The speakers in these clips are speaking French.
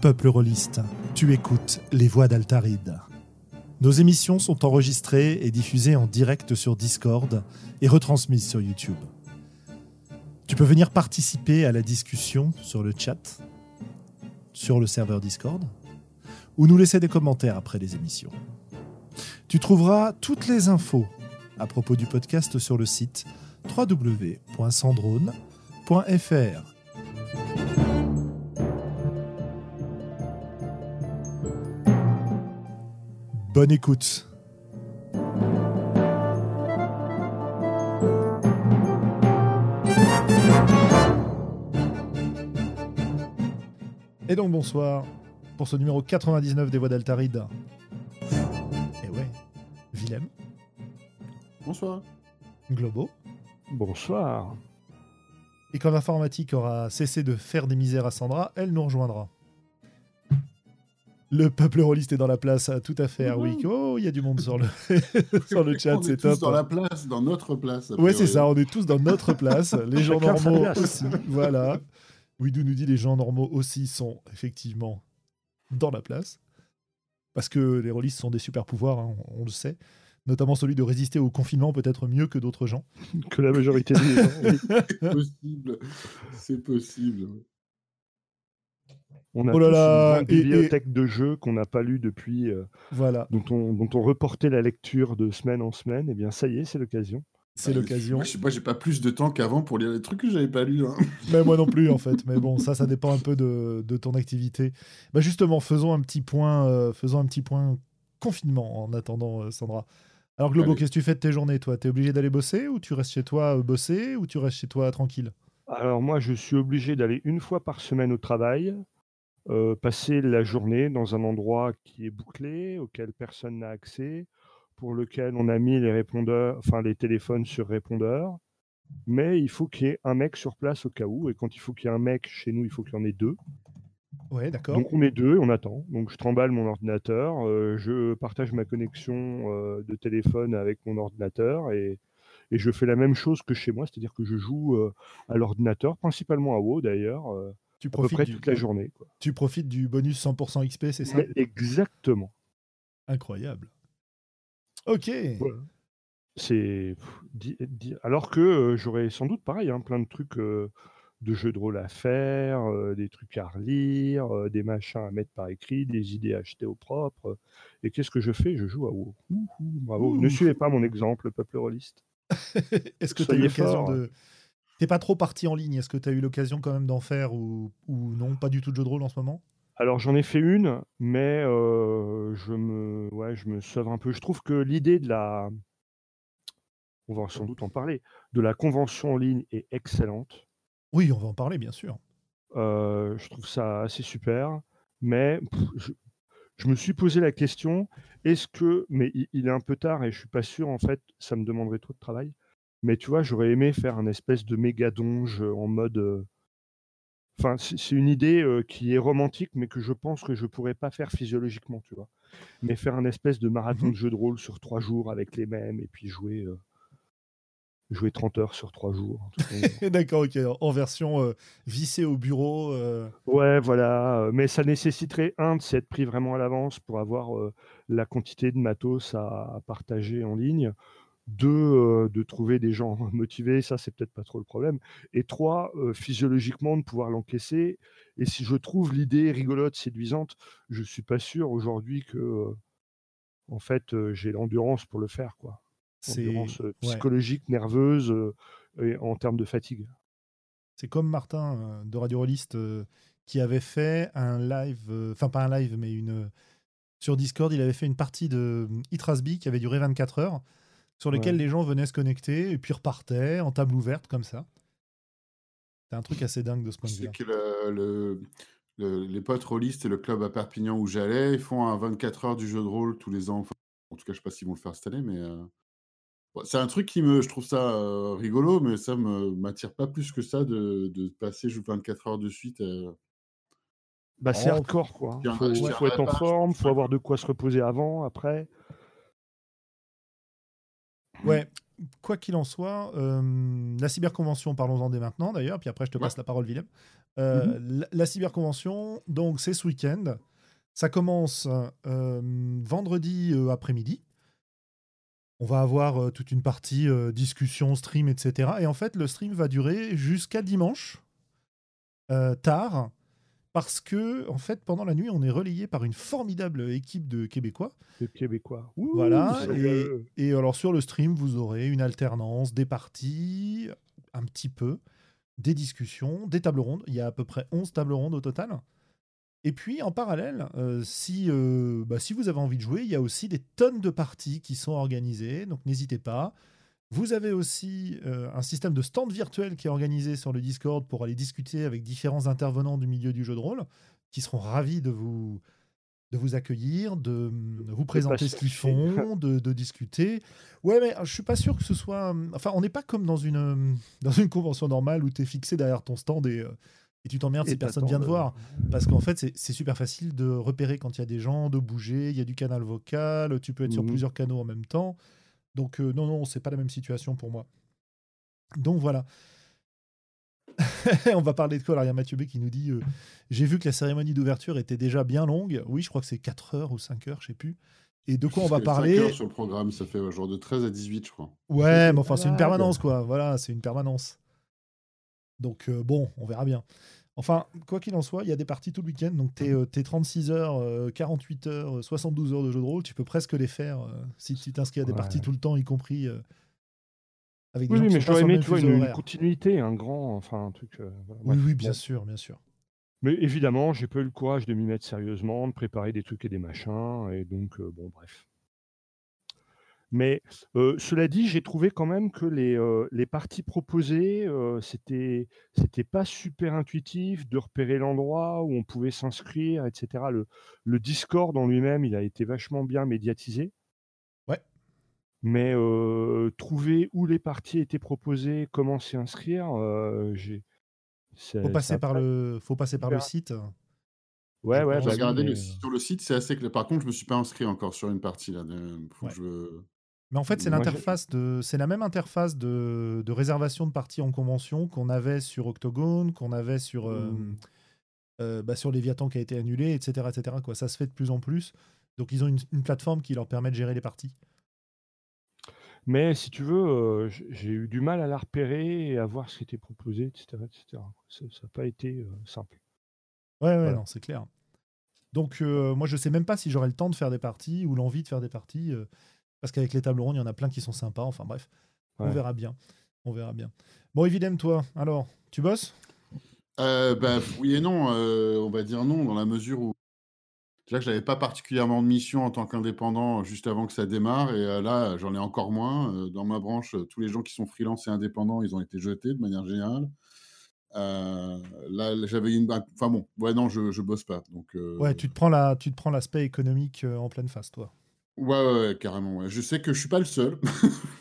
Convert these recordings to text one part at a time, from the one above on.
Peuple rôliste, tu écoutes les voix d'Altaride. Nos émissions sont enregistrées et diffusées en direct sur Discord et retransmises sur YouTube. Tu peux venir participer à la discussion sur le chat, sur le serveur Discord, ou nous laisser des commentaires après les émissions. Tu trouveras toutes les infos à propos du podcast sur le site www.sandrone.fr. Bonne écoute. Et donc bonsoir pour ce numéro 99 des voix d'Altaride. Bonsoir. Globo. Bonsoir. Et quand l'informatique aura cessé de faire des misères à Sandra, elle nous rejoindra. Le peuple rôliste est dans la place, tout à fait, Harwick. Oh, il y a du monde sur le, sur le chat, On est c'est tous top. dans la place, dans notre place. a Ouais, c'est ça, on est tous dans notre place. Les gens normaux aussi. Voilà. Widou nous dit les gens normaux aussi sont effectivement dans la place. Parce que les rôlistes sont des super pouvoirs, hein, on, on le sait. Notamment celui de résister au confinement peut-être mieux que d'autres gens. Que la majorité des gens. oui. C'est possible. C'est possible. On a Oh là tous là, une et- et- bibliothèque de jeux qu'on n'a pas lu depuis, euh, Voilà, dont, on, dont on reportait la lecture de semaine en semaine. Eh bien, ça y est, c'est l'occasion. c'est Ouais, l'occasion. Moi, je sais pas, j'ai pas plus de temps qu'avant pour lire les trucs que j'avais pas lus. hein. Mais moi non plus, en fait. Mais bon, ça, ça dépend un peu de, de ton activité. Bah justement, faisons un petit point, euh, faisons un petit point confinement en attendant, euh, Sandra. Alors, Globo, qu'est-ce que tu fais de tes journées, toi? T'es obligé d'aller bosser ou tu restes chez toi euh, bosser ou tu restes chez toi tranquille? Alors moi, je suis obligé d'aller une fois par semaine au travail, euh, passer la journée dans un endroit qui est bouclé, auquel personne n'a accès, pour lequel on a mis les répondeurs, enfin les téléphones sur répondeur. Mais il faut qu'il y ait un mec sur place au cas où. Et quand il faut qu'il y ait un mec chez nous, il faut qu'il y en ait deux. Ouais, d'accord. Donc on est deux, on attend. Donc je trimballe mon ordinateur, euh, je partage ma connexion euh, de téléphone avec mon ordinateur et, et je fais la même chose que chez moi, c'est-à-dire que je joue euh, à l'ordinateur, principalement à WoW d'ailleurs, Tu à peu profites, près du, toute la journée. quoi. tu profites du bonus 100% XP, c'est ça? Mais exactement. Incroyable. Ok. Voilà. C'est alors que j'aurais sans doute pareil, hein, plein de trucs de jeux de rôle à faire, euh, des trucs à relire, euh, des machins à mettre par écrit, des idées à acheter au propre. Et qu'est-ce que je fais? Je joue à WoW. Ouh, bravo. Ouh. Ne suivez pas mon exemple, peuple rôliste. Est-ce que tu as eu l'occasion de. T'es pas trop parti en ligne? Est-ce que tu as eu l'occasion quand même d'en faire ou... ou non? Pas du tout de jeu de rôle en ce moment? Alors j'en ai fait une, mais euh, je me, ouais, je me sauve un peu. Je trouve que l'idée de la, on va sans doute en parler, de la convention en ligne est excellente. Oui, on va en parler, bien sûr. Euh, je trouve ça assez super, mais pff, je, je me suis posé la question est-ce que, mais il, il est un peu tard et je suis pas sûr en fait, ça me demanderait trop de travail. Mais tu vois, j'aurais aimé faire un espèce de méga donge en mode. euh, Enfin, c'est c'est une idée euh, qui est romantique, mais que je pense que je pourrais pas faire physiologiquement, tu vois. Mais faire un espèce de marathon Mhm. de jeu de rôle sur trois jours avec les mêmes et puis jouer, jouer 30 heures sur trois jours. D'accord, ok. En version euh, vissée au bureau. euh, Ouais, voilà. euh, Mais ça nécessiterait, un, de s'être pris vraiment à l'avance pour avoir euh, la quantité de matos à, à partager en ligne. Deux, de trouver des gens motivés, ça, c'est peut-être pas trop le problème. Et trois, physiologiquement, de pouvoir l'encaisser. Et si je trouve l'idée rigolote, séduisante, je suis pas sûr aujourd'hui que, en fait, j'ai l'endurance pour le faire, quoi. C'est Endurance euh, ouais. psychologique, nerveuse, euh, et en termes de fatigue. C'est comme Martin euh, de Radio Rolliste euh, qui avait fait un live, euh, enfin pas un live, mais une sur Discord, il avait fait une partie de Hit Rasby qui avait duré 24 heures, sur lesquelles Ouais. les gens venaient se connecter et puis repartaient en table ouverte comme ça. C'est un truc assez dingue de ce point de C'est vue. que le, le- le- les potes rôlistes et le club à Perpignan où j'allais, ils font un 24 heures du jeu de rôle tous les ans. Enfin, en tout cas, je sais pas s'ils vont le faire cette année, mais euh, c'est un truc qui me, je trouve ça euh, rigolo, mais ça me m'attire pas plus que ça de, de passer juste 24 heures de suite. euh. Bah, c'est Oh, hardcore, quoi. je Faut, être en pas, forme, faut avoir de quoi se reposer avant, après. Ouais, quoi qu'il en soit, euh, la cyberconvention, parlons-en dès maintenant d'ailleurs, puis après je te passe la parole, Willem. Euh, la, la cyberconvention, donc c'est ce week-end. Ça commence euh, vendredi euh, après-midi. On va avoir euh, toute une partie euh, discussion, stream, etc. Et en fait, le stream va durer jusqu'à dimanche, euh, tard, parce que en fait, pendant la nuit, on est relayé par une formidable équipe de Québécois. Les Québécois. Ouh, Voilà, et alors sur le stream, vous aurez une alternance, des parties, un petit peu, des discussions, des tables rondes. Il y a à peu près 11 tables rondes au total. Et puis en parallèle, euh, si, euh, bah, si vous avez envie de jouer, il y a aussi des tonnes de parties qui sont organisées, donc n'hésitez pas. Vous avez aussi euh, un système de stand virtuel qui est organisé sur le Discord pour aller discuter avec différents intervenants du milieu du jeu de rôle, qui seront ravis de vous, de vous accueillir, de vous présenter ce qu'ils font, de, de discuter. Ouais, mais je suis pas sûr que ce soit. Enfin, on n'est pas comme dans une, dans une convention normale où tu es fixé derrière ton stand et, et tu t'emmerdes si personne vient te de- voir. Parce qu'en fait, c'est- super facile de repérer quand il y a des gens, de bouger, il y a du canal vocal, tu peux être sur Mhm. plusieurs canaux en même temps. Donc, euh, non, non, c'est pas la même situation pour moi. Donc voilà. On va parler de quoi Alors, il y a Mathieu B qui nous dit euh, J'ai vu que la cérémonie d'ouverture était déjà bien longue. Oui, je crois que c'est 4 heures ou 5 heures, je sais plus. Et de quoi on va parler heures sur le programme, ça fait genre de 13 à 18, je crois. Ouais, mais enfin, c'est une permanence, quoi. Voilà, c'est une permanence. Donc, euh, bon, on verra bien. Enfin, quoi qu'il en soit, il y a des parties tout le week-end. Donc, tes, euh, tes 36 heures, euh, 48 heures, euh, 72 heures de jeu de rôle, tu peux presque les faire euh, si tu t'inscris à des Ouais. parties tout le temps, y compris euh, avec des Oui, gens oui, qui mais j'aurais aimé tu vois, une, continuité, un grand, enfin un truc. euh, voilà. Oui, bien bon. sûr, bien sûr. Mais évidemment, j'ai pas eu le courage de m'y mettre sérieusement, de préparer des trucs et des machins, et donc euh, bon, bref. Mais euh, cela dit, j'ai trouvé quand même que les, euh, les parties proposées, euh, c'était c'était pas super intuitif de repérer l'endroit où on pouvait s'inscrire, etc. Le, le Discord en lui-même, il a été vachement bien médiatisé. Ouais. Mais euh, trouver où les parties étaient proposées, comment s'y inscrire, euh, j'ai. Faut passer par pas le, faut passer par le site. Ouais, je ouais, bah regardé mais, le, euh, sur le site, c'est assez clair. Par contre, je me suis pas inscrit encore sur une partie là. de- Faut Ouais. que je... Mais en fait, c'est l'interface de, c'est la même interface de, de réservation de parties en convention qu'on avait sur Octogone, qu'on avait sur, euh, Mm. euh, bah, sur Léviathan qui a été annulé, etc., etc. Quoi. Ça se fait de plus en plus. Donc, ils ont une, une plateforme qui leur permet de gérer les parties. Mais si tu veux, euh, j'ai eu du mal à la repérer et à voir ce qui était proposé, etc. etc. Ça n'a pas été simple. Ouais, ouais, Voilà. non, c'est clair. Donc, moi, je sais même pas si j'aurai le temps de faire des parties ou l'envie de faire des parties. Euh, parce qu'avec les tables rondes, il y en a plein qui sont sympas. Enfin, bref, on verra bien. On verra bien. Bon, évidemment, toi, alors, tu bosses? Euh, bah, oui et non, euh, on va dire non, dans la mesure où déjà que j'avais pas particulièrement de mission en tant qu'indépendant juste avant que ça démarre, et euh, là j'en ai encore moins. Euh, dans ma branche, euh, tous les gens qui sont freelance et indépendants, ils ont été jetés de manière générale. Euh, là, j'avais une. Enfin bon, ouais, non, je, je bosse pas. Donc, euh, Ouais, tu te prends la, tu te prends l'aspect économique euh, en pleine face, toi. Ouais, ouais, ouais, carrément. ouais. Je sais que je suis pas le seul.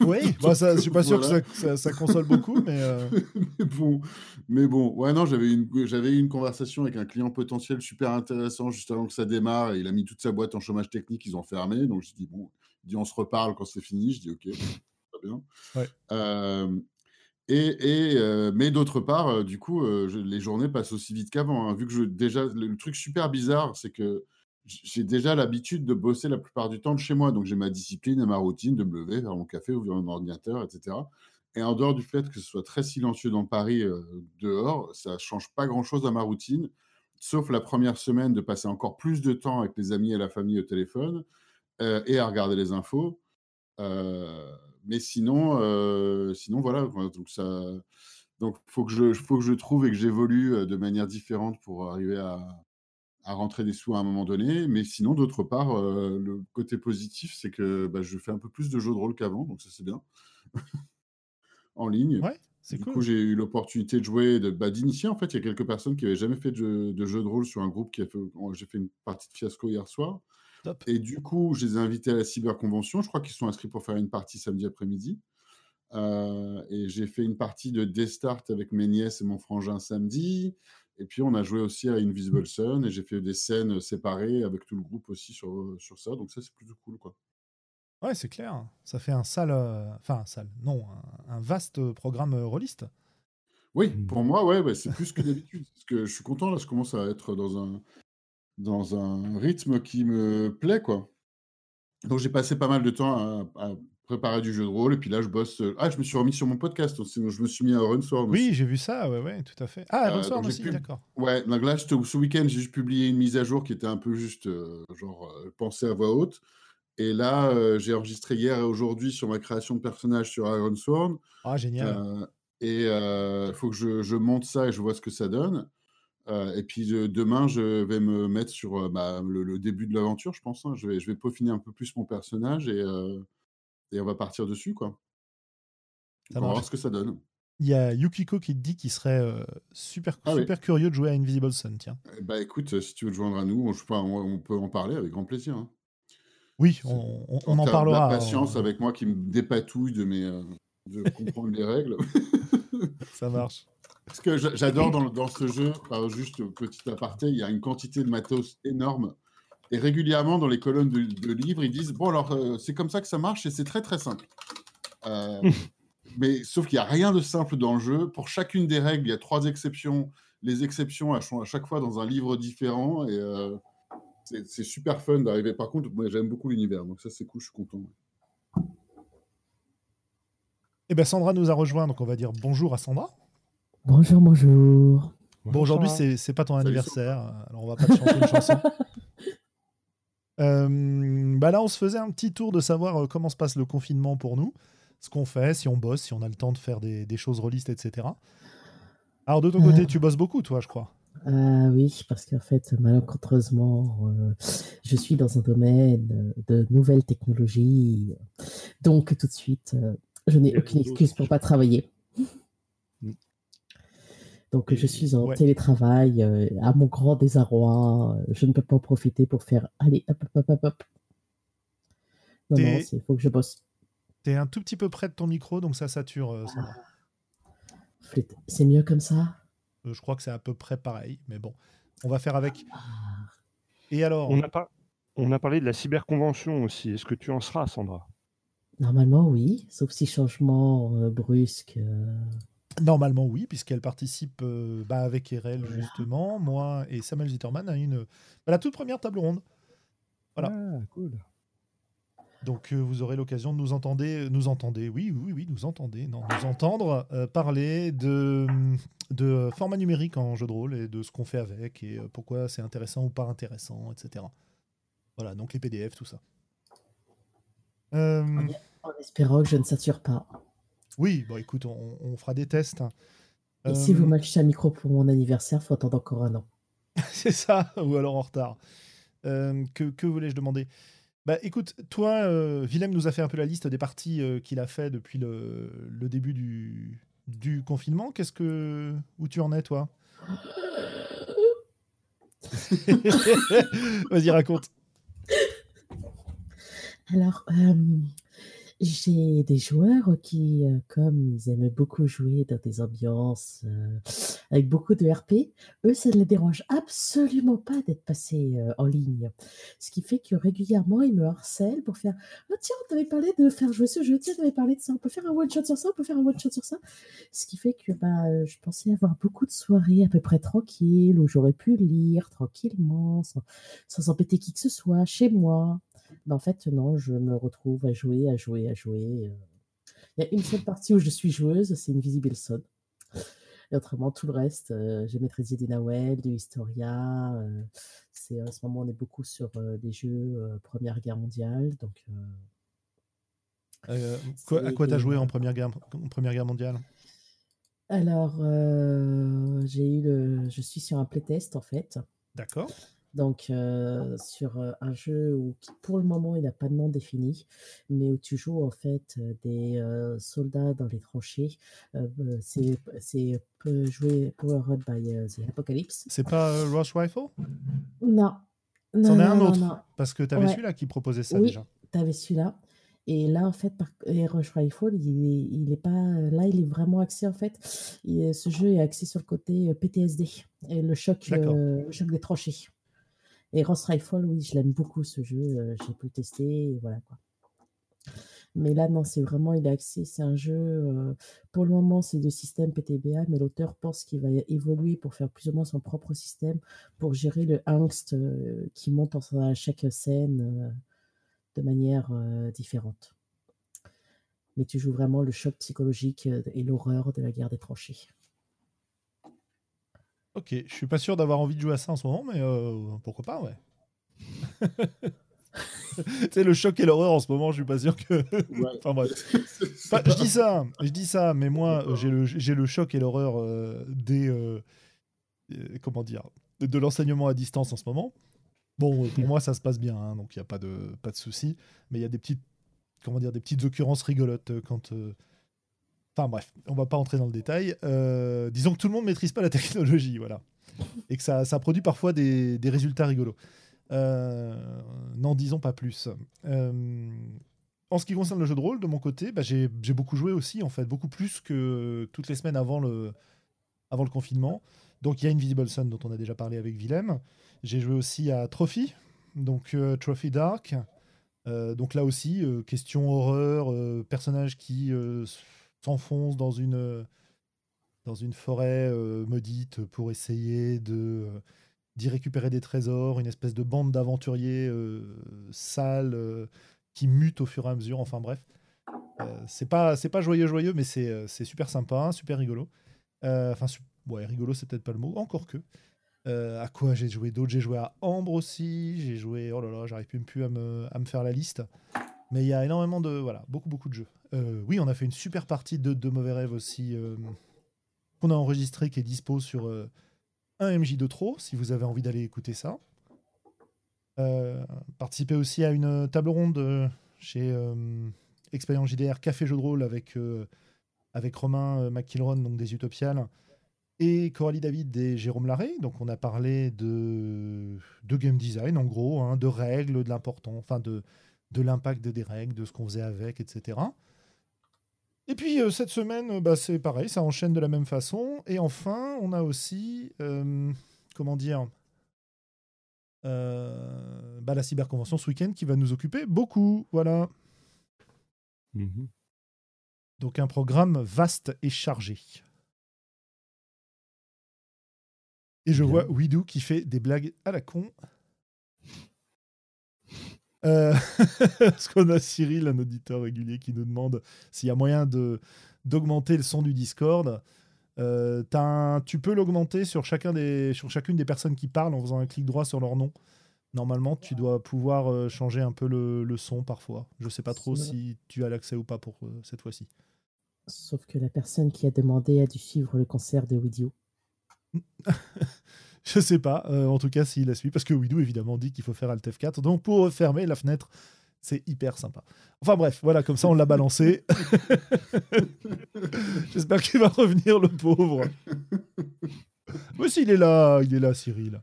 Oui, bah, ça, je suis pas sûr Voilà. que ça, ça- ça console beaucoup, mais euh, mais bon, mais bon, ouais, non, j'avais une, j'avais eu une conversation avec un client potentiel super intéressant juste avant que ça démarre. Et il a mis toute sa boîte en chômage technique, ils ont fermé. Donc je dis bon, il dit on se reparle quand c'est fini. Je dis ok, très bien. Ouais. Euh, et, et, euh, mais d'autre part, euh, du coup, euh, je- les journées passent aussi vite qu'avant. hein. vu que je, déjà, le, le truc super bizarre, c'est que j'ai déjà l'habitude de bosser la plupart du temps de chez moi. Donc j'ai ma discipline et ma routine de me lever, faire mon café, ouvrir mon ordinateur, etc. Et en dehors du fait que ce soit très silencieux dans Paris, euh, dehors, ça change pas grand-chose à ma routine, sauf la première semaine de passer encore plus de temps avec les amis et la famille au téléphone euh, et à regarder les infos. Euh, mais sinon, sinon voilà. Donc ça, donc faut que je, faut que je trouve et que j'évolue de manière différente pour arriver à, à rentrer des sous à un moment donné. Mais sinon, d'autre part, euh, le côté positif, c'est que bah, je fais un peu plus de jeux de rôle qu'avant, donc ça c'est bien. en ligne. ouais, c'est Du cool. coup, j'ai eu l'opportunité de jouer, de, bah, d'initier. En fait, il y a quelques personnes qui n'avaient jamais fait de jeu, de de rôle sur un groupe qui a fait. J'ai fait une partie de fiasco hier soir. Top. Et du coup, je les ai invités à la cyberconvention. Je crois qu'ils sont inscrits pour faire une partie samedi après-midi. Euh, et j'ai fait une partie de Destart avec mes nièces et mon frangin samedi. Et puis, on a joué aussi à Invisible Sun. Et j'ai fait des scènes séparées avec tout le groupe aussi sur, sur ça. Donc, ça, c'est plutôt cool. Quoi. Ouais, c'est clair. Ça fait un sale, euh, enfin un sale, non, un, un vaste programme euh, rôliste. Oui, Mmh. pour moi, ouais, ouais, c'est plus que d'habitude. Parce que je suis content, là, je commence à être dans un, dans un rythme qui me plaît, quoi. Donc j'ai passé pas mal de temps à, à préparer du jeu de rôle, et puis là, je bosse. euh, Ah, je me suis remis sur mon podcast aussi, je me suis mis à Runsworm Oui, aussi. j'ai vu ça, ouais, ouais, tout à fait. Ah, Euh, Runsworm donc j'ai aussi, d'accord. Ouais, donc là, ce ce week-end, j'ai juste publié une mise à jour qui était un peu juste, euh, genre, euh, pensée à voix haute. Et là, euh, j'ai enregistré hier et aujourd'hui sur ma création de personnage sur Iron Sword. Ah, génial. Euh, et il faut que je, je monte ça et je vois ce que ça donne. Euh, et puis de- demain, je vais me mettre sur euh, bah, le, le début de l'aventure, je pense. hein. Je, vais, je vais peaufiner un peu plus mon personnage et, euh, et on va partir dessus, quoi. Ça on va voir ce que ça donne. Il y a Yukiko qui te dit qu'il serait euh, super, Ah oui. super curieux de jouer à Invisible Sun, tiens. Eh Bah écoute, si tu veux te joindre à nous, on, peut en parler avec grand plaisir. hein. Oui, on, en parlera. de la patience euh, avec moi qui me dépatouille de mes, euh, de comprendre les règles. Ça marche. Ce que j'a- j'adore dans, dans ce jeu, juste petit aparté, il y a une quantité de matos énorme. Et régulièrement, dans les colonnes de, de livres, ils disent Bon, alors, euh, c'est comme ça que ça marche et c'est très, très simple. Euh, mais sauf qu'il n'y a rien de simple dans le jeu. Pour chacune des règles, il y a trois exceptions. Les exceptions, elles sont à chaque fois dans un livre différent. Et euh, c'est super fun d'arriver. Par contre, moi, j'aime beaucoup l'univers. Donc, ça, c'est cool, je suis content. Eh ben Sandra nous a rejoint, donc on va dire bonjour à Sandra. Bonjour, bonjour. Bon, aujourd'hui, c'est pas ton anniversaire, alors on va pas te chanter une chanson. Euh, bah là, on se faisait un petit tour de savoir euh, comment se passe le confinement pour nous, ce qu'on fait, si on bosse, si on a le temps de faire des, des choses relistes, etc. Alors, de ton côté, Euh. tu bosses beaucoup, toi, je crois. Ah oui, parce qu'en fait, malencontreusement, euh, je suis dans un domaine de nouvelles technologies. Donc, tout de suite, euh, je n'ai aucune excuse pour pas travailler. Donc, je suis en ouais. télétravail. euh, à mon grand désarroi, je ne peux pas en profiter pour faire Allez, hop, hop, hop, hop, hop. Non, non, il faut que je bosse. T'es un tout petit peu près de ton micro, donc ça sature, euh, Sandra. Flûte. C'est mieux comme ça? Euh, je crois que c'est à peu près pareil, mais bon, on va faire avec. Ah, Et alors, On a, on a parlé de la cyberconvention aussi. Est-ce que tu en seras, Sandra? Normalement, oui, sauf si changement euh, brusque. Normalement, oui, puisqu'elle participe euh, bah, avec Erel, Voilà. justement, moi et Samuel Zitterman à une, à la toute première table ronde. Voilà. Ah, cool. Donc, euh, vous aurez l'occasion de nous entendre, nous entendez, oui, oui, oui, nous entendez, non, nous entendre euh, parler de, de format numérique en jeu de rôle et de ce qu'on fait avec et euh, pourquoi c'est intéressant ou pas intéressant, etc. Voilà, donc les PDF, tout ça. Euh, En espérant que je ne sature pas. Oui, bon, écoute, on, on fera des tests. hein. Et si Euh, vous m'achetez un micro pour mon anniversaire, faut attendre encore un an. C'est ça, ou alors en retard. Euh, que que voulais-je demander? Bah écoute, toi, euh, Willem nous a fait un peu la liste des parties euh, qu'il a fait depuis le, le début du, du confinement. Qu'est-ce que où tu en es toi? Vas-y raconte. Alors, euh, j'ai des joueurs qui, euh, comme ils aiment beaucoup jouer dans des ambiances euh, avec beaucoup de RP, eux, ça ne les dérange absolument pas d'être passés euh, en ligne. Ce qui fait que régulièrement, ils me harcèlent pour faire Ah, tiens, on t'avait parlé de faire jouer ce jeu, tiens, on avait parlé de ça, on peut faire un one-shot sur ça, on peut faire un one-shot sur ça. Ce qui fait que bah, euh, je pensais avoir beaucoup de soirées à peu près tranquilles où j'aurais pu lire tranquillement, sans, sans embêter qui que ce soit, chez moi. Mais en fait, non, je me retrouve à jouer, à jouer, à jouer. euh. Il y a une seule partie où je suis joueuse, c'est Invisible Son. Et autrement, tout le reste, euh, j'ai maîtrisé des Nawel, du Historia. euh, c'est, en ce moment, on est beaucoup sur euh, les jeux Première Guerre mondiale. Donc, quoi- à quoi t'as des- joué en première guerre, en première guerre mondiale? Alors, j'ai eu le, je suis sur un playtest en fait. D'accord. Donc, euh, sur euh, un jeu où, qui, pour le moment, il n'a pas de nom défini, mais où tu joues en fait euh, des euh, soldats dans les tranchées. Euh, c'est joué Powered by the Apocalypse. C'est pas Rush Rifle? Non. Non, C'en est un autre. non. Parce que t'avais Ouais. celui-là qui proposait ça Oui. déjà. T'avais celui-là. Et là, en fait, par... et Rush Rifle, il est, il est pas. Là, il est vraiment axé, en fait. il- ce jeu est axé sur le côté PTSD et le choc, euh, le choc des tranchées. Et Rush Rifle, oui, je l'aime beaucoup ce jeu. euh, J'ai pu tester. Et voilà quoi. Mais là, non, c'est vraiment, il est axé, c'est un jeu, euh, pour le moment, c'est de système PTBA, mais l'auteur pense qu'il va évoluer pour faire plus ou moins son propre système, pour gérer le angst euh, qui monte à chaque scène de manière différente. Mais tu joues vraiment le choc psychologique et l'horreur de la guerre des tranchées. Ok, je suis pas sûr d'avoir envie de jouer à ça en ce moment, mais pourquoi pas, ouais. c'est le choc et l'horreur en ce moment, je suis pas sûr que. enfin bref. je dis ça, je dis ça, mais moi j'ai le, j'ai le choc et l'horreur euh, des. Euh, euh, comment dire De l'enseignement à distance en ce moment. Bon, pour moi ça se passe bien, hein, donc il n'y a pas de, pas de souci. Mais il y a des petites, comment dire, des petites occurrences rigolotes quand. Enfin bref, on va pas entrer dans le détail. disons que tout le monde maîtrise pas la technologie, voilà. Et que ça, produit parfois des, résultats rigolos. Euh, n'en disons pas plus. Euh, en ce qui concerne le jeu de rôle, de mon côté, bah, j'ai beaucoup joué aussi, en fait, beaucoup plus que toutes les semaines avant le, confinement. Donc il y a Invisible Sun dont on a déjà parlé avec Willem. J'ai joué aussi à Trophy, donc euh, Trophy Dark. donc là aussi, question horreur, personnage qui s'enfonce dans une, dans une forêt maudite pour essayer de d'y récupérer des trésors, une espèce de bande d'aventuriers euh, sales euh, qui mutent au fur et à mesure. Enfin bref, euh, c'est pas c'est pas joyeux joyeux, mais c'est super sympa, super rigolo. Enfin ouais, rigolo c'est peut-être pas le mot, encore que. à quoi j'ai joué d'autres J'ai joué à Ambre aussi. J'ai joué. Oh là là, j'arrive plus à, me, à me faire la liste. Mais il y a énormément de. Voilà, beaucoup, beaucoup de jeux. oui, on a fait une super partie de, de Mauvais Rêves aussi. qu'on a enregistré, qui est dispo sur un MJ de trop, si vous avez envie d'aller écouter ça. Euh, participez aussi à une table ronde euh, chez euh, Expérience JDR Café Jeu de rôle avec, avec Romain McKilron, donc des Utopiales, et Coralie David et Jérôme Larrey. Donc on a parlé de, de game design, en gros, hein, de règles, de l'important, enfin de, de l'impact des règles, de ce qu'on faisait avec, etc. Et puis euh, cette semaine, euh, bah, c'est pareil, ça enchaîne de la même façon. Et enfin, on a aussi, euh, comment dire, bah, la cyberconvention ce week-end qui va nous occuper beaucoup. Voilà. Mhm. Donc un programme vaste et chargé. Et je vois Widou qui fait des blagues à la con. Euh, parce qu'on a Cyril, un auditeur régulier, qui nous demande s'il y a moyen de d'augmenter le son du Discord. Euh, tu peux l'augmenter sur, chacun des, sur chacune des personnes qui parlent en faisant un clic droit sur leur nom. Normalement, tu dois pouvoir euh, changer un peu le, le, son parfois. Je sais pas trop si tu as l'accès ou pas pour cette fois-ci. Sauf que la personne qui a demandé a dû suivre le concert de Widio. Je sais pas, euh, en tout cas s'il la suit, parce que Widou évidemment dit qu'il faut faire Alt F4. Donc pour fermer la fenêtre, c'est hyper sympa. Enfin bref, voilà, comme ça on l'a balancé. J'espère qu'il va revenir le pauvre. Mais s'il est là, il est là, Cyril.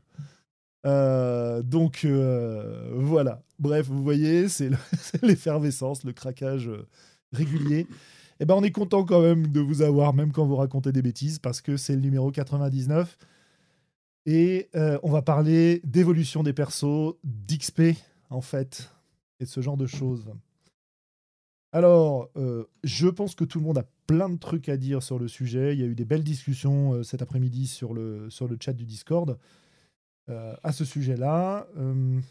Euh, donc euh, voilà. Bref, vous voyez, c'est l'effervescence, le craquage régulier. Et eh ben on est content quand même de vous avoir, même quand vous racontez des bêtises, parce que c'est le numéro 99. Et euh, on va parler d'évolution des persos, d'XP en fait, et de ce genre de choses. Alors, euh, je pense que tout le monde a plein de trucs à dire sur le sujet. Il y a eu des belles discussions euh, cet après-midi sur le, sur le chat du Discord à ce sujet-là. je ne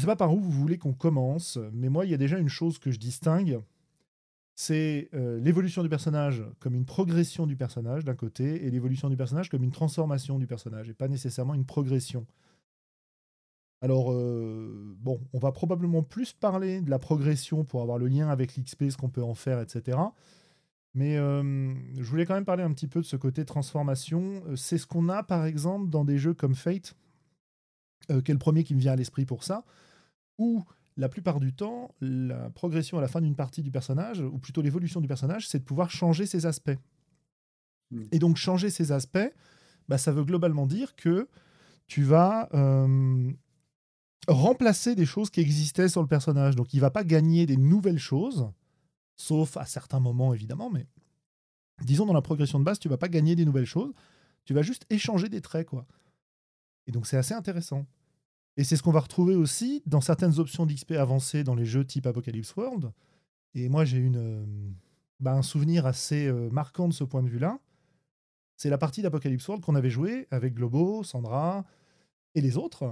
sais pas par où vous voulez qu'on commence, mais moi, il y a déjà une chose que je distingue c'est euh, l'évolution du personnage comme une progression du personnage d'un côté, et l'évolution du personnage comme une transformation du personnage, et pas nécessairement une progression. Alors, euh, bon, on va probablement plus parler de la progression pour avoir le lien avec l'XP, ce qu'on peut en faire, etc. Mais euh, je voulais quand même parler un petit peu de ce côté transformation. C'est ce qu'on a, par exemple, dans des jeux comme Fate, qui est le premier qui me vient à l'esprit pour ça, où la plupart du temps, la progression à la fin d'une partie du personnage, ou plutôt l'évolution du personnage, c'est de pouvoir changer ses aspects. Hmm. Et donc changer ses aspects, bah, ça veut globalement dire que tu vas euh, remplacer des choses qui existaient sur le personnage. Donc il va pas gagner des nouvelles choses, sauf à certains moments évidemment, mais disons dans la progression de base, tu vas pas gagner des nouvelles choses, tu vas juste échanger des traits. quoi. Et donc c'est assez intéressant. Et c'est ce qu'on va retrouver aussi dans certaines options d'XP avancées dans les jeux type Apocalypse World, Et moi, j'ai une, euh, bah, un souvenir assez euh, marquant de ce point de vue-là. C'est la partie d'Apocalypse World qu'on avait joué avec Globo, Sandra et les autres,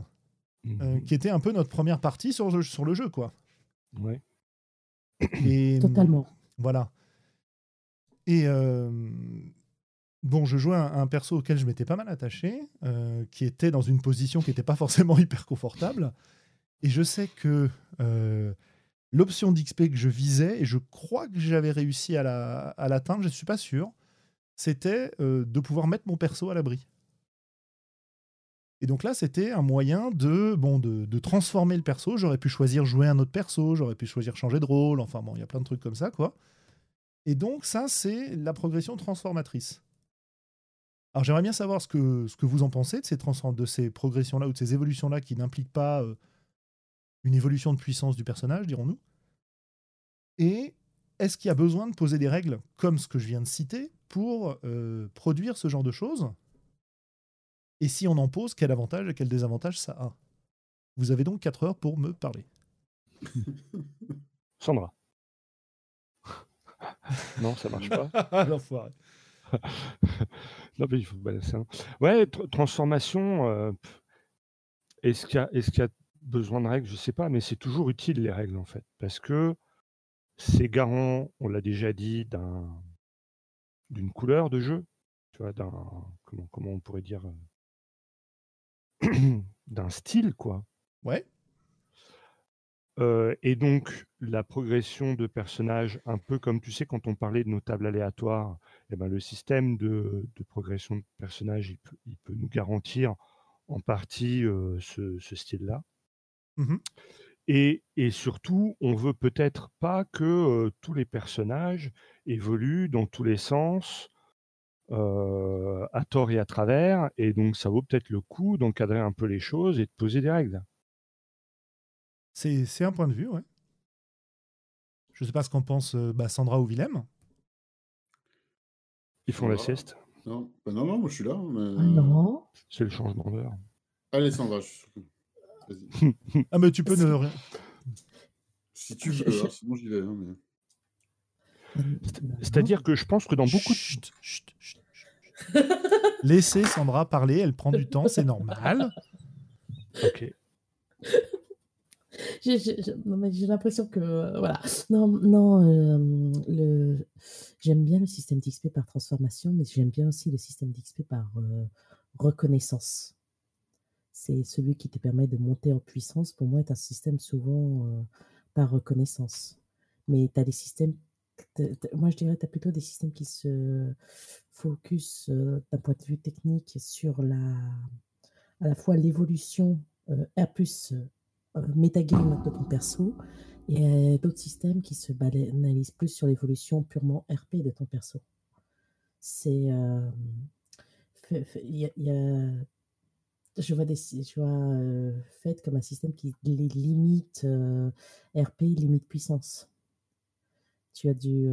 euh, Mhm. qui était un peu notre première partie sur, le- sur le jeu, quoi. Ouais. Et, Totalement. Voilà. Et euh, bon, je jouais un, un perso auquel je m'étais pas mal attaché, euh, qui était dans une position qui n'était pas forcément hyper confortable. Et je sais que euh, l'option d'XP que je visais, et je crois que j'avais réussi à la- à l'atteindre, je ne suis pas sûr, c'était euh, de pouvoir mettre mon perso à l'abri. Et donc là, c'était un moyen de, bon, de, de transformer le perso. J'aurais pu choisir jouer un autre perso, j'aurais pu choisir changer de rôle, enfin bon, il y a plein de trucs comme ça, quoi. Et donc ça, c'est la progression transformatrice. Alors j'aimerais bien savoir ce que, ce que vous en pensez de ces, de ces progressions-là ou de ces évolutions-là qui n'impliquent pas euh, une évolution de puissance du personnage, dirons-nous. Et est-ce qu'il y a besoin de poser des règles comme ce que je viens de citer pour euh, produire ce genre de choses? Et si on en pose, quel avantage et quel désavantage ça a? Vous avez donc 4 heures pour me parler. Sandra. non, ça marche pas. L'enfoiré. Non, mais il faut balancer un. Ouais, tr- transformation. euh, Est-ce qu'il y, a- est-ce y a besoin de règles? Je sais pas, mais c'est toujours utile les règles en fait, parce que c'est garant, on l'a déjà dit, d'un d'une couleur de jeu, tu vois, d'un comment comment on pourrait dire euh, d'un style quoi. Ouais. Euh, et donc, la progression de personnages, un peu comme tu sais, quand on parlait de nos tables aléatoires, eh ben, le système de, de progression de personnages, il peut, il peut nous garantir en partie euh, ce, ce style-là. Mhm. Et, et surtout, on veut peut-être pas que euh, tous les personnages évoluent dans tous les sens, à tort et à travers. Et donc, ça vaut peut-être le coup d'encadrer un peu les choses et de poser des règles. C'est un point de vue, ouais. Je sais pas ce qu'en pense euh, bah, Sandra ou Willem. Ils font la sieste. Non, bah non, non, moi je suis là. mais- Ah non. C'est le changement d'heure. Allez, Sandra, je. Ah, mais tu peux ne rien. Si tu veux, je- hein, sinon j'y vais. hein, mais- C'est-à-dire que je pense que dans beaucoup de... Chut, chut, chut, chut. Laissez Sandra parler, elle prend du temps, c'est normal. Ok. J'ai l'impression que euh, voilà. Non, non. euh, le... J'aime bien le système d'XP par transformation, mais j'aime bien aussi le système d'XP par euh, reconnaissance. C'est celui qui te permet de monter en puissance. Pour moi, est un système souvent par reconnaissance. Mais tu as des systèmes. Moi, je dirais tu as plutôt des systèmes qui se focus d'un point de vue technique sur la, à la fois l'évolution euh, R+, metagame de ton perso et euh, d'autres systèmes qui se banalisent plus sur l'évolution purement RP de ton perso. C'est. euh, y y a- je vois, des, je vois euh, fait comme un système qui les limite euh, RP, limite puissance. Tu as du.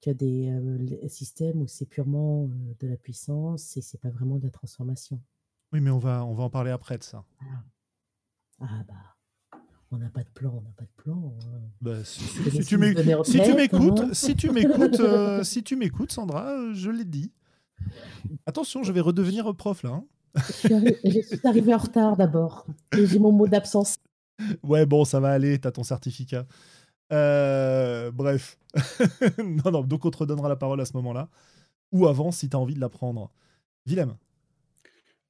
tu as des systèmes où c'est purement de la puissance et c'est pas vraiment de la transformation. Oui, mais on va, on va en parler après de ça. Ah bah, on n'a pas de plan, on n'a pas de plan. hein. Bah, si, tu si m'écoutes, hein. si tu m'écoutes, euh, si tu m'écoutes, Sandra, euh, je l'ai dit. Attention, je vais redevenir prof là. hein. Je suis, arri- je suis arrivée en retard d'abord et j'ai mon mot d'absence. Ouais, bon, ça va aller, t'as ton certificat. Euh, bref. non, non, donc on te redonnera la parole à ce moment-là. Ou avant, si t'as envie de la prendre. Willem.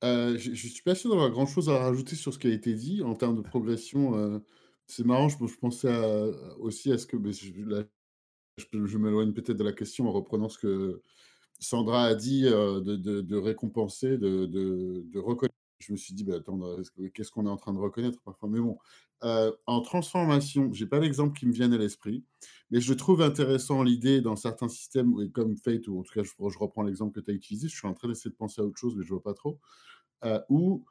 Euh, je, je suis pas sûr d'avoir grand chose à rajouter sur ce qui a été dit en termes de progression. euh, c'est marrant, je, pensais aussi à ce que. je, m'éloigne peut-être de la question en reprenant ce que Sandra a dit euh, de, récompenser, de, reconnaître. Je me suis dit, bah, attends, est-ce que- qu'est-ce qu'on est en train de reconnaître parfois? Mais bon, en transformation, j'ai pas d'exemple qui me vienne à l'esprit, mais je trouve intéressant l'idée dans certains systèmes, comme Fate, ou en tout cas, je, reprends l'exemple que tu as utilisé, je suis en train d'essayer de penser à autre chose, mais je vois pas trop, où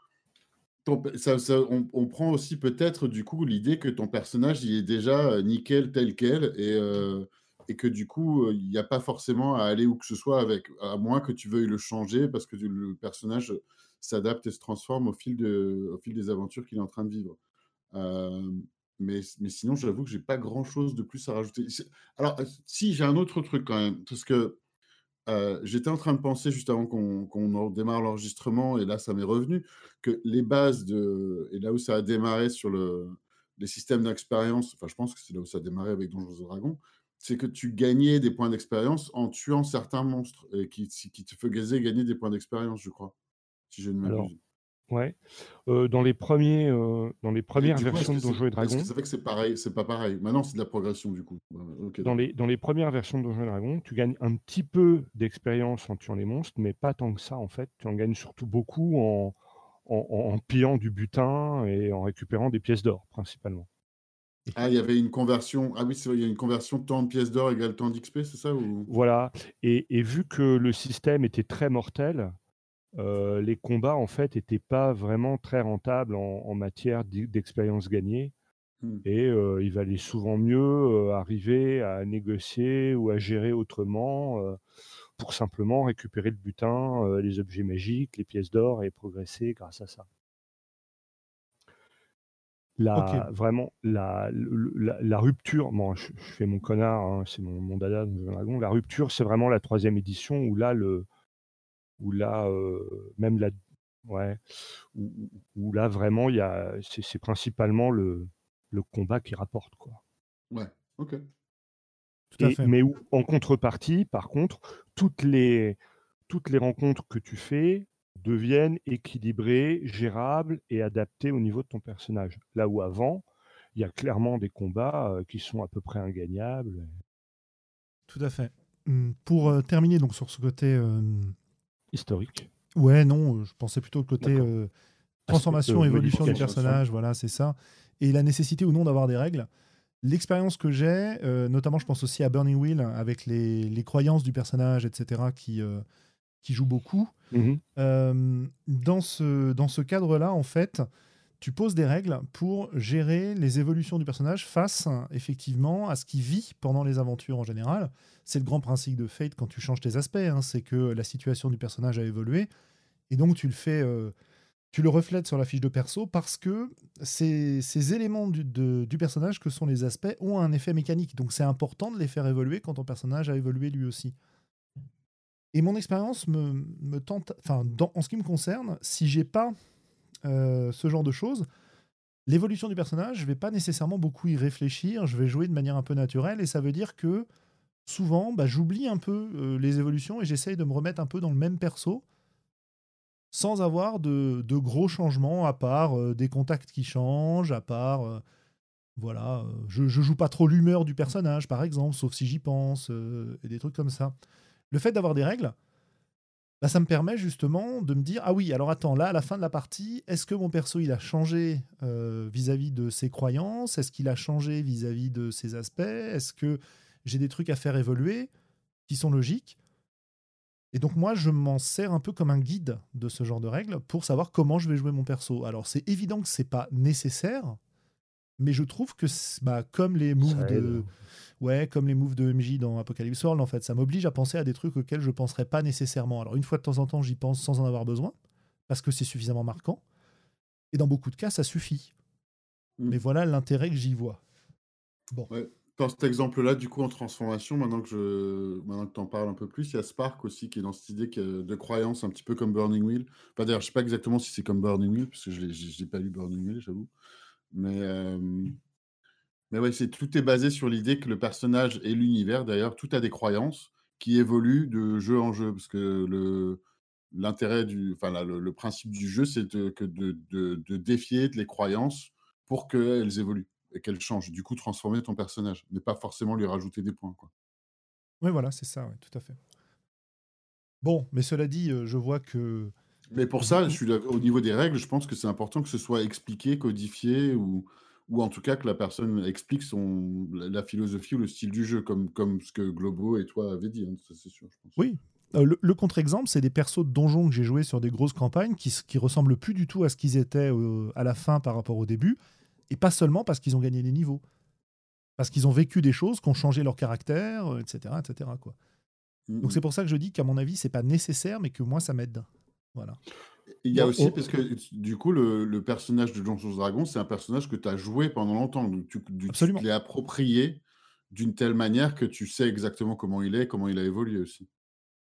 ton pe- ça- on, prend aussi peut-être du coup l'idée que ton personnage il est déjà euh, nickel tel quel et, euh, et que du coup euh, il n'y a pas forcément à aller où que ce soit avec, à moins que tu veuilles le changer parce que le personnage s'adapte et se transforme au fil, de, au fil des aventures qu'il est en train de vivre. Euh, mais, mais sinon, j'avoue que j'ai pas grand chose de plus à rajouter. Alors, si, j'ai un autre truc quand même, parce que j'étais en train de penser juste avant qu'on démarre l'enregistrement, et là, ça m'est revenu, que les bases de. Et là où ça a démarré sur le, les systèmes d'expérience, enfin, je pense que c'est là où ça a démarré avec Donjons et Dragons, c'est que tu gagnais des points d'expérience en tuant certains monstres, et qui, qui te faisaient gagner des points d'expérience, je crois. Si je ne m'abuse. Ouais. dans les premiers, dans les premières versions de Donjons et Dragons. ça fait que c'est pareil, c'est pas pareil? Maintenant, c'est de la progression du coup. dans, les, dans les premières versions de Donjons et Dragons, tu gagnes un petit peu d'expérience en tuant les monstres, mais pas tant que ça en fait. Tu en gagnes surtout beaucoup en, en, pillant du butin et en récupérant des pièces d'or principalement. Ah, il y avait une conversion. Ah oui, c'est vrai, il y a une conversion temps de pièces d'or égale temps d'XP, c'est ça ou... Voilà. Et, et, vu que le système était très mortel, euh, les combats en fait n'étaient pas vraiment très rentables en, matière d'expérience gagnée. Hmm. Et euh, il valait souvent mieux euh, arriver à négocier ou à gérer autrement pour simplement récupérer le butin, les objets magiques, les pièces d'or et progresser grâce à ça. La, Vraiment, la, la, rupture, bon, je, fais mon connard, hein, c'est mon, mon, dada Dragon, la rupture, c'est vraiment la troisième édition où là, le, où là, même la, ouais, où, là vraiment, il y a, c'est, principalement le, le combat qui rapporte, quoi. Ouais, ok. Tout à fait. Mais où, en contrepartie, par contre, toutes les, toutes les rencontres que tu fais deviennent équilibrées, gérables et adaptées au niveau de ton personnage. Là où avant, il y a clairement des combats qui sont à peu près ingagnables. Tout à fait. Mmh, pour terminer donc sur ce côté historique. Ouais, non, euh, je pensais plutôt au côté euh, transformation, évolution du personnage, voilà, c'est ça. Et la nécessité ou non d'avoir des règles. L'expérience que j'ai, euh, notamment je pense aussi à Burning Wheel, avec les, les croyances du personnage, etc., qui, qui jouent beaucoup. Mhm. dans ce, dans ce cadre-là, en fait, tu poses des règles pour gérer les évolutions du personnage face, effectivement, à ce qu'il vit pendant les aventures en général. C'est le grand principe de Fate quand tu changes tes aspects, hein, c'est que la situation du personnage a évolué, et donc tu le fais, euh, tu le reflètes sur la fiche de perso parce que ces, ces éléments du, du, personnage que sont les aspects ont un effet mécanique, donc c'est important de les faire évoluer quand ton personnage a évolué lui aussi. Et mon expérience me, me, tente, enfin, en ce qui me concerne, si j'ai pas euh, ce genre de choses, l'évolution du personnage, je vais pas nécessairement beaucoup y réfléchir, je vais jouer de manière un peu naturelle, et ça veut dire que souvent, bah, j'oublie un peu euh, les évolutions et j'essaye de me remettre un peu dans le même perso sans avoir de, gros changements à part euh, des contacts qui changent, à part. Voilà, je, je joue pas trop l'humeur du personnage, par exemple, sauf si j'y pense, et des trucs comme ça. Le fait d'avoir des règles, bah, ça me permet justement de me dire ah oui, alors attends, là, à la fin de la partie, est-ce que mon perso il a changé vis-à-vis de ses croyances? Est-ce qu'il a changé vis à -vis de ses aspects? Est-ce que j'ai des trucs à faire évoluer qui sont logiques? Et donc moi, je m'en sers un peu comme un guide de ce genre de règles pour savoir comment je vais jouer mon perso. Alors c'est évident que c'est pas nécessaire, mais je trouve que bah, comme les moves de ouais, comme les moves de MJ dans Apocalypse World, en fait, ça m'oblige à penser à des trucs auxquels je penserais pas nécessairement. Alors une fois de temps en temps, j'y pense sans en avoir besoin parce que c'est suffisamment marquant. Et dans beaucoup de cas, ça suffit. Mm. Mais voilà l'intérêt que j'y vois. Bon. Dans cet exemple-là, du coup, en transformation, maintenant que je maintenant que tu en parles un peu plus, il y a Spark aussi qui est dans cette idée de croyance un petit peu comme Burning Wheel. Enfin, d'ailleurs, je sais pas exactement si c'est comme Burning Wheel, parce que je n'ai pas lu Burning Wheel, j'avoue. Mais, euh, mais ouais, c'est, tout est basé sur l'idée que le personnage et l'univers, d'ailleurs, tout a des croyances qui évoluent de jeu en jeu. Parce que le, l'intérêt du, enfin, le, principe du jeu, c'est de, que de, de, de défier les croyances pour qu'elles évoluent et qu'elle change. Du coup, transformer ton personnage, mais pas forcément lui rajouter des points. Quoi. Oui, voilà, c'est ça, tout à fait. Bon, mais cela dit, euh, je vois que. Mais pour ça, je suis au niveau des règles, je pense que c'est important que ce soit expliqué, codifié, ou, ou en tout cas que la personne explique son, la philosophie ou le style du jeu, comme, comme ce que Globo et toi avaient dit, hein, ça c'est sûr. Je pense. Oui, euh, le, contre-exemple, c'est des persos de donjons que j'ai joués sur des grosses campagnes qui, qui ressemblent plus du tout à ce qu'ils étaient à la fin par rapport au début. Et pas seulement parce qu'ils ont gagné des niveaux. Parce qu'ils ont vécu des choses qui ont changé leur caractère, etc. Euh, etc. Quoi. Donc c'est pour ça que je dis qu'à mon avis, c'est pas nécessaire, mais que moi, ça m'aide. Voilà. Il y a aussi, parce que du coup, le, le personnage de Dungeons Dragon, c'est un personnage que tu as joué pendant longtemps. Donc, tu, tu l'es approprié d'une telle manière que tu sais exactement comment il est, comment il a évolué aussi.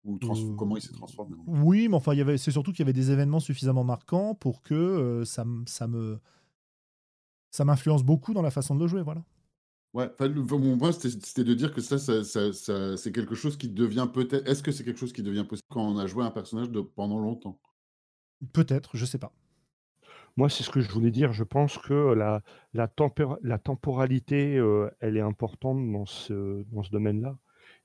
Ou Euh, comment il s'est transformé. Oui, mais enfin, il y avait, c'est surtout qu'il y avait des événements suffisamment marquants pour que euh, ça, ça me, ça m'influence beaucoup dans la façon de le jouer, voilà. Ouais, mon point, c'était c'était de dire que ça, ça, ça- ça- c'est quelque chose qui devient peut-être. Est-ce que c'est quelque chose qui devient possible quand on a joué un personnage de, pendant longtemps? Peut-être, je sais pas. Moi, c'est ce que je voulais dire. Je pense que la, la, tempéra- la temporalité, euh, elle est importante dans ce, dans ce domaine-là.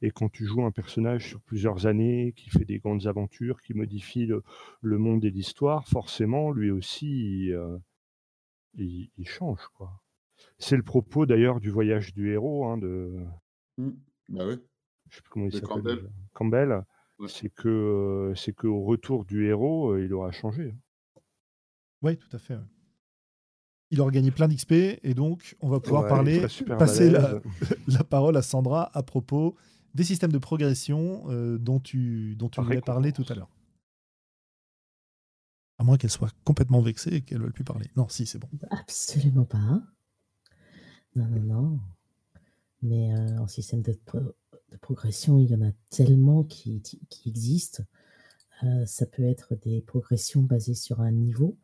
Et quand tu joues un personnage sur plusieurs années, qui fait des grandes aventures, qui modifie le, le monde et l'histoire, forcément, lui aussi, il, euh, il- il change. quoi. C'est le propos d'ailleurs du voyage du héros, hein, de, Hmm, Bah ouais. je sais plus comment il s'appelle. Campbell. Ouais. C'est que c'est qu'au retour du héros, il aura changé. Oui, tout à fait. ouais. Il aura gagné plein d'XP et donc on va pouvoir Ouais, parler, passer la, parole à Sandra à propos des systèmes de progression euh, dont tu, dont tu Par voulais parler tout à l'heure. À moins qu'elle soit complètement vexée et qu'elle ne veuille plus parler. Non, si, c'est bon. Absolument pas. Non, non, non. Mais euh, en système de, pro- de progression, il y en a tellement qui, qui existent. Euh, ça peut être des progressions basées sur un niveau,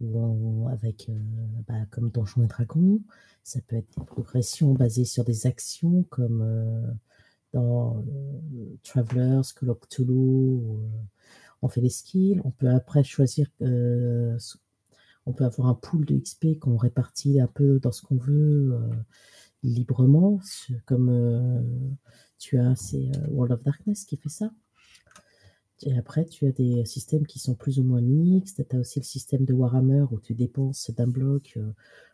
ou avec, euh, bah, comme Donjons et Dragons. Ça peut être des progressions basées sur des actions, comme euh, dans Travelers, Call of Cthulhu. on fait des skills. On peut après choisir on peut avoir un pool de XP qu'on répartit un peu dans ce qu'on veut librement, comme euh, tu as, c'est euh, World of Darkness qui fait ça. Et après, tu as des systèmes qui sont plus ou moins mixtes. Tu as aussi le système de Warhammer où tu dépenses d'un bloc euh,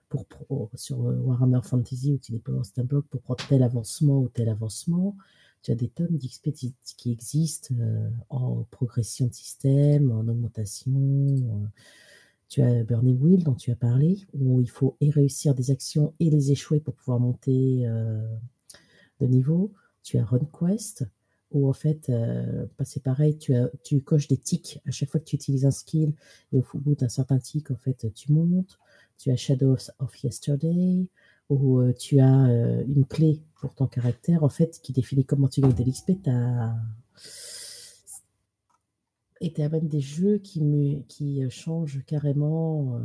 pour, sur Warhammer Fantasy où tu dépenses d'un bloc pour prendre tel avancement ou tel avancement. Tu as des tonnes d'XP qui existent en progression de système, en augmentation. Tu as Burning Wheel dont tu as parlé, où il faut et réussir des actions et les échouer pour pouvoir monter euh, de niveau. Tu as RunQuest, où en fait, euh, bah, c'est pareil, tu, as, tu coches des tics à chaque fois que tu utilises un skill, et au bout d'un certain tic, en fait, tu montes. Tu as Shadows of Yesterday, où euh, tu as euh, une clé pour ton caractère, en fait, qui définit comment tu gagnes de l'XP. T'as- Et tu as même des jeux qui, qui euh, changent carrément euh,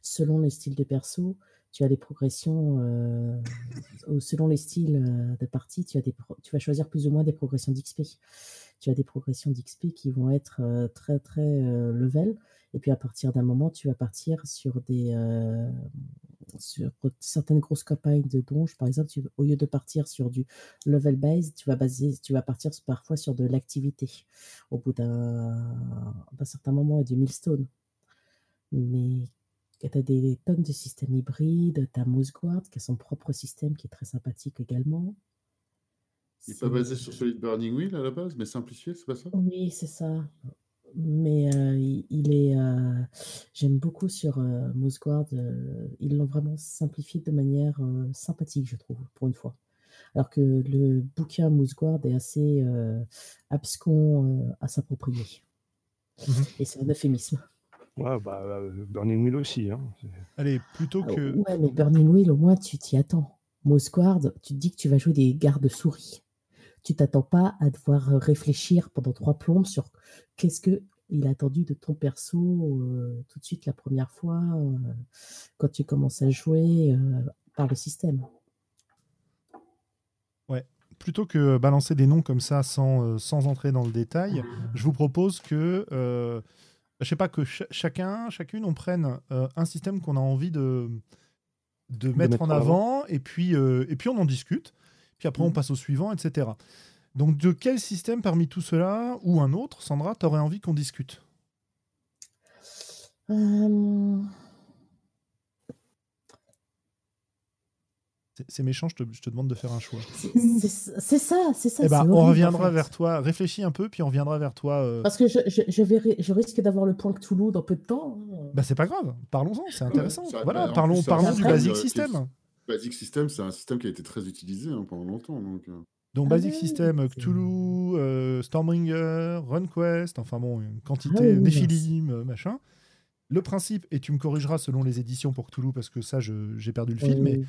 selon le style de perso. Tu as des progressions, euh, selon les styles de partie, tu, as des tu vas choisir plus ou moins des progressions d'XP. Tu as des progressions d'XP qui vont être très très level. Et puis à partir d'un moment, tu vas partir sur des euh, sur certaines grosses campagnes de donges. Par exemple, tu- au lieu de partir sur du level base, tu vas baser, tu vas partir parfois sur de l'activité au bout d'un d'un certain moment et du millstone. Mais tu as des tonnes de systèmes hybrides. Tu as Mooseguard qui a son propre système qui est très sympathique également. Il n'est pas basé sur de Burning Wheel à la base, mais simplifié, c'est pas ça? Oui, c'est ça. Mais euh, il, il est. euh, J'aime beaucoup sur euh, Mooseguard. euh, ils l'ont vraiment simplifié de manière euh, sympathique, je trouve, pour une fois. Alors que le bouquin Mooseguard est assez euh, abscon euh, à s'approprier. Mhm. Et c'est un euphémisme. Ouais, bah, euh, Burning Wheel aussi. Hein. Allez, plutôt que. Ouais, mais Burning Wheel, au moins, tu t'y attends. Mooseguard, tu te dis que tu vas jouer des gardes-souris. Tu t'attends pas à devoir réfléchir pendant trois plombes sur qu'est-ce que il a attendu de ton perso euh, tout de suite la première fois euh, quand tu commences à jouer euh, par le système? plutôt que balancer des noms comme ça sans, sans entrer dans le détail, je vous propose que, euh, je sais pas, que ch- chacun, chacune, on prenne euh, un système qu'on a envie de, de, mettre, mettre en en avant, et puis, euh, et puis on en discute. Puis après, on Mhm. passe au suivant, etc. Donc, de quel système parmi tout cela, ou un autre, Sandra, t'aurais envie qu'on discute? Euh, C'est- méchant, je te, je te demande de faire un choix. c'est ça, c'est ça. Eh ben, on en reviendra fait. vers toi. Réfléchis un peu, puis on reviendra vers toi. euh, Parce que je, je, je, verrai- je risque d'avoir le point Cthulhu dans peu de temps. hein. Bah, c'est pas grave. Parlons-en, c'est intéressant. ça- voilà, bah, parlons, parlons du Basic euh, System. Basic System, c'est un système qui a été très utilisé hein, pendant longtemps. Donc, euh. Donc Ah Basic System, Cthulhu, euh, Stormbringer, RunQuest, enfin bon, une quantité, Ah oui, oui, Nephilim, euh, machin. Le principe, et tu me corrigeras selon les éditions pour Cthulhu, parce que ça, j'ai perdu le fil, mais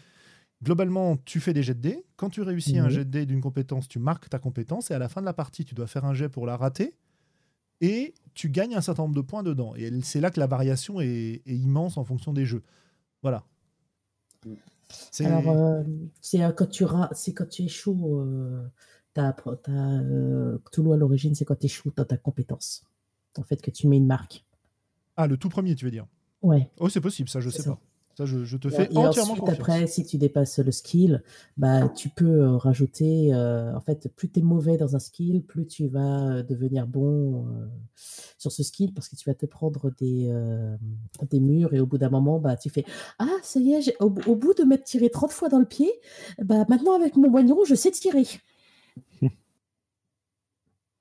globalement, tu fais des jets de dés. Quand tu réussis un jet de dés d'une compétence, tu marques ta compétence, et à la fin de la partie, tu dois faire un jet pour la rater, et tu gagnes un certain nombre de points dedans. Et c'est là que la variation est, est immense en fonction des jeux. Voilà. Mm. C'est- Alors, euh, c'est euh, quand tu c'est quand tu échoues. Euh, Cthulhu à l'origine, c'est quand tu échoues dans ta compétence. En fait, que tu mets une marque. Ah, le tout premier, tu veux dire? Ouais. Oh, c'est possible, ça, je sais ça. pas. Ça, je, je te Et, fais et entièrement ensuite, confiance. après, si tu dépasses le skill, bah, tu peux euh, rajouter. euh, en fait, plus tu es mauvais dans un skill, plus tu vas euh, devenir bon euh, sur ce skill parce que tu vas te prendre des, euh, des murs et au bout d'un moment, bah, tu fais Ah, ça y est, au, au bout de m'être tiré 30 fois dans le pied, bah, maintenant avec mon moignon, je sais tirer.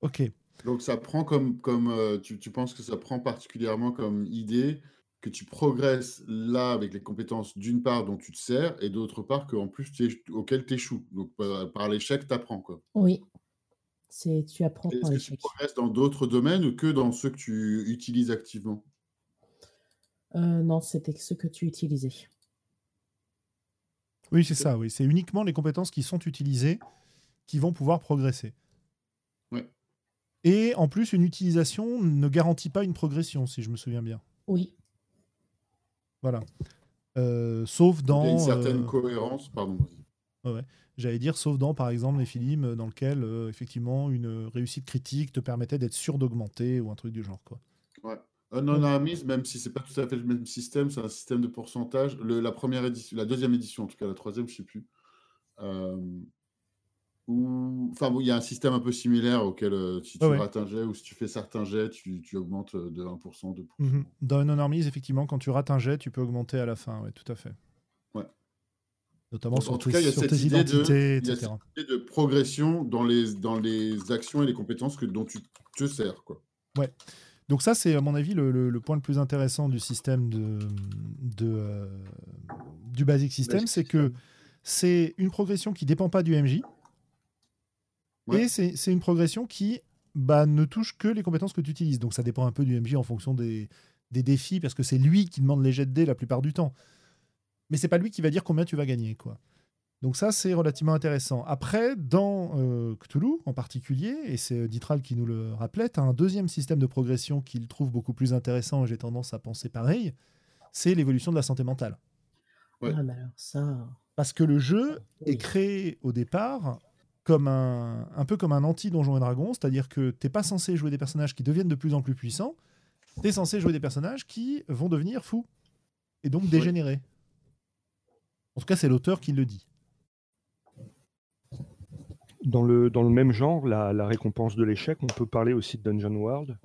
Ok. Donc ça prend comme, comme euh, tu, tu penses que ça prend particulièrement comme idée que tu progresses là avec les compétences d'une part dont tu te sers et d'autre part qu'en plus auquel tu échoues. Donc par, par l'échec, tu apprends. Quoi. Oui. C'est, tu apprends Est-ce par que tu l'échec. progresses dans d'autres domaines ou que dans ceux que tu utilises activement? Euh, non, c'était ce que tu utilisais. Oui, c'est ça, oui. C'est uniquement les compétences qui sont utilisées qui vont pouvoir progresser. Ouais. Et en plus, une utilisation ne garantit pas une progression, si je me souviens bien. Oui. Voilà. Euh, sauf Donc, Il y a une dans. certaine euh, cohérence. Pardon. J'allais dire, sauf dans, par exemple, les films dans lesquels, euh, effectivement, une réussite critique te permettait d'être sûr d'augmenter ou un truc du genre. Quoi. Ouais. Unarmised, même si c'est pas tout à fait le même système, c'est un système de pourcentage. Le- la première édition, la deuxième édition, en tout cas la troisième, je sais plus. Enfin, bon, il y a un système un peu similaire auquel euh, si tu Ouais, ouais. rates un jet ou si tu fais certains jets, tu, tu augmentes euh, de 1%, 2%. Mhm. Dans une non effectivement, quand tu rates un jet, tu peux augmenter à la fin. Ouais, tout à fait. Ouais. Notamment Donc, sur, en tout tes- cas, il y a sur cette tes idée de- identités, il y a etc. Et de progression dans les, dans les actions et les compétences que, dont tu te sers. Quoi. Donc ça, c'est à mon avis le, le- le point le plus intéressant du système de, de, euh, du basic system, Basic c'est que c'est une progression qui dépend pas du MJ Ouais. et c'est une progression qui bah, ne touche que les compétences que tu utilises. Donc ça dépend un peu du MJ en fonction des, des défis parce que c'est lui qui demande les jets de dés la plupart du temps. Mais c'est pas lui qui va dire combien tu vas gagner, quoi. Donc ça, c'est relativement intéressant. Après, dans euh, Cthulhu en particulier, et c'est Ditral qui nous le rappelait, tu as un deuxième système de progression qu'il trouve beaucoup plus intéressant, et j'ai tendance à penser pareil, c'est l'évolution de la santé mentale. Ouais. Ah, mais alors ça. Parce que le jeu oui. est créé au départ comme un, un peu comme un anti-Donjon et Dragon, c'est-à-dire que t'es pas censé jouer des personnages qui deviennent de plus en plus puissants, tu es censé jouer des personnages qui vont devenir fous, et donc dégénérer. En tout cas, c'est l'auteur qui le dit. Dans le, dans le même genre, la, la récompense de l'échec, on peut parler aussi de Dungeon World.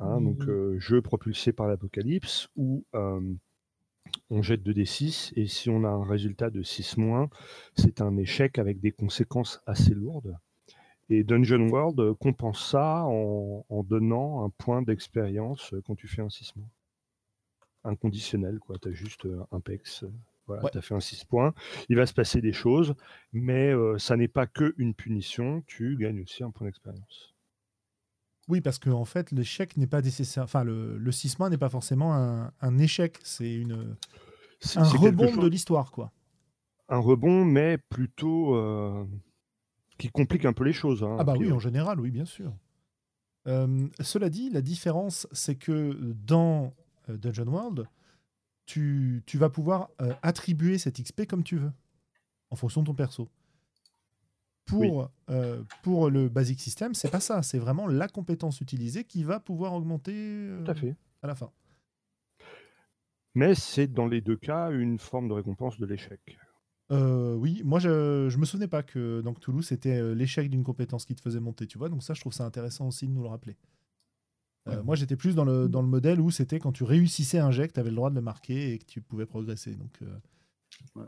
Hein. Donc, euh, jeu propulsé par l'apocalypse, où euh, on jette 2d6, et si on a un résultat de 6 moins, c'est un échec avec des conséquences assez lourdes. Et Dungeon World compense ça en, en donnant un point d'expérience quand tu fais un 6 moins. Inconditionnel, quoi. Tu as juste euh, un PEX. euh, Voilà, Ouais. tu as fait un 6 points. Il va se passer des choses, mais euh, ça n'est pas que une punition, tu gagnes aussi un point d'expérience. Oui, parce que en fait, l'échec n'est pas nécessaire. Enfin, le, le 6 n'est pas forcément un, un échec, c'est une un rebond de l'histoire, quoi. un rebond, mais plutôt euh, qui complique un peu les choses. hein, Ah bah oui, en général, oui, bien sûr. Euh, cela dit, la différence, c'est que dans euh, Dungeon World, tu, tu vas pouvoir euh, attribuer cette XP comme tu veux, en fonction de ton perso. Pour, Oui. euh, pour le Basic System, c'est pas ça. C'est vraiment la compétence utilisée qui va pouvoir augmenter euh, Tout à fait. à la fin. Mais c'est dans les deux cas une forme de récompense de l'échec. Euh, oui, moi je, je me souvenais pas que dans Toulouse c'était euh, l'échec d'une compétence qui te faisait monter, tu vois. Donc ça, je trouve ça intéressant aussi de nous le rappeler. Euh, Moi j'étais plus dans le, dans le modèle où c'était quand tu réussissais un jet que tu avais le droit de le marquer et que tu pouvais progresser. Donc euh,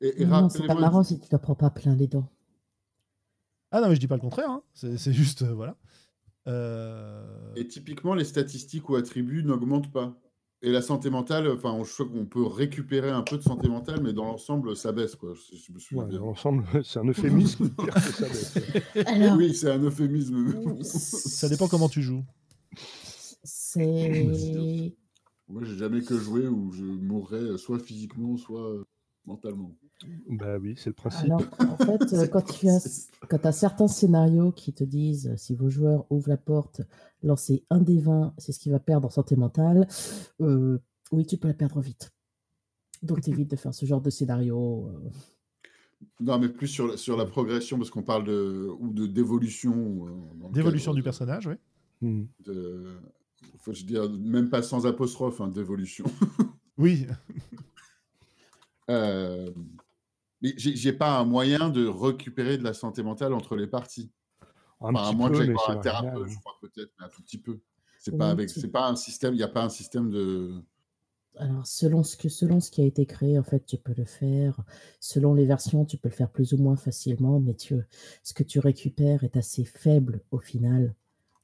Et, et Non, c'est pas marrant si tu t'en prends pas plein les dents. Ah non mais je dis pas le contraire. hein. C'est c'est juste euh, voilà. Euh, Et typiquement, les statistiques ou attributs n'augmentent pas. Et la santé mentale, enfin, je crois qu'on peut récupérer un peu de santé mentale, mais dans l'ensemble, ça baisse, quoi. je- je me souviens Ouais, bien. dans l'ensemble, c'est un euphémisme de dire que ça baisse. Alors, Oui, c'est un euphémisme. Ça dépend comment tu joues. c'est. Moi, j'ai jamais que joué où je mourrais soit physiquement, soit euh, mentalement. Bah oui, c'est le principe. Alors, en fait, euh, quand tu as, quand as certains scénarios qui te disent si vos joueurs ouvrent la porte, lancez un des 20, c'est ce qui va perdre en santé mentale, euh, oui, tu peux la perdre vite. Donc, t'évites de faire ce genre de scénario. euh. Non, mais plus sur, la- sur la progression, parce qu'on parle de ou de d'évolution. euh, D'évolution du de- personnage, oui. Hmm. de- faut je dire, même pas sans apostrophe, hein, d'évolution. Oui, Euh, mais j'ai j'ai pas un moyen de récupérer de la santé mentale entre les parties. Un Enfin, à moins que j'aille voir un thérapeute, je crois peut-être, mais un tout petit peu. C'est Oui, pas avec, tu- c'est pas un système, il n'y a pas un système de. Alors, selon ce, que, selon ce qui a été créé, en fait, tu peux le faire. Selon les versions, tu peux le faire plus ou moins facilement, mais tu, ce que tu récupères est assez faible au final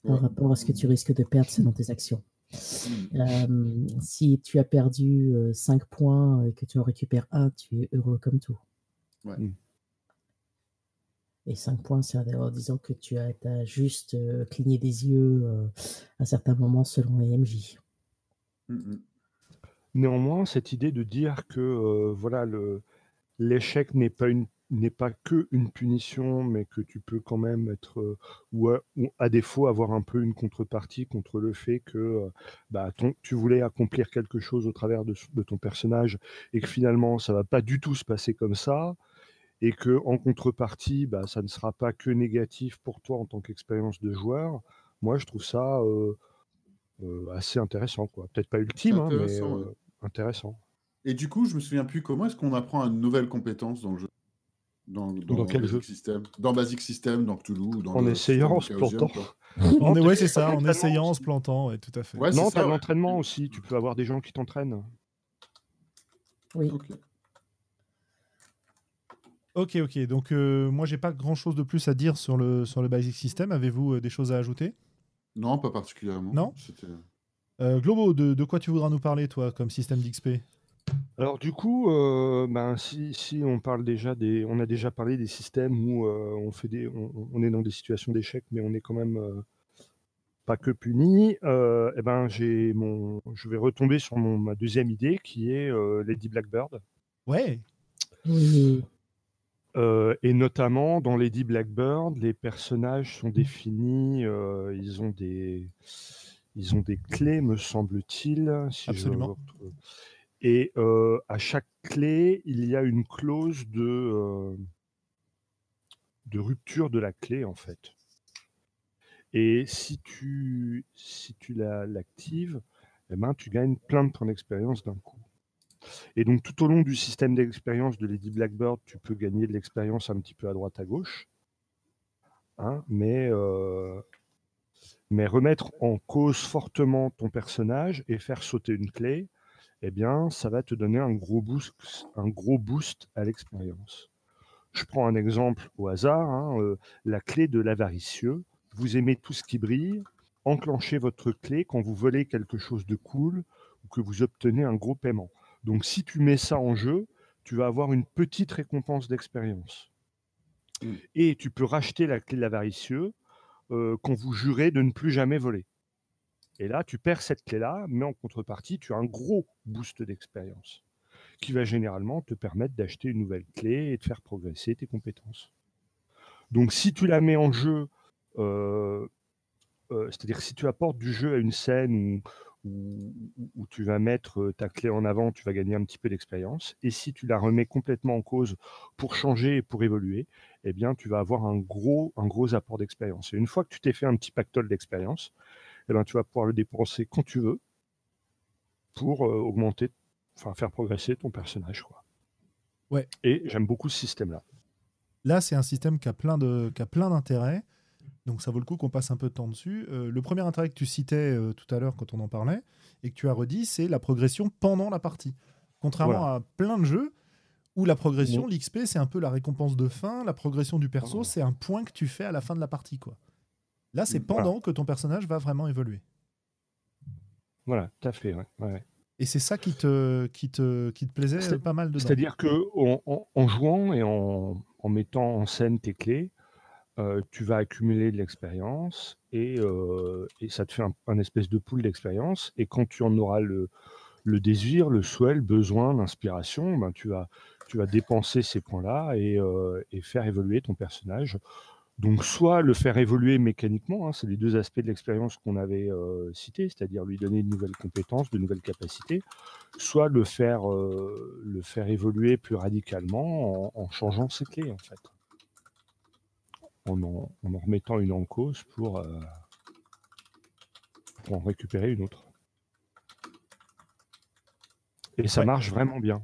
par Ouais. rapport à ce que tu risques de perdre selon tes actions. Hmm. Euh, si tu as perdu 5 points et que tu en récupères un, tu es heureux comme tout. Ouais. Mm. Et 5 points, c'est en disant que tu as, juste euh, cligné des yeux euh, à certains moments selon les MJ. Hmm, hmm. Néanmoins, cette idée de dire que euh, voilà le l'échec n'est pas une n'est pas que une punition, mais que tu peux quand même être euh, ou, à, ou à défaut avoir un peu une contrepartie contre le fait que euh, bah, ton, tu voulais accomplir quelque chose au travers de, de ton personnage et que finalement ça va pas du tout se passer comme ça et que en contrepartie bah, ça ne sera pas que négatif pour toi en tant qu'expérience de joueur. Moi, je trouve ça euh, euh, assez intéressant, quoi. Peut-être pas ultime, hein, mais intéressant, euh, intéressant. Et du coup, je me souviens plus comment est-ce qu'on apprend une nouvelle compétence dans le jeu. Dans, Dans quel Basic jeu? System. Dans Basic System, dans Cthulhu. Dans En le essayant, en se plantant. on est, ouais, c'est ça, en essayant, en se plantant, ouais, tout à fait. Ouais, non, t'as ouais. l'entraînement aussi. Tu peux avoir des gens qui t'entraînent. Oui. Ok. Ok, ok. Donc, euh, moi, j'ai pas grand chose de plus à dire sur le, sur le Basic System. Avez-vous euh, des choses à ajouter? Non, pas particulièrement. Non? C'était- euh, Globo, de, de quoi tu voudras nous parler, toi, comme système d'XP Alors du coup, euh, ben, si, si on parle déjà des, on a déjà parlé des systèmes où euh, on fait des, on, on est dans des situations d'échec, mais on est quand même euh, pas que puni. Euh, eh ben j'ai mon, je vais retomber sur mon, ma deuxième idée qui est euh, Lady Blackbird. Ouais. Oui. Euh, et notamment dans Lady Blackbird, les personnages sont définis, euh, ils ont des, ils ont des clés, me semble-t-il. Si Absolument. Et euh, à chaque clé, il y a une clause de, de rupture de la clé, en fait. Et si tu, si tu la- l'actives, eh ben, tu gagnes plein de points d'expérience d'un coup. Et donc, tout au long du système d'expérience de Lady Blackbird, tu peux gagner de l'expérience un petit peu à droite, à gauche. Hein, mais, euh, mais remettre en cause fortement ton personnage et faire sauter une clé, eh bien, ça va te donner un gros boost, un gros boost à l'expérience. Je prends un exemple au hasard, hein, euh, la clé de l'avaricieux. Vous aimez tout ce qui brille, enclenchez votre clé quand vous volez quelque chose de cool ou que vous obtenez un gros paiement. Donc si tu mets ça en jeu, tu vas avoir une petite récompense d'expérience. Mm. Et tu peux racheter la clé de l'avaricieux euh, quand vous jurez de ne plus jamais voler. Et là, tu perds cette clé-là, mais en contrepartie, tu as un gros boost d'expérience qui va généralement te permettre d'acheter une nouvelle clé et de faire progresser tes compétences. Donc si tu la mets en jeu, euh, euh, c'est-à-dire si tu apportes du jeu à une scène où, tu vas mettre euh, ta clé en avant, tu vas gagner un petit peu d'expérience. Et si tu la remets complètement en cause pour changer et pour évoluer, eh bien tu vas avoir un gros, un gros apport d'expérience. Et une fois que tu t'es fait un petit pactole d'expérience, eh ben, tu vas pouvoir le dépenser quand tu veux pour euh, augmenter, enfin faire progresser ton personnage. Quoi. Ouais. Et j'aime beaucoup ce système-là. Là, c'est un système qui a plein de, qui a plein d'intérêts. Donc, ça vaut le coup qu'on passe un peu de temps dessus. Euh, le premier intérêt que tu citais euh, tout à l'heure quand on en parlait et que tu as redit, c'est la progression pendant la partie. Contrairement Voilà. à plein de jeux où la progression, l'XP, c'est un peu la récompense de fin. La progression du perso, Oh. c'est un point que tu fais à la fin de la partie. Quoi. Là, c'est Mm, pendant que ton personnage va vraiment évoluer. Voilà, tout à fait. ouais, ouais. Et c'est ça qui te, qui te, qui te plaisait C'est- pas mal dedans. C'est-à-dire que en, en- en jouant et en, en mettant en scène tes clés, tu vas accumuler de l'expérience et, ça te fait un, espèce de pool d'expérience. Et quand tu en auras le, désir, le souhait, le besoin, l'inspiration, ben tu, vas, dépenser ces points-là et, faire évoluer ton personnage. Donc, soit le faire évoluer mécaniquement, hein, c'est les deux aspects de l'expérience qu'on avait cités, c'est-à-dire lui donner de nouvelles compétences, de nouvelles capacités, soit le faire, le faire évoluer plus radicalement en, en changeant ses clés, en fait. En en, en en remettant une en cause pour, euh, pour en récupérer une autre. Et ça Ouais. marche vraiment bien.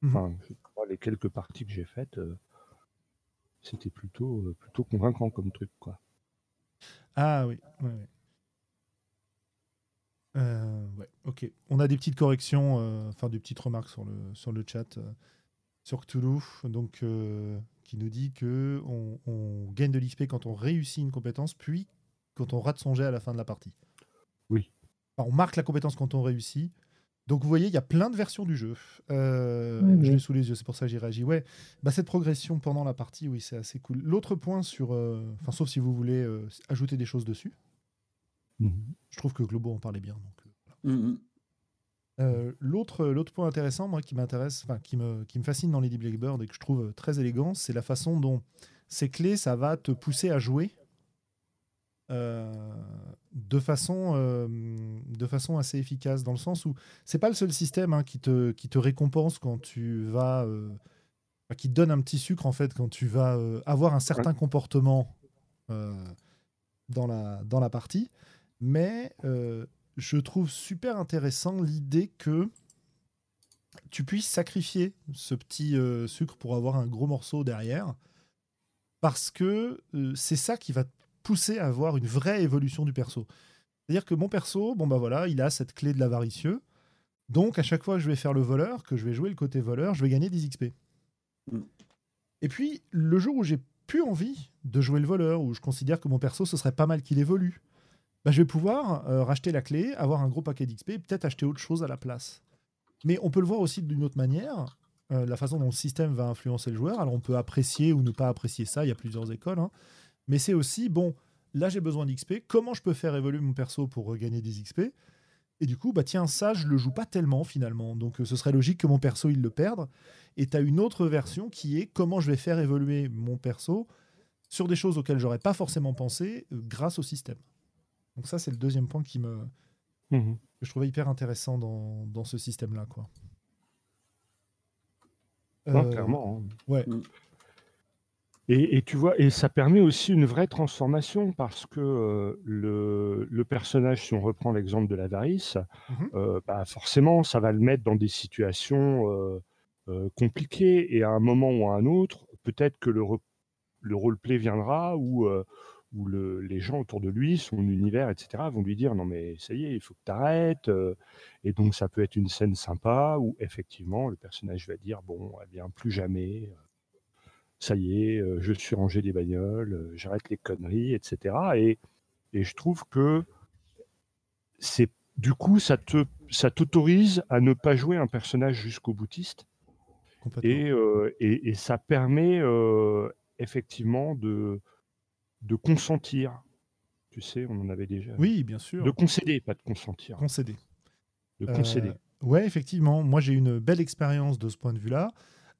Mhm. Enfin, je crois les quelques parties que j'ai faites, euh, c'était plutôt, euh, plutôt convaincant comme truc, quoi. Ah oui, ouais, ouais. Euh, ouais, ok. On a des petites corrections, enfin des petites remarques sur le, sur le chat sur Cthulhu, donc, euh, qui nous dit que on, on gagne de l'XP quand on réussit une compétence, puis quand on rate son jet à la fin de la partie. Oui. On marque la compétence quand on réussit. Donc vous voyez, il y a plein de versions du jeu. Euh, Oui, je l'ai sous les yeux, c'est pour ça que j'y réagis. Ouais, bah, cette progression pendant la partie, oui, c'est assez cool. L'autre point sur, euh, enfin sauf si vous voulez euh, ajouter des choses dessus. Je trouve que Globo en parlait bien. Donc. Mhm. Euh, l'autre, l'autre point intéressant, moi, qui m'intéresse, enfin, qui me, qui me fascine dans Lady Blackbird et que je trouve très élégant, c'est la façon dont ces clés, ça va te pousser à jouer euh, de façon, euh, de façon assez efficace, dans le sens où c'est pas le seul système hein, qui te, qui te récompense quand tu vas, qui te donne un petit sucre en fait quand tu vas avoir un certain comportement dans la, dans la partie, mais je trouve super intéressant l'idée que tu puisses sacrifier ce petit euh, sucre pour avoir un gros morceau derrière, parce que euh, c'est ça qui va te pousser à avoir une vraie évolution du perso. C'est-à-dire que mon perso, bon bah voilà, il a cette clé de l'avaricieux, donc à chaque fois que je vais faire le voleur, que je vais jouer le côté voleur, je vais gagner des XP. Mm. Et puis, le jour où j'ai plus envie de jouer le voleur, où je considère que mon perso, ce serait pas mal qu'il évolue, bah, je vais pouvoir euh, racheter la clé, avoir un gros paquet d'XP et peut-être acheter autre chose à la place. Mais on peut le voir aussi d'une autre manière, euh, la façon dont le système va influencer le joueur. Alors on peut apprécier ou ne pas apprécier ça, il y a plusieurs écoles. hein. Mais c'est aussi, bon, là j'ai besoin d'XP, comment je peux faire évoluer mon perso pour regagner des XP Et du coup, bah tiens, ça je le joue pas tellement finalement. Donc euh, ce serait logique que mon perso il le perde. Et tu as une autre version qui est comment je vais faire évoluer mon perso sur des choses auxquelles j'aurais pas forcément pensé grâce au système. Donc ça, c'est le deuxième point qui me, Mhm. que je trouvais hyper intéressant dans, dans ce système-là. quoi. Non, Euh, clairement. hein. Ouais. Mm. Et, et tu vois, et ça permet aussi une vraie transformation parce que euh, le, le personnage, si on reprend l'exemple de l'avarice, euh, bah forcément, ça va le mettre dans des situations euh, euh, compliquées et à un moment ou à un autre, peut-être que le, re- le roleplay viendra euh, où le- les gens autour de lui, son univers, etc., vont lui dire non mais ça y est, il faut que tu arrêtes. et donc ça peut être une scène sympa où effectivement le personnage va dire bon, eh bien plus jamais. euh, ça y est, euh, je suis rangé des bagnoles, euh, j'arrête les conneries, etc. Et, et je trouve que c'est du coup ça te ça t'autorise à ne pas jouer un personnage jusqu'au boutiste et, euh, et, et ça permet euh, effectivement de de consentir. Tu sais, on en avait déjà. Oui, bien sûr. De concéder, pas de consentir. concéder. De Euh, concéder. ouais, effectivement. Moi, j'ai eu une belle expérience de ce point de vue-là,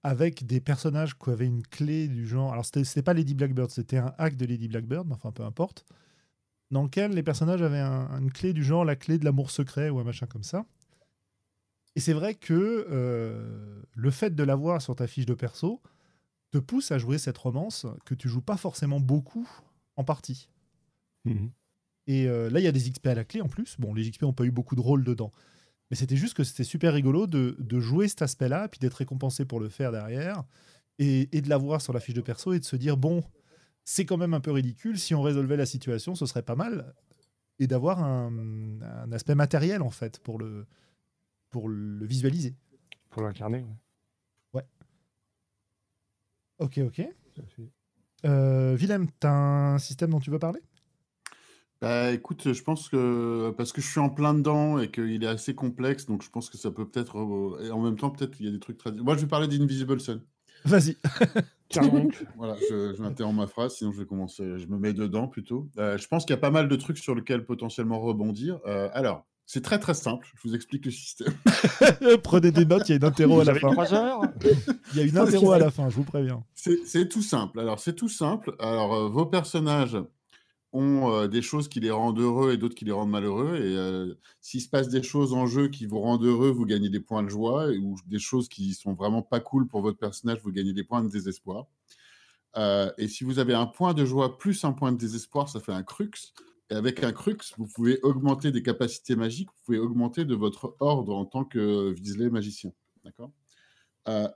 avec des personnages qui avaient une clé du genre. Alors, c'était c'était pas Lady Blackbird, c'était un hack de Lady Blackbird, mais enfin, peu importe. Dans lequel les personnages avaient un- une clé du genre la clé de l'amour secret ou un machin comme ça. Et c'est vrai que euh, le fait de l'avoir sur ta fiche de perso te pousse à jouer cette romance que tu joues pas forcément beaucoup en partie. Mhm. Et euh, là, il y a des XP à la clé en plus. Bon, les XP n'ont pas eu beaucoup de rôle dedans. Mais c'était juste que c'était super rigolo de, de jouer cet aspect-là, puis d'être récompensé pour le faire derrière, et, et de l'avoir sur la fiche de perso, et de se dire, bon, c'est quand même un peu ridicule, si on résolvait la situation, ce serait pas mal, et d'avoir un, un aspect matériel, en fait, pour le, pour le visualiser. Pour l'incarner. ouais. Ok, ok. Tout à fait. Euh, Willem, t'as un système dont tu veux parler? Bah, écoute, je pense que parce que je suis en plein dedans et qu'il est assez complexe, donc je pense que ça peut peut-être euh, et en même temps, peut-être qu'il y a des trucs très moi, je vais parler d'Invisible Sun. Vas-y. Voilà, je je m'interromps ma phrase, sinon je vais commencer je me mets dedans plutôt. Heu, je pense qu'il y a pas mal de trucs sur lesquels potentiellement rebondir. Heu, alors, c'est très, très simple, je vous explique le système. Prenez des notes, il y a une interro à la fin. trois heures Il y a une interro à la fin, je vous préviens. C'est tout simple. Alors, c'est tout simple. Alors, heu, vos personnages ont, heu, des choses qui les rendent heureux et d'autres qui les rendent malheureux et heu, s'il se passe des choses en jeu qui vous rendent heureux, vous gagnez des points de joie et ou des choses qui sont vraiment pas cool pour votre personnage, vous gagnez des points de désespoir. Et si vous avez un point de joie plus un point de désespoir, ça fait un crux et avec un crux, vous pouvez augmenter des capacités magiques, vous pouvez augmenter de votre ordre en tant que Weasley magicien. D'accord?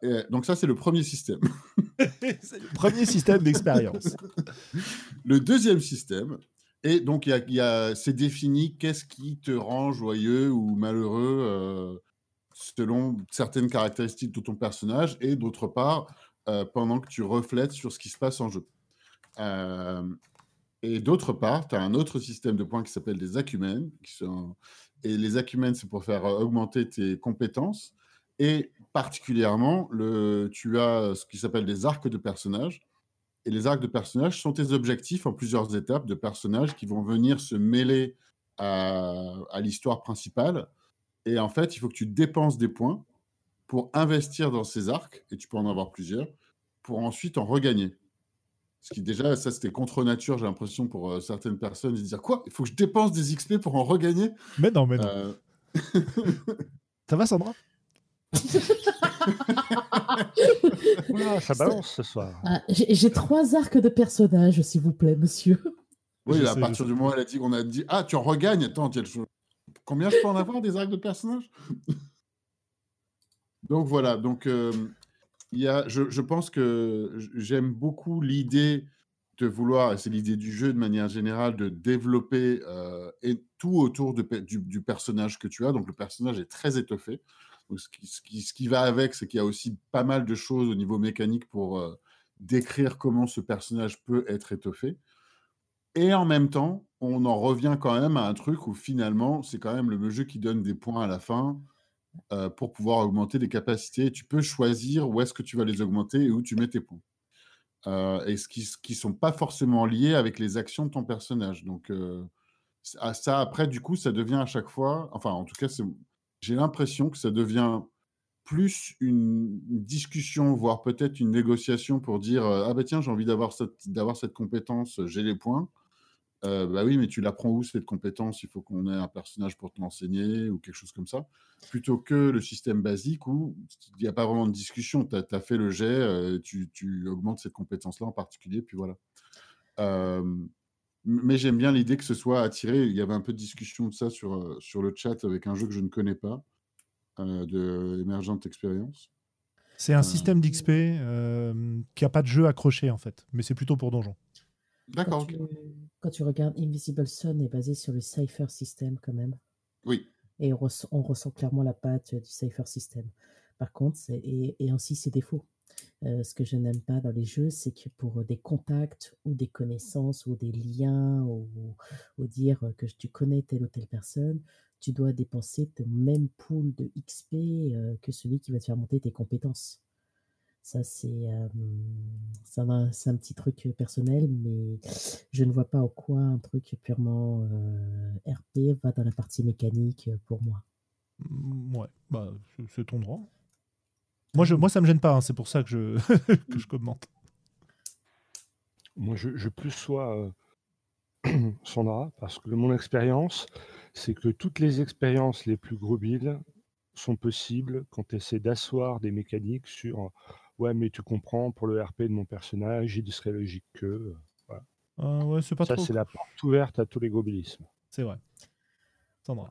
Et donc ça, c'est le premier système. C'est le premier système d'expérience. Le deuxième système, et donc il y a, y a- c'est défini qu'est-ce qui te rend joyeux ou malheureux euh, selon certaines caractéristiques de ton personnage, et d'autre part, euh, pendant que tu reflètes sur ce qui se passe en jeu. Et d'autre part, tu as un autre système de points qui s'appelle des acumens. Qui sont... Et les acumens, c'est pour faire euh, augmenter tes compétences. Et particulièrement, le... tu as ce qui s'appelle des arcs de personnages. Et les arcs de personnages sont tes objectifs en plusieurs étapes de personnages qui vont venir se mêler à l'histoire principale. Et en fait, il faut que tu dépenses des points pour investir dans ces arcs, et tu peux en avoir plusieurs, pour ensuite en regagner. Ce qui déjà, ça c'était contre nature, j'ai l'impression pour euh, certaines personnes, de se dire quoi? Il faut que je dépense des XP pour en regagner? Mais non, mais non. Euh, Ça va, Sandra? Ah, Ça balance ce soir. Ah, J'ai trois arcs de personnages, s'il vous plaît, monsieur. Oui, Je à sais, partir du moment où elle a dit qu'on a dit Ah, tu en regagnes? Attends, quel. Combien je peux en avoir des arcs de personnages? Donc voilà, donc euh, il y a, je, pense que j'aime beaucoup l'idée de vouloir, et c'est l'idée du jeu de manière générale, de développer euh, tout autour du, personnage que tu as. Donc le personnage est très étoffé. Donc, ce qui va avec, c'est qu'il y a aussi pas mal de choses au niveau mécanique pour euh, décrire comment ce personnage peut être étoffé. Et en même temps, on en revient quand même à un truc où finalement, c'est quand même le jeu qui donne des points à la fin euh, pour pouvoir augmenter des capacités. Tu peux choisir où est-ce que tu vas les augmenter et où tu mets tes points. Euh, et ce qui ne sont pas forcément liés avec les actions de ton personnage. Donc, euh, ça, ça, après, du coup, ça devient à chaque fois, enfin, en tout cas, j'ai l'impression que ça devient plus une, discussion, voire peut-être une négociation pour dire Ah, bah tiens, j'ai envie d'avoir cette, cette compétence, j'ai les points. Euh, bah oui, mais tu l'apprends où cette compétence? Il faut qu'on ait un personnage pour te l'enseigner ou quelque chose comme ça. Plutôt que le système basique où il n'y a pas vraiment de discussion. Tu as, fait le jet, euh, tu, tu, augmentes cette compétence-là en particulier, puis voilà. Euh, mais j'aime bien l'idée que ce soit attiré. Il y avait un peu de discussion de ça sur, euh, sur le chat avec un jeu que je ne connais pas, euh, de Emergent Experience. C'est un système d'XP euh, qui n'a pas de jeu accroché en fait, mais c'est plutôt pour donjon. D'accord. Tu- quand tu regardes Invisible Sun est basé sur le Cypher System quand même. Oui. Et on ressent, on ressent clairement la patte du Cypher System. Par contre, et, et ainsi ses défauts. Euh, ce que je n'aime pas dans les jeux, c'est que pour des contacts ou des connaissances ou des liens ou, ou dire que tu connais telle ou telle personne, tu dois dépenser ton même pool de XP euh, que celui qui va te faire monter tes compétences. Ça, c'est euh, un, c'est un petit truc personnel, mais je ne vois pas en quoi un truc purement euh, RP va dans la partie mécanique pour moi. Mm, Ouais, bah, c'est- ton droit. Moi, je, moi, ça me gêne pas, hein, c'est pour ça que je, que je commente. Moi, je, je plus sois euh, Sandra, parce que mon expérience, c'est que toutes les expériences les plus grobiles sont possibles quand tu essaies d'asseoir des mécaniques sur euh, ouais, mais tu comprends, pour le RP de mon personnage, il serait logique que. euh, Euh, ouais, c'est pas Ça, trop. c'est la porte ouverte à tous les grobilismes. C'est vrai. Sandra.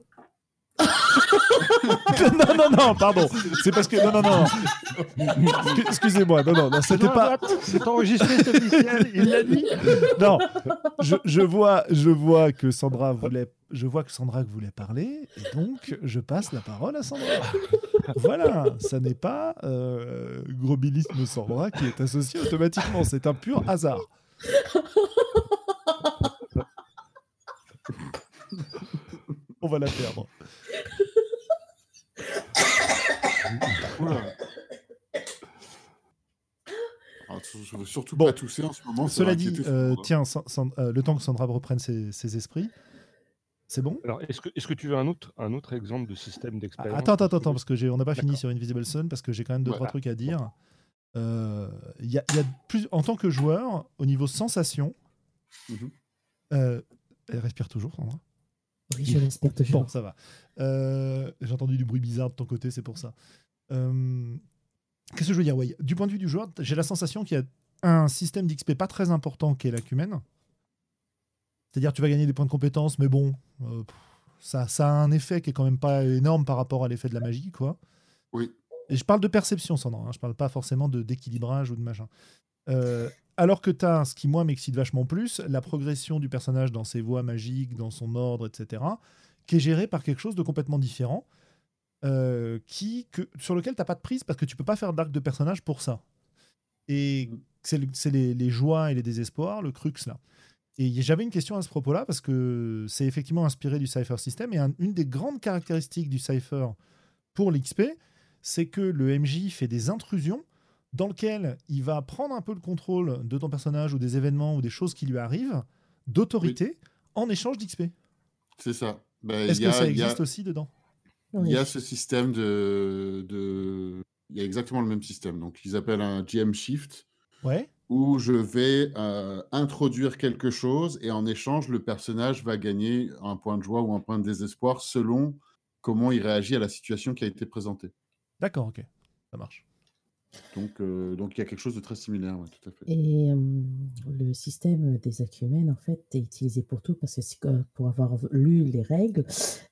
non, non, non, pardon. C'est parce que. Non, non, non. Excu- Excusez-moi. Non, non, non, c'était Non, pas. attends, C'est enregistré, c'est officiel, il l'a dit. Non. Je, je vois, je vois que Sandra voulait. Je vois que Sandra voulait parler, et donc je passe la parole à Sandra. Voilà, ça n'est pas euh, Grobilisme Sandra qui est associé automatiquement, c'est un pur hasard. va la perdre. Alors, je veux surtout Bon. pas tousser en ce moment. Cela dit, euh, tiens, euh, le temps que Sandra reprenne ses, ses esprits, c'est bon? Alors, est-ce que, est que tu veux un autre, un autre exemple de système Ah, d'expérience Attends, attends, attends, parce que j'ai, on n'a pas fini sur Invisible Sun parce que j'ai quand même deux Ouais. trois trucs à dire. Euh, Il y, a, il y a plus, en tant que joueur, au niveau sensation, Mhm. euh, elle respire toujours, Sandra. Oui, je l'espère toujours. Bon, ça va. Euh, j'ai entendu du bruit bizarre de ton côté, c'est pour ça. Euh, Qu'est-ce que je veux dire? Ouais, Du point de vue du joueur, j'ai la sensation qu'il y a un système d'XP pas très important qui est l'acumène. C'est-à-dire tu vas gagner des points de compétence, mais bon, euh, ça, ça a un effet qui est quand même pas énorme par rapport à l'effet de la magie, quoi. Oui. Et je parle de perception, Sandra, hein, je parle pas forcément de d'équilibrage ou de machin. Euh, alors que tu as, ce qui moi m'excite vachement plus, la progression du personnage dans ses voies magiques, dans son ordre, etc., qui est gérée par quelque chose de complètement différent, euh, qui, que, sur lequel tu pas de prise parce que tu peux pas faire d'arc de personnage pour ça. Et Mm. c'est le- c'est les, les joies et les désespoirs, le crux là. Et j'avais une question à ce propos-là parce que c'est effectivement inspiré du Cypher System et un- une des grandes caractéristiques du Cypher pour l'XP, c'est que le MJ fait des intrusions dans lesquelles il va prendre un peu le contrôle de ton personnage ou des événements ou des choses qui lui arrivent d'autorité en échange d'XP. C'est ça. Ben, Est-ce que a- ça a- existe aussi dedans? Il Oui. y a ce système de, de- Il y a exactement le même système. Donc, ils appellent un GM Shift, Ouais. Où je vais euh, introduire quelque chose et en échange, le personnage va gagner un point de joie ou un point de désespoir selon comment il réagit à la situation qui a été présentée. D'accord, ok. Ça marche. Donc, euh, donc il y a quelque chose de très similaire, ouais, tout à fait. Et euh, le système des acumènes, en fait, est utilisé pour tout parce que pour avoir lu les règles,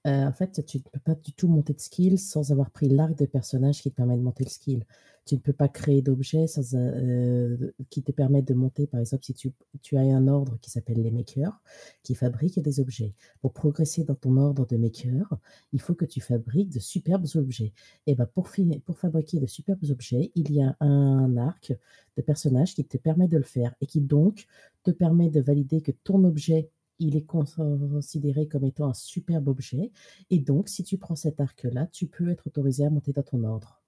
euh, en fait, tu ne peux pas du tout monter de skill sans avoir pris l'arc de personnage qui te permet de monter le skill. Tu ne peux pas créer d'objets sans, euh, qui te permettent de monter, par exemple, si tu, as un ordre qui s'appelle les makers, qui fabrique des objets. Pour progresser dans ton ordre de maker, il faut que tu fabriques de superbes objets. Et ben pour, pour fabriquer de superbes objets, il y a un arc de personnage qui te permet de le faire et qui donc te permet de valider que ton objet il est cons- considéré comme étant un superbe objet. Et donc, si tu prends cet arc-là, tu peux être autorisé à monter dans ton ordre.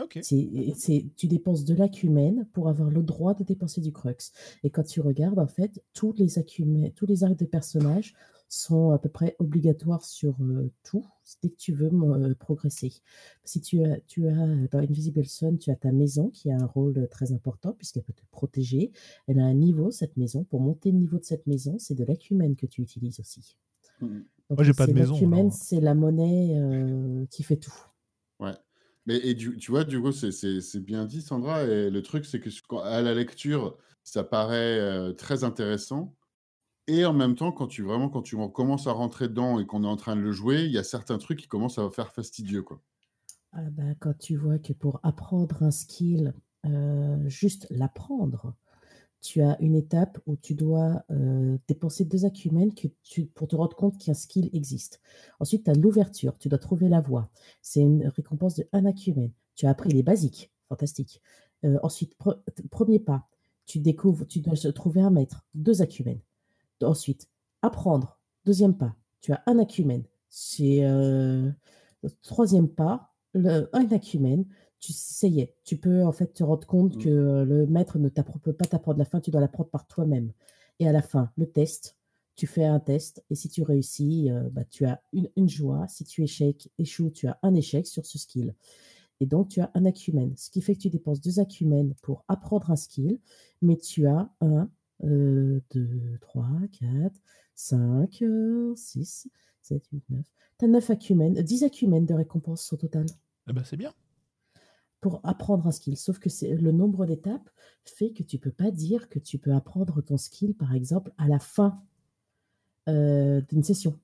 Ok. C'est, c'est- tu dépenses de l'acumène pour avoir le droit de dépenser du crux. Et quand tu regardes, en fait, tous les acumènes, tous les arcs de personnages sont à peu près obligatoires sur euh, tout dès que tu veux euh, progresser. Si tu as, tu as dans Invisible Sun, tu as ta maison qui a un rôle très important puisqu'elle peut te protéger. Elle a un niveau, cette maison. Pour monter le niveau de cette maison, c'est de l'acumène que tu utilises aussi. Mhm. Donc, Moi, j'ai pas de maison, L'acumène, c'est la monnaie euh, qui fait tout. Ouais. Et tu vois, du coup, c'est- bien dit, Sandra. Et le truc, c'est que à la lecture, ça paraît euh, très intéressant. Et en même temps, quand tu vraiment, quand tu commences à rentrer dedans et qu'on est en train de le jouer, il y a certains trucs qui commencent à faire fastidieux, quoi. Ah bah, quand tu vois que pour apprendre un skill, euh, juste l'apprendre, tu as une étape où tu dois euh, dépenser deux acumènes que tu, pour te rendre compte qu'un skill existe. Ensuite, tu as l'ouverture, tu dois trouver la voie. C'est une récompense de un acumène. Tu as appris les basiques, fantastique. Euh, ensuite, pre- premier pas, tu découvres, tu dois trouver un maître, deux acumènes. Ensuite, apprendre, deuxième pas, tu as un acumène. C'est euh, le troisième pas, un acumène, tu, ça y est, tu peux en fait te rendre compte Mm. que euh, le maître ne peut pas t'apprendre la fin, tu dois l'apprendre par toi-même. Et à la fin, le test, tu fais un test et si tu réussis, euh, bah, tu as une, une joie. Si tu échec, échoues, tu as un échec sur ce skill. Et donc, tu as un acumène, ce qui fait que tu dépenses deux acumènes pour apprendre un skill, mais tu as un, euh, deux, trois, quatre, cinq, euh, six, sept, huit, neuf. Tu as neuf acumènes, dix acumènes de récompense au total Eh ben, c'est bien. Pour apprendre un skill. Sauf que c'est le nombre d'étapes fait que tu peux pas dire que tu peux apprendre ton skill, par exemple, à la fin euh, d'une session.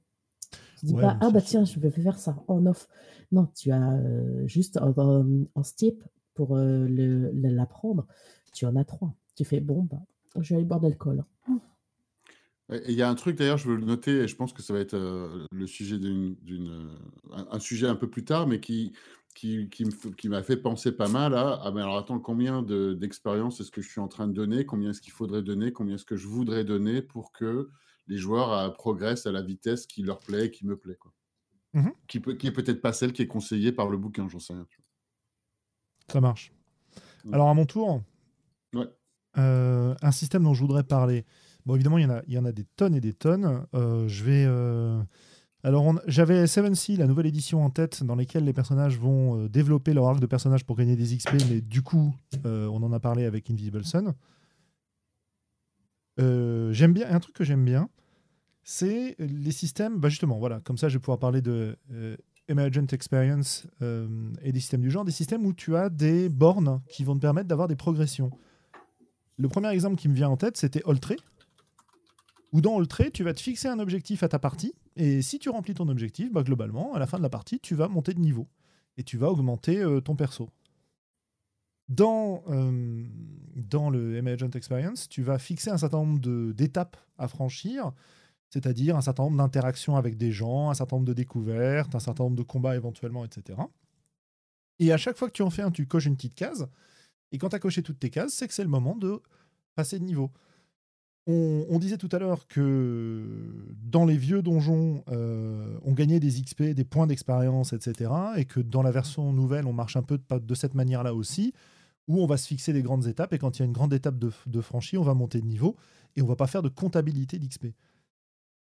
Tu dis Ouais, pas, ah bah tiens, je vais faire ça en off. Non, tu as euh, juste en, en, en steep pour euh, l'apprendre. Tu en as trois. Tu fais, bon, bah, je vais aller boire de l'alcool. Et et il y a un truc d'ailleurs, je veux le noter, et je pense que ça va être euh, le sujet d'une, d'une, euh, un, un sujet un peu plus tard, mais qui, qui, qui me f- qui m'a fait penser pas mal à, ah ben alors attends, combien de- d'expérience est-ce que je suis en train de donner, combien est-ce qu'il faudrait donner, combien est-ce que je voudrais donner pour que les joueurs progressent à la vitesse qui leur plaît, qui me plaît. Quoi? Mmh qui, peut, qui est peut-être pas celle qui est conseillée par le bouquin, j'en sais rien. Ça marche. Mmh. Alors à mon tour, un système dont je voudrais parler. Bon, évidemment, il y en a, il y en a des tonnes et des tonnes. je vais alors, j'avais Seven Sea, la nouvelle édition en tête, dans laquelle les personnages vont euh, développer leur arc de personnage pour gagner des XP, mais du coup, euh, on en a parlé avec Invisible Sun. Euh, j'aime bien, un truc que j'aime bien, c'est les systèmes, bah justement, voilà, comme ça je vais pouvoir parler de Emergent Experience et des systèmes du genre, des systèmes où tu as des bornes qui vont te permettre d'avoir des progressions. Le premier exemple qui me vient en tête, c'était Oltré, dans Oltré, tu vas te fixer un objectif à ta partie, et si tu remplis ton objectif, bah, globalement, à la fin de la partie, tu vas monter de niveau, et tu vas augmenter euh, ton perso. Dans, euh, dans le Emergent Experience, tu vas fixer un certain nombre d'étapes à franchir, c'est-à-dire un certain nombre d'interactions avec des gens, un certain nombre de découvertes, un certain nombre de combats éventuellement, etc. Et à chaque fois que tu en fais un, tu coches une petite case. Et quand tu as coché toutes tes cases, c'est que c'est le moment de passer de niveau. On, disait tout à l'heure que dans les vieux donjons, euh, on gagnait des XP, des points d'expérience, etc. Et que dans la version nouvelle, on marche un peu de, cette manière-là aussi, où on va se fixer des grandes étapes. Et quand il y a une grande étape de, de franchie, on va monter de niveau et on va pas faire de comptabilité d'XP.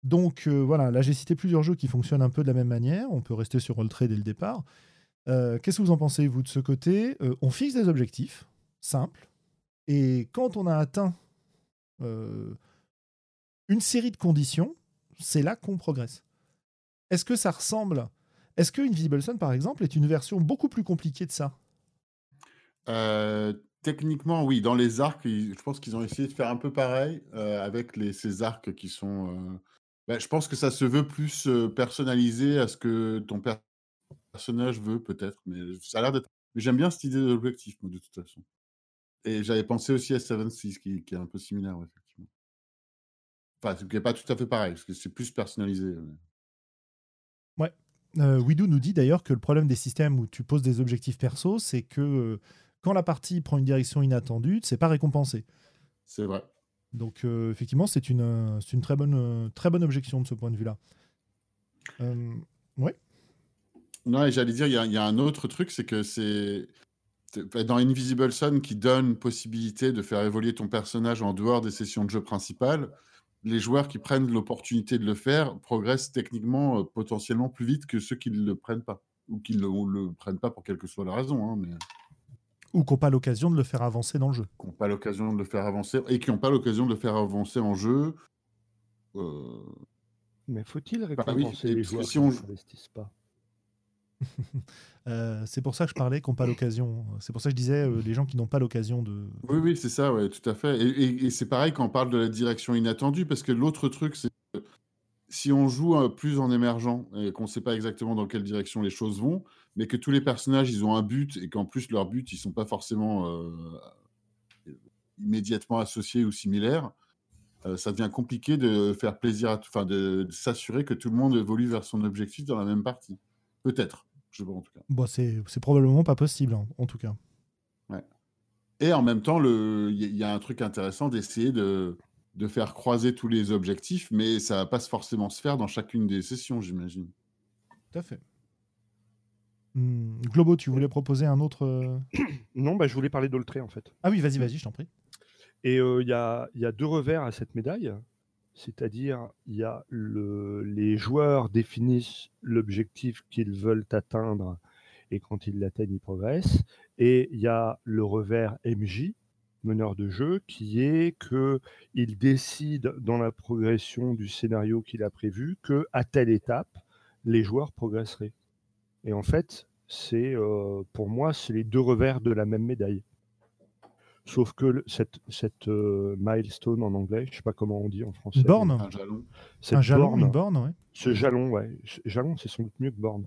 Donc euh, voilà, là j'ai cité plusieurs jeux qui fonctionnent un peu de la même manière. On peut rester sur Rolltrade dès le départ. Euh, qu'est-ce que vous en pensez, vous, de ce côté? On fixe des objectifs simples. Et quand on a atteint une série de conditions, c'est là qu'on progresse. Est-ce que ça ressemble Est-ce que Invisible Sun, par exemple, est une version beaucoup plus compliquée de ça? Euh, Techniquement, oui. Dans les arcs, je pense qu'ils ont essayé de faire un peu pareil euh, avec ces arcs qui sont. Ben, je pense que ça se veut plus personnalisé à ce que ton personnage veut, peut-être. Mais ça a l'air d'être. J'aime bien cette idée d'objectif, de toute façon. Et j'avais pensé aussi à Seven Seas, qui, qui est un peu similaire, effectivement. Enfin, qui n'est pas tout à fait pareil, parce que c'est plus personnalisé. Ouais. Euh, Widou nous dit d'ailleurs que le problème des systèmes où tu poses des objectifs perso, c'est que euh, quand la partie prend une direction inattendue, c'est pas récompensé. C'est vrai. Donc euh, effectivement, c'est une, une très, bonne, très bonne objection de ce point de vue-là. ouais. Non, et j'allais dire, il y, y, a un autre truc, c'est que c'est dans Invisible Sun qui donne possibilité de faire évoluer ton personnage en dehors des sessions de jeu principales, les joueurs qui prennent l'opportunité de le faire progressent techniquement euh, potentiellement plus vite que ceux qui ne le prennent pas ou qui ne le, prennent pas pour quelle que soit la raison. Hein, mais... Ou qui n'ont pas l'occasion de le faire avancer dans le jeu. Qui n'ont pas l'occasion de le faire avancer et qui n'ont pas l'occasion de le faire avancer en jeu. Euh... Mais faut-il bah récompenser les joueurs qui n'investissent pas? Euh, c'est pour ça que je parlais qu'on pas l'occasion. C'est pour ça que je disais euh, les gens qui n'ont pas l'occasion de. Oui, oui, c'est ça, tout à fait. Et, c'est pareil quand on parle de la direction inattendue, parce que l'autre truc, c'est si on joue euh, plus en émergent et qu'on ne sait pas exactement dans quelle direction les choses vont, mais que tous les personnages, ils ont un but et qu'en plus, leur but, ils sont pas forcément immédiatement associés ou similaires, ça devient compliqué de faire plaisir à, enfin, de s'assurer que tout le monde évolue vers son objectif dans la même partie. Peut-être. Je sais pas en tout cas. Bon, c'est probablement pas possible en, en tout cas. Ouais. Et en même temps, il y, a un truc intéressant d'essayer de, de, faire croiser tous les objectifs, mais ça va pas forcément se faire dans chacune des sessions, j'imagine. Tout à fait. Hmm, Globo, tu voulais proposer un autre. Euh, non, bah, je voulais parler d'Oltré en fait. Ah oui, vas-y, vas-y, je t'en prie. Et euh, il y, a, y, a, deux revers à cette médaille. C'est-à-dire, il y a le, les joueurs définissent l'objectif qu'ils veulent atteindre et quand ils l'atteignent, ils progressent. Et il y a le revers MJ, meneur de jeu, qui est qu'il décide dans la progression du scénario qu'il a prévu que à telle étape, les joueurs progresseraient. Et en fait, c'est euh, pour moi, c'est les deux revers de la même médaille. Sauf que cette, cette euh, milestone en anglais, je ne sais pas comment on dit en français. Borne Un jalon. un jalon, une borne, ouais. Ce jalon, ouais. Jalon, c'est sans doute mieux que borne.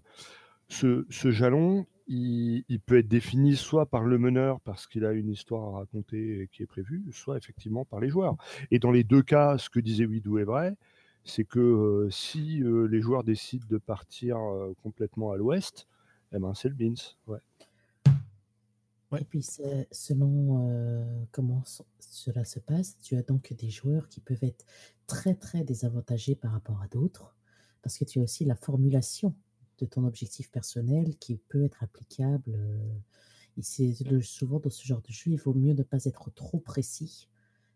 Ce, ce jalon, il, il, peut être défini soit par le meneur parce qu'il a une histoire à raconter qui est prévue, soit effectivement par les joueurs. Et dans les deux cas, ce que disait Widou est vrai, c'est que euh, si euh, les joueurs décident de partir complètement à l'ouest, eh ben c'est le Beans. Ouais. Ouais. Et puis, selon euh, comment cela se passe, tu as donc des joueurs qui peuvent être très, très désavantagés par rapport à d'autres, parce que tu as aussi la formulation de ton objectif personnel qui peut être applicable. euh, et c'est souvent dans ce genre de jeu, il vaut mieux ne pas être trop précis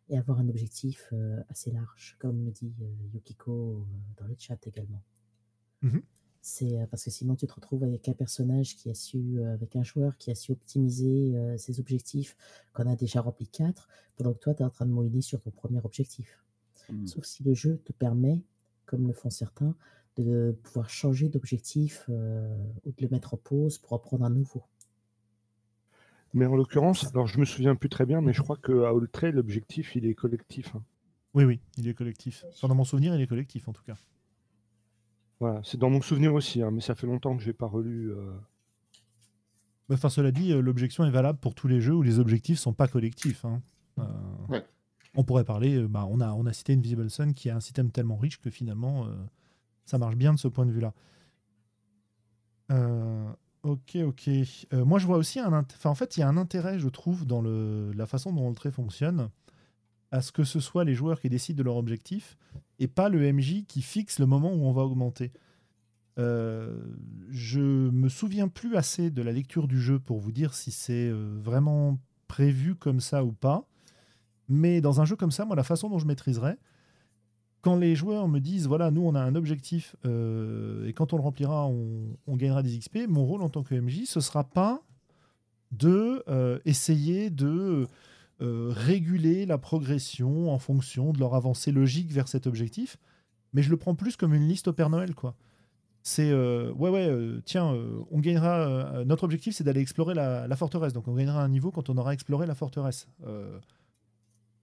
et avoir un objectif euh, assez large, comme le dit euh, Yukiko dans le chat également. Mhm. C'est euh, parce que sinon tu te retrouves avec un personnage qui a su, euh, avec un joueur qui a su optimiser euh, ses objectifs, qu'on a déjà rempli 4, pendant que toi tu es en train de moïner sur ton premier objectif. Mm. Sauf si le jeu te permet, comme le font certains, de pouvoir changer d'objectif euh, ou de le mettre en pause pour en prendre un nouveau. Mais en l'occurrence, alors je me souviens plus très bien, mais je crois qu'à Oltrey, l'objectif, il est collectif. hein. Oui, oui, il est collectif. Enfin, dans mon souvenir, il est collectif en tout cas. Voilà, c'est dans mon souvenir aussi, hein, mais ça fait longtemps que j'ai pas relu. euh, Bah, Enfin, cela dit, euh, l'objection est valable pour tous les jeux où les objectifs sont pas collectifs. hein. Euh, Ouais. On pourrait parler, euh, bah, on, a, on a cité Invisible Sun qui a un système tellement riche que finalement, euh, ça marche bien de ce point de vue-là. Euh, ok, ok. Euh, moi, je vois aussi un. int- Enfin, en fait, il y a un intérêt, je trouve, dans le, la façon dont le trait fonctionne, à ce que ce soit les joueurs qui décident de leur objectif et pas le MJ qui fixe le moment où on va augmenter. Euh, je me souviens plus assez de la lecture du jeu pour vous dire si c'est euh, vraiment prévu comme ça ou pas. Mais dans un jeu comme ça, moi, la façon dont je maîtriserais, quand les joueurs me disent voilà, nous on a un objectif euh, et quand on le remplira, on, gagnera des XP, mon rôle en tant que MJ, ce sera pas de euh, essayer de euh, réguler la progression en fonction de leur avancée logique vers cet objectif, mais je le prends plus comme une liste au Père Noël, quoi. C'est euh, ouais ouais euh, tiens on gagnera notre objectif c'est d'aller explorer la, la forteresse. Donc on gagnera un niveau quand on aura exploré la forteresse.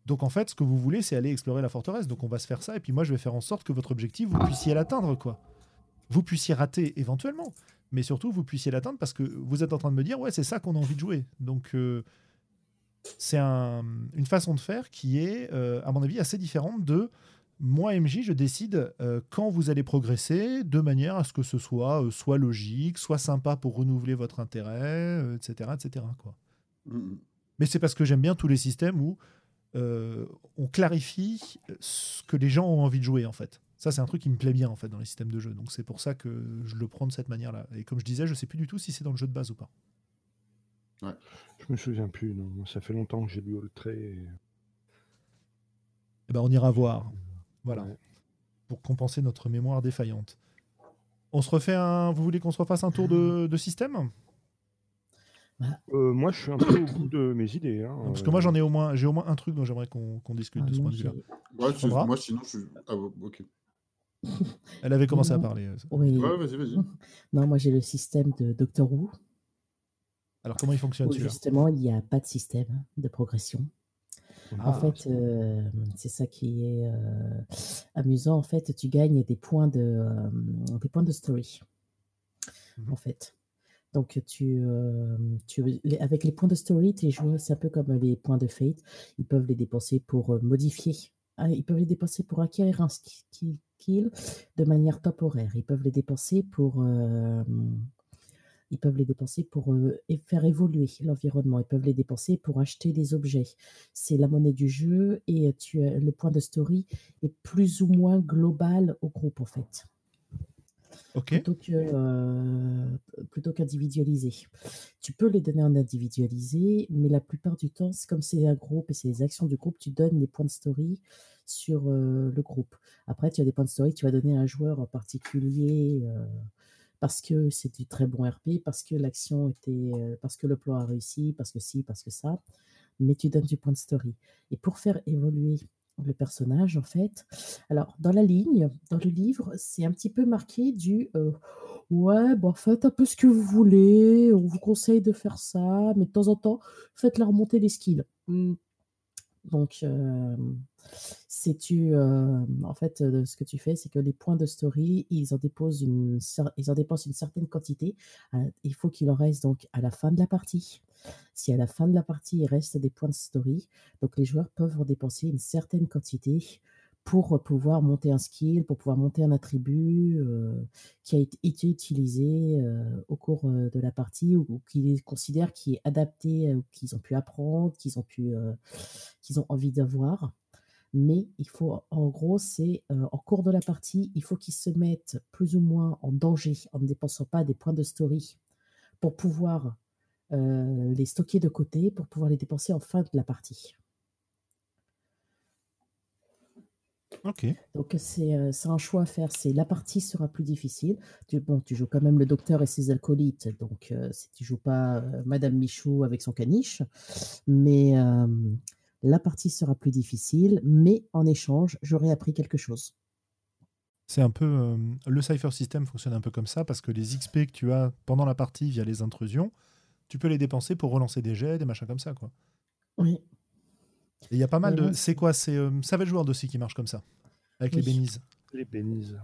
Donc en fait ce que vous voulez c'est aller explorer la forteresse. Donc on va se faire ça et puis moi je vais faire en sorte que votre objectif vous puissiez l'atteindre quoi. Vous puissiez rater éventuellement mais surtout vous puissiez l'atteindre parce que vous êtes en train de me dire ouais c'est ça qu'on a envie de jouer. Donc c'est un- une façon de faire qui est euh, à mon avis assez différente de moi, MJ, je décide euh, quand vous allez progresser, de manière à ce que ce soit euh, soit logique, soit sympa pour renouveler votre intérêt, etc. etc. quoi. Mm, Mais c'est parce que j'aime bien tous les systèmes où on clarifie ce que les gens ont envie de jouer, en fait. Ça, c'est un truc qui me plaît bien, en fait, dans les systèmes de jeu. Donc c'est pour ça que je le prends de cette manière-là. Et comme je disais, je sais plus du tout si c'est dans le jeu de base ou pas. Je me souviens plus, non. Moi, Ça fait longtemps que j'ai lu Oltrey. et- Eh ben, on ira voir. Voilà. Ouais. Pour compenser notre mémoire défaillante. On se refait un. Vous voulez qu'on se refasse un tour de, de système? Euh, moi, je suis un peu au bout de mes idées. hein. Parce que moi, j'en ai au moins, j'ai au moins un truc dont j'aimerais qu'on discute Ah, de ce point de vue-là. Ouais, moi sinon je suis. Ah, ok. Elle avait commencé à parler. euh. Oui. Ouais, vas-y, vas-y. Non, moi j'ai le système de Doctor Who, Alors, comment il fonctionne justement il n'y a pas de système de progression. Ah, En fait, euh, c'est ça qui est euh, amusant. En fait, tu gagnes des points de, euh, des points de story. Mhm. En fait. Donc, tu, tu, avec les points de story, tes joueurs, c'est un peu comme les points de fate. Ils peuvent les dépenser pour modifier. Ah, Ils peuvent les dépenser pour acquérir un ski- ski- skill de manière temporaire. Ils peuvent les dépenser pour, ils peuvent les dépenser pour euh, faire évoluer l'environnement. Ils peuvent les dépenser pour acheter des objets. C'est la monnaie du jeu et tu as- le point de story est plus ou moins global au groupe en fait, plutôt que euh, plutôt qu'individualisé. Tu peux les donner en individualisé, mais la plupart du temps, c'est comme c'est un groupe et c'est les actions du groupe, tu donnes les points de story sur euh, le groupe. Après, tu as des points de story tu vas donner à un joueur en particulier. euh, parce que c'est du très bon RP, parce que l'action était, euh, parce que le plan a réussi, parce que si, parce que ça, mais tu donnes du point de story. Et pour faire évoluer le personnage, en fait, alors dans la ligne, dans le livre, c'est un petit peu marqué du euh, ouais, bon, faites un peu ce que vous voulez, on vous conseille de faire ça, mais de temps en temps, faites-leur remonter les skills. Hmm. Donc, euh, tu, euh, en fait, euh, ce que tu fais, c'est que les points de story, ils en dépensent une certaine quantité. Euh, il faut qu'il en reste donc à la fin de la partie. Si à la fin de la partie, il reste des points de story, donc les joueurs peuvent en dépenser une certaine quantité pour pouvoir monter un skill, pour pouvoir monter un attribut qui a été utilisé au cours de la partie ou, qu'ils considèrent qui est adapté, ou qu'ils ont pu apprendre, qu'ils ont envie d'avoir. Mais il faut, en gros, c'est en cours de la partie, il faut qu'ils se mettent plus ou moins en danger en ne dépensant pas des points de story pour pouvoir les stocker de côté, pour pouvoir les dépenser en fin de la partie. Ok. Donc c'est un choix à faire. C'est la partie sera plus difficile. Tu, bon, tu joues quand même le docteur et ses acolytes, donc si tu joues pas Madame Michou avec son caniche, mais la partie sera plus difficile. Mais en échange, j'aurai appris quelque chose. C'est un peu le Cypher System fonctionne un peu comme ça parce que les XP que tu as pendant la partie via les intrusions, tu peux les dépenser pour relancer des jets, des machins comme ça, quoi. Oui. Il y a pas mal de. C'est quoi C'est euh, Savage World aussi qui marche comme ça, avec les bénises. Les bénises.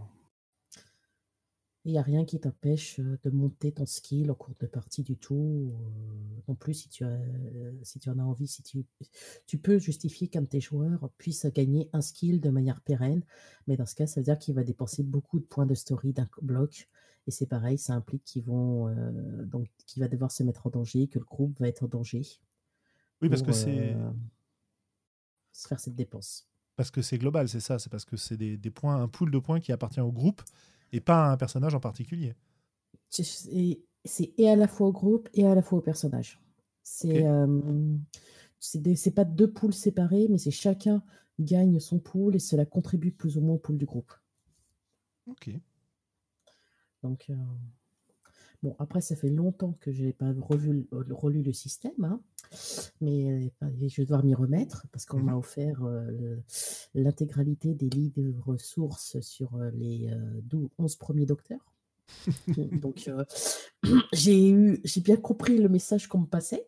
Il n'y a rien qui t'empêche de monter ton skill en cours de partie du tout. Non plus, si tu, as, si tu en as envie, si tu, tu peux justifier qu'un de tes joueurs puisse gagner un skill de manière pérenne. Mais dans ce cas, ça veut dire qu'il va dépenser beaucoup de points de story d'un bloc. Et c'est pareil, ça implique qu'ils vont donc qu'il va devoir se mettre en danger, que le groupe va être en danger. Oui, parce que c'est faire cette dépense. Parce que c'est global, c'est ça. C'est parce que c'est des, points, un pool de points qui appartient au groupe et pas à un personnage en particulier. C'est et à la fois au groupe et à la fois au personnage. C'est euh, c'est pas deux pools séparés, mais c'est chacun gagne son pool et cela contribue plus ou moins au pool du groupe. Ok. Donc, euh, Bon, après, ça fait longtemps que je n'ai pas revu, relu le système, hein, mais euh, je vais devoir m'y remettre parce qu'on mmh m'a offert euh, l'intégralité des livres ressources sur euh, les 11 premiers docteurs. Donc, j'ai eu, j'ai bien compris le message qu'on me passait.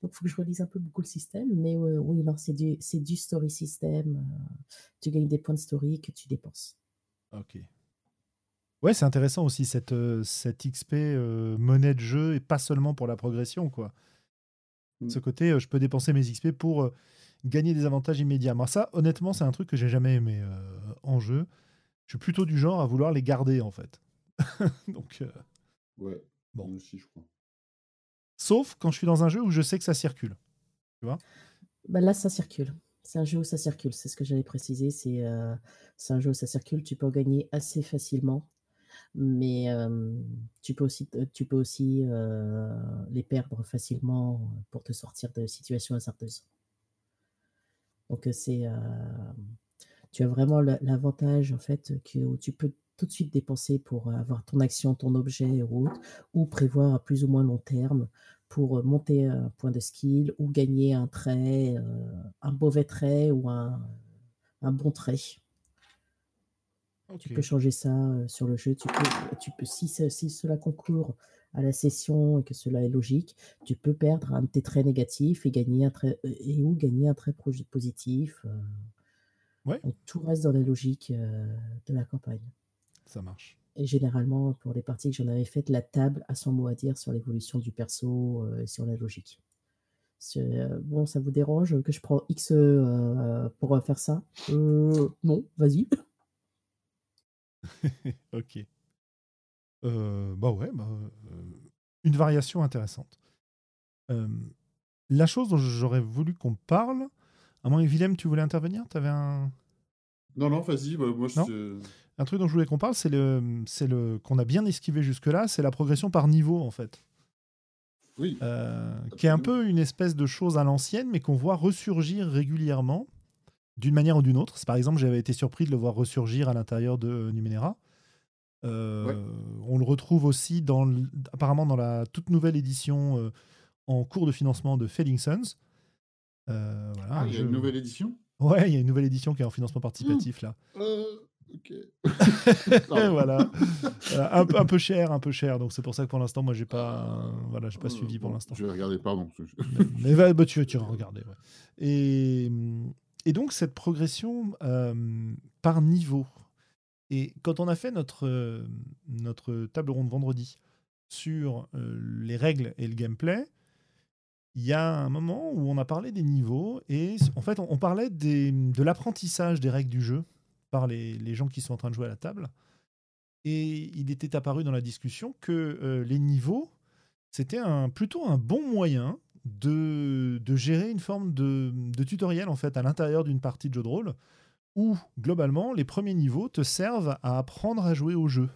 Donc, il faut que je relise un peu beaucoup le système. Mais oui, non, c'est du, du story system. tu gagnes des points de story que tu dépenses. Ok. Ouais, c'est intéressant aussi cette, euh, cette XP euh, monnaie de jeu et pas seulement pour la progression. quoi. Mmh. Ce côté, euh, je peux dépenser mes XP pour gagner des avantages immédiats. Moi, ça, honnêtement, c'est un truc que j'ai jamais aimé en jeu. Je suis plutôt du genre à vouloir les garder, en fait. Donc, ouais, bon. aussi, je crois. Sauf quand je suis dans un jeu où je sais que ça circule. Tu vois bah Là, ça circule. C'est un jeu où ça circule, c'est ce que j'allais préciser. C'est un jeu où ça circule, tu peux en gagner assez facilement mais tu peux aussi, tu peux aussi les perdre facilement pour te sortir de situations hasardeuses. Donc c'est, tu as vraiment l'avantage en fait que tu peux tout de suite dépenser pour avoir ton action, ton objet ou ou prévoir à plus ou moins long terme pour monter un point de skill ou gagner un trait, un mauvais trait ou un bon trait. Tu peux changer ça sur le jeu. Tu peux, tu peux, si, si cela concourt à la session et que cela est logique, tu peux perdre un de tes traits négatifs et gagner un trait et ou gagner un trait positif. Ouais. tout reste dans la logique de la campagne. Ça marche. Et généralement, pour les parties que j'en avais faites, la table a son mot à dire sur l'évolution du perso et sur la logique. Bon, ça vous dérange que je prends X pour faire ça? Non, vas-y. ok. Euh, bah ouais, bah, euh, une variation intéressante. Euh, la chose dont j'aurais voulu qu'on parle, à moins Willem, tu voulais intervenir? Tu avais un. Non, non, vas-y, bah, moi Un truc dont je voulais qu'on parle, c'est le, c'est le qu'on a bien esquivé jusque-là, c'est la progression par niveau en fait. Oui. qui est un peu une espèce de chose à l'ancienne, mais qu'on voit ressurgir régulièrement d'une manière ou d'une autre. Par exemple, j'avais été surpris de le voir ressurgir à l'intérieur de Numenera. Euh, on le retrouve aussi dans, apparemment dans la toute nouvelle édition euh, en cours de financement de Fading Suns. Euh, voilà, ah, il y a une nouvelle édition? Ouais, il y a une nouvelle édition qui est en financement participatif là. ok. voilà, un, un, peu cher, un peu cher. Donc c'est pour ça que pour l'instant, moi, j'ai pas, voilà, j'ai pas suivi pour l'instant. Je vais regarder, pardon. mais, bah, tu, tu vas regarder. Et et donc cette progression euh, par niveau. Et quand on a fait notre, euh, notre table ronde vendredi sur euh, les règles et le gameplay, il y a un moment où on a parlé des niveaux et en fait, on, parlait de l'apprentissage des règles du jeu par les, gens qui sont en train de jouer à la table. Et il était apparu dans la discussion que les niveaux, c'était un, plutôt un bon moyen de, gérer une forme de, tutoriel en fait à l'intérieur d'une partie de jeu de rôle où globalement les premiers niveaux te servent à apprendre à jouer au jeu.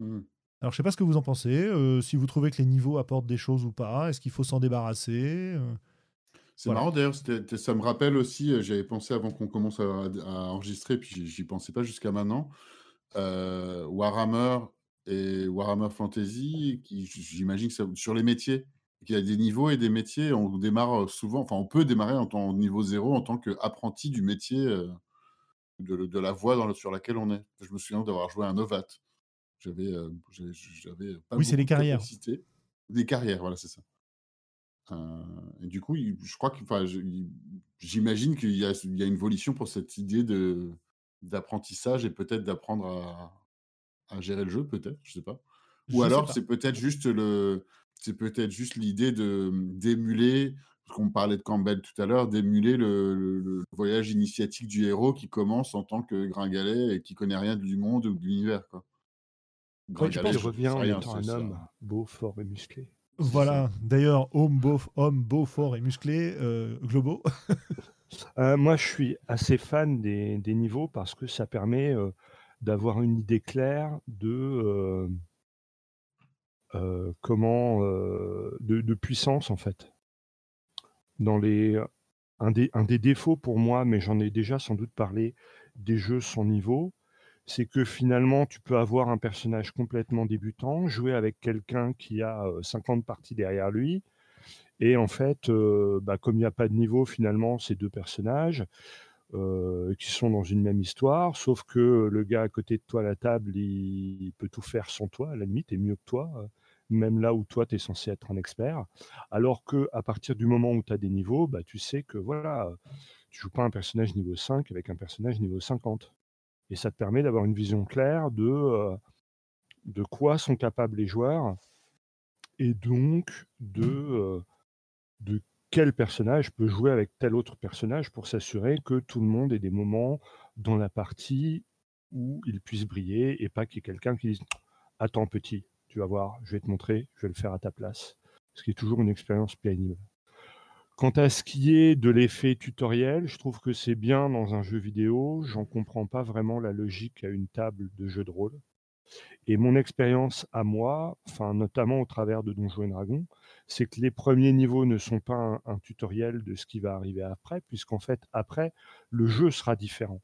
Mmh. Alors, je sais pas ce que vous en pensez, euh, si vous trouvez que les niveaux apportent des choses ou pas, est-ce qu'il faut s'en débarrasser euh, C'est marrant d'ailleurs, ça me rappelle aussi, euh, j'avais pensé avant qu'on commence à, enregistrer, puis j'y pensais pas jusqu'à maintenant, Warhammer et Warhammer Fantasy, qui j'imagine que sur les métiers, qu'il y a des niveaux et des métiers, on démarre souvent, enfin on peut démarrer en, en niveau zéro en tant qu'apprenti du métier de, la voie sur laquelle on est. Je me souviens d'avoir joué un Novat. J'avais, euh, j'avais pas Oui, c'est les carrières. Des carrières, voilà, c'est ça. Euh, et du coup, je crois que, enfin, j'imagine qu'il y a, il y a une volition pour cette idée de d'apprentissage et peut-être d'apprendre à, à gérer le jeu, peut-être, je sais pas. Ou alors, c'est peut-être juste le, c'est peut-être juste l'idée de d'émuler, parce qu'on parlait de Campbell tout à l'heure, d'émuler le, le, voyage initiatique du héros qui commence en tant que gringalet et qui connaît rien du monde ou de l'univers, quoi je pense qu'il revient en étant un homme beau, fort et musclé. Voilà, d'ailleurs, homme beau, homme beau, fort et musclé, euh, globaux. Euh, moi, je suis assez fan des, niveaux parce que ça permet euh, d'avoir une idée claire de comment de, puissance en fait. Dans les un des, défauts pour moi, mais j'en ai déjà sans doute parlé, des jeux sans niveau, c'est que finalement, tu peux avoir un personnage complètement débutant, jouer avec quelqu'un qui a 50 parties derrière lui. Et en fait, bah, comme il n'y a pas de niveau, finalement, ces deux personnages qui sont dans une même histoire, sauf que le gars à côté de toi à la table, il, peut tout faire sans toi, à la limite, et mieux que toi, même là où toi, tu es censé être un expert. Alors que à partir du moment où tu as des niveaux, bah, tu sais que voilà, tu joues pas un personnage niveau 5 avec un personnage niveau 50. Et ça te permet d'avoir une vision claire de, euh, de quoi sont capables les joueurs et donc de, euh, de quel personnage peut jouer avec tel autre personnage pour s'assurer que tout le monde ait des moments dans la partie où il puisse briller et pas qu'il y ait quelqu'un qui dise Attends, petit, tu vas voir, je vais te montrer, je vais le faire à ta place. Ce qui est toujours une expérience pénible. Quant à ce qui est de l'effet tutoriel, je trouve que c'est bien dans un jeu vidéo. J'en comprends pas vraiment la logique à une table de jeu de rôle. Et mon expérience à moi, enfin notamment au travers de Donjons et Dragons, c'est que les premiers niveaux ne sont pas un, tutoriel de ce qui va arriver après, puisqu'en fait après le jeu sera différent.